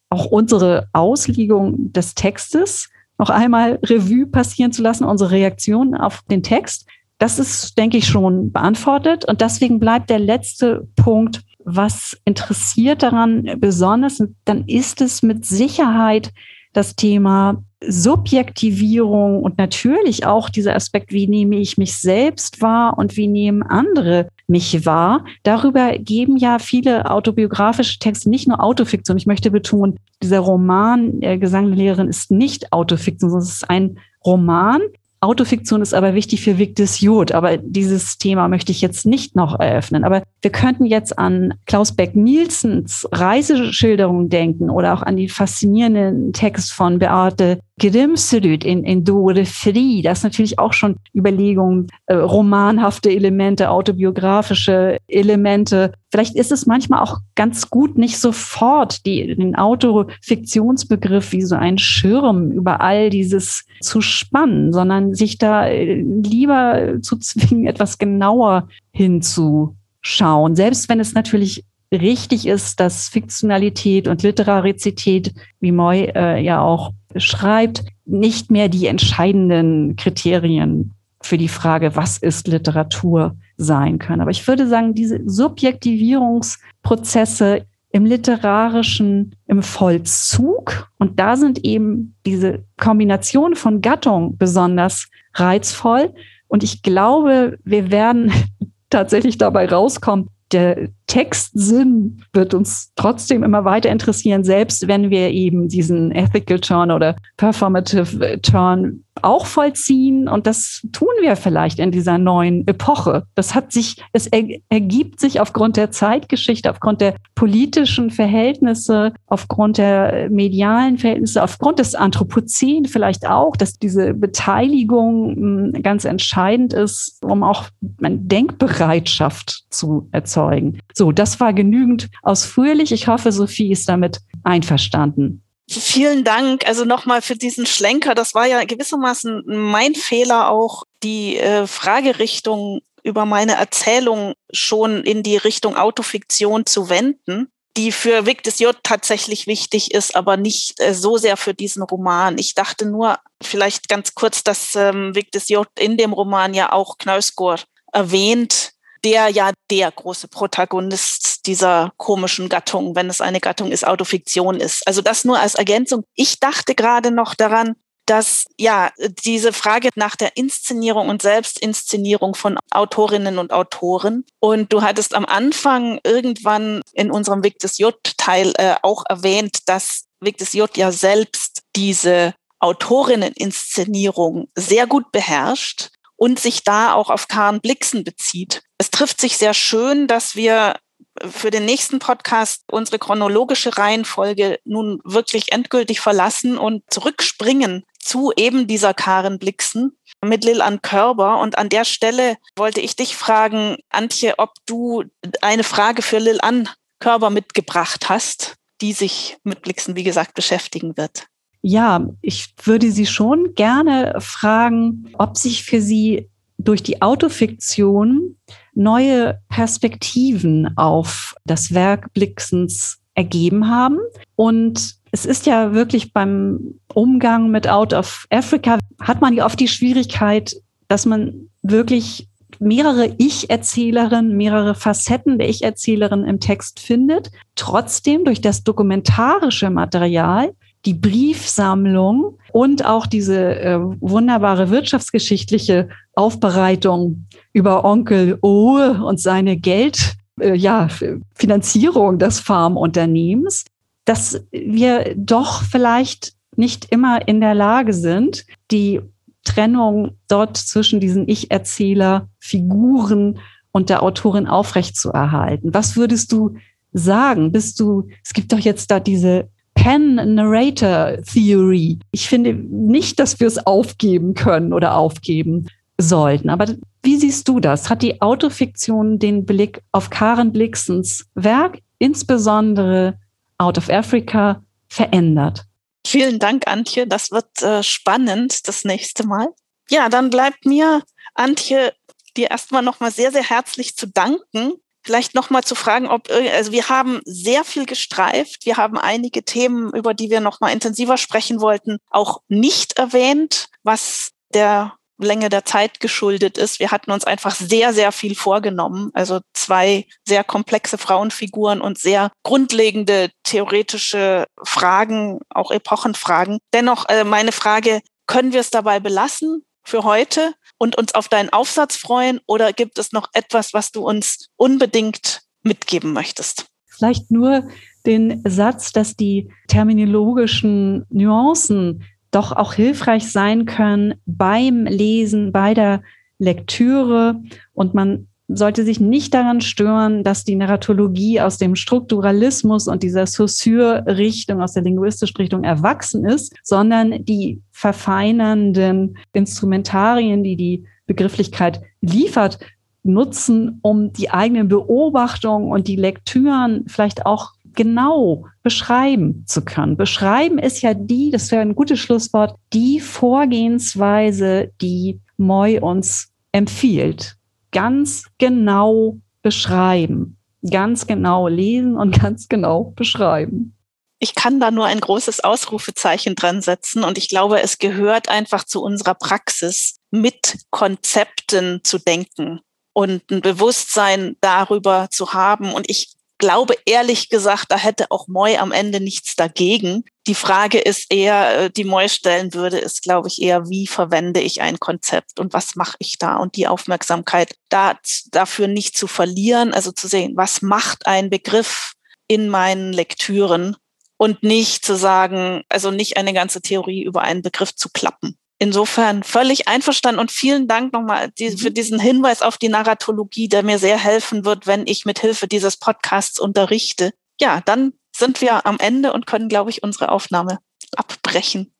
auch unsere Auslegung des Textes noch einmal Revue passieren zu lassen, unsere Reaktion auf den Text. Das ist, denke ich, schon beantwortet. Und deswegen bleibt der letzte Punkt was interessiert daran besonders, dann ist es mit Sicherheit das Thema Subjektivierung und natürlich auch dieser Aspekt, wie nehme ich mich selbst wahr und wie nehmen andere mich wahr. Darüber geben ja viele autobiografische Texte, nicht nur Autofiktion. Ich möchte betonen, dieser Roman äh, Gesang der Lehrerin ist nicht Autofiktion, sondern es ist ein Roman Autofiktion ist aber wichtig für Victus Jod. Aber dieses Thema möchte ich jetzt nicht noch eröffnen. Aber wir könnten jetzt an Klaus Beck-Nielsens Reiseschilderung denken oder auch an die faszinierenden Text von Beate Grimsrud in, in Dore Fri. Das ist natürlich auch schon Überlegungen, äh, romanhafte Elemente, autobiografische Elemente. Vielleicht ist es manchmal auch ganz gut, nicht sofort die, den Autofiktionsbegriff wie so ein Schirm über all dieses zu spannen, sondern sich da äh, lieber zu <laughs> zwingen, etwas genauer hinzuschauen. Selbst wenn es natürlich richtig ist, dass Fiktionalität und Literarizität, wie Moy äh, ja auch schreibt, nicht mehr die entscheidenden Kriterien für die Frage, was ist Literatur sein können. Aber ich würde sagen, diese Subjektivierungsprozesse im literarischen, im Vollzug, und da sind eben diese Kombination von Gattung besonders reizvoll. Und ich glaube, wir werden <laughs> tatsächlich dabei rauskommen, der Textsinn wird uns trotzdem immer weiter interessieren, selbst wenn wir eben diesen Ethical Turn oder Performative Turn auch vollziehen. Und das tun wir vielleicht in dieser neuen Epoche. Das hat sich, es ergibt sich aufgrund der Zeitgeschichte, aufgrund der politischen Verhältnisse, aufgrund der medialen Verhältnisse, aufgrund des Anthropozän vielleicht auch, dass diese Beteiligung hm, ganz entscheidend ist, um auch eine Denkbereitschaft zu erzeugen. So, das war genügend ausführlich. Ich hoffe, Sophie ist damit einverstanden. Vielen Dank. Also nochmal für diesen Schlenker. Das war ja gewissermaßen mein Fehler auch, die äh, Fragerichtung über meine Erzählung schon in die Richtung Autofiktion zu wenden, die für Victus J tatsächlich wichtig ist, aber nicht äh, so sehr für diesen Roman. Ich dachte nur vielleicht ganz kurz, dass ähm, Victus J in dem Roman ja auch Knausgård erwähnt, der ja der große Protagonist dieser komischen Gattung, wenn es eine Gattung ist, Autofiktion ist. Also das nur als Ergänzung. Ich dachte gerade noch daran, dass ja diese Frage nach der Inszenierung und Selbstinszenierung von Autorinnen und Autoren und du hattest am Anfang irgendwann in unserem Weg des J-Teil äh, auch erwähnt, dass Weg des J ja selbst diese Autorinnen-Inszenierung sehr gut beherrscht und sich da auch auf Karen Blixen bezieht. Es trifft sich sehr schön, dass wir für den nächsten Podcast unsere chronologische Reihenfolge nun wirklich endgültig verlassen und zurückspringen zu eben dieser Karen Blixen mit Lil an Körber. Und an der Stelle wollte ich dich fragen, Antje, ob du eine Frage für Lil an Körber mitgebracht hast, die sich mit Blixen, wie gesagt, beschäftigen wird. Ja, ich würde Sie schon gerne fragen, ob sich für Sie durch die Autofiktion neue Perspektiven auf das Werk Blixens ergeben haben. Und es ist ja wirklich beim Umgang mit Out of Africa, hat man ja oft die Schwierigkeit, dass man wirklich mehrere Ich-Erzählerinnen, mehrere Facetten der Ich-Erzählerin im Text findet. Trotzdem durch das dokumentarische Material die Briefsammlung und auch diese äh, wunderbare wirtschaftsgeschichtliche Aufbereitung über Onkel O und seine Geld, äh, ja, Finanzierung des Farmunternehmens, dass wir doch vielleicht nicht immer in der Lage sind, die Trennung dort zwischen diesen Ich-Erzähler, Figuren und der Autorin aufrechtzuerhalten. Was würdest du sagen? Bist du, es gibt doch jetzt da diese Pen-Narrator Theory. Ich finde nicht, dass wir es aufgeben können oder aufgeben sollten. Aber wie siehst du das? Hat die Autofiktion den Blick auf Karen Blixens Werk, insbesondere Out of Africa, verändert? Vielen Dank, Antje. Das wird äh, spannend das nächste Mal. Ja, dann bleibt mir, Antje, dir erstmal nochmal sehr, sehr herzlich zu danken vielleicht noch mal zu fragen, ob also wir haben sehr viel gestreift, wir haben einige Themen, über die wir noch mal intensiver sprechen wollten, auch nicht erwähnt, was der Länge der Zeit geschuldet ist. Wir hatten uns einfach sehr, sehr viel vorgenommen. Also zwei sehr komplexe Frauenfiguren und sehr grundlegende theoretische Fragen, auch Epochenfragen. Dennoch äh, meine Frage, können wir es dabei belassen für heute? Und uns auf deinen Aufsatz freuen? Oder gibt es noch etwas, was du uns unbedingt mitgeben möchtest? Vielleicht nur den Satz, dass die terminologischen Nuancen doch auch hilfreich sein können beim Lesen, bei der Lektüre. Und man sollte sich nicht daran stören, dass die Narratologie aus dem Strukturalismus und dieser Saussure-Richtung, aus der linguistischen Richtung erwachsen ist, sondern die verfeinernden Instrumentarien, die die Begrifflichkeit liefert, nutzen, um die eigenen Beobachtungen und die Lektüren vielleicht auch genau beschreiben zu können. Beschreiben ist ja die, das wäre ein gutes Schlusswort, die Vorgehensweise, die Moy uns empfiehlt. Ganz genau beschreiben, ganz genau lesen und <laughs> ganz genau beschreiben. Ich kann da nur ein großes Ausrufezeichen dran setzen und ich glaube, es gehört einfach zu unserer Praxis, mit Konzepten zu denken und ein Bewusstsein darüber zu haben. Und ich glaube ehrlich gesagt, da hätte auch Moy am Ende nichts dagegen. Die Frage ist eher, äh, die Moy stellen würde, ist, glaube ich, eher, wie verwende ich ein Konzept und was mache ich da? Und die Aufmerksamkeit da, dafür nicht zu verlieren, also zu sehen, was macht ein Begriff in meinen Lektüren und nicht zu sagen, also nicht eine ganze Theorie über einen Begriff zu klappen. Insofern völlig einverstanden und vielen Dank nochmal für mhm. diesen Hinweis auf die Narratologie, der mir sehr helfen wird, wenn ich mit Hilfe dieses Podcasts unterrichte. Ja, dann sind wir am Ende und können, glaube ich, unsere Aufnahme abbrechen.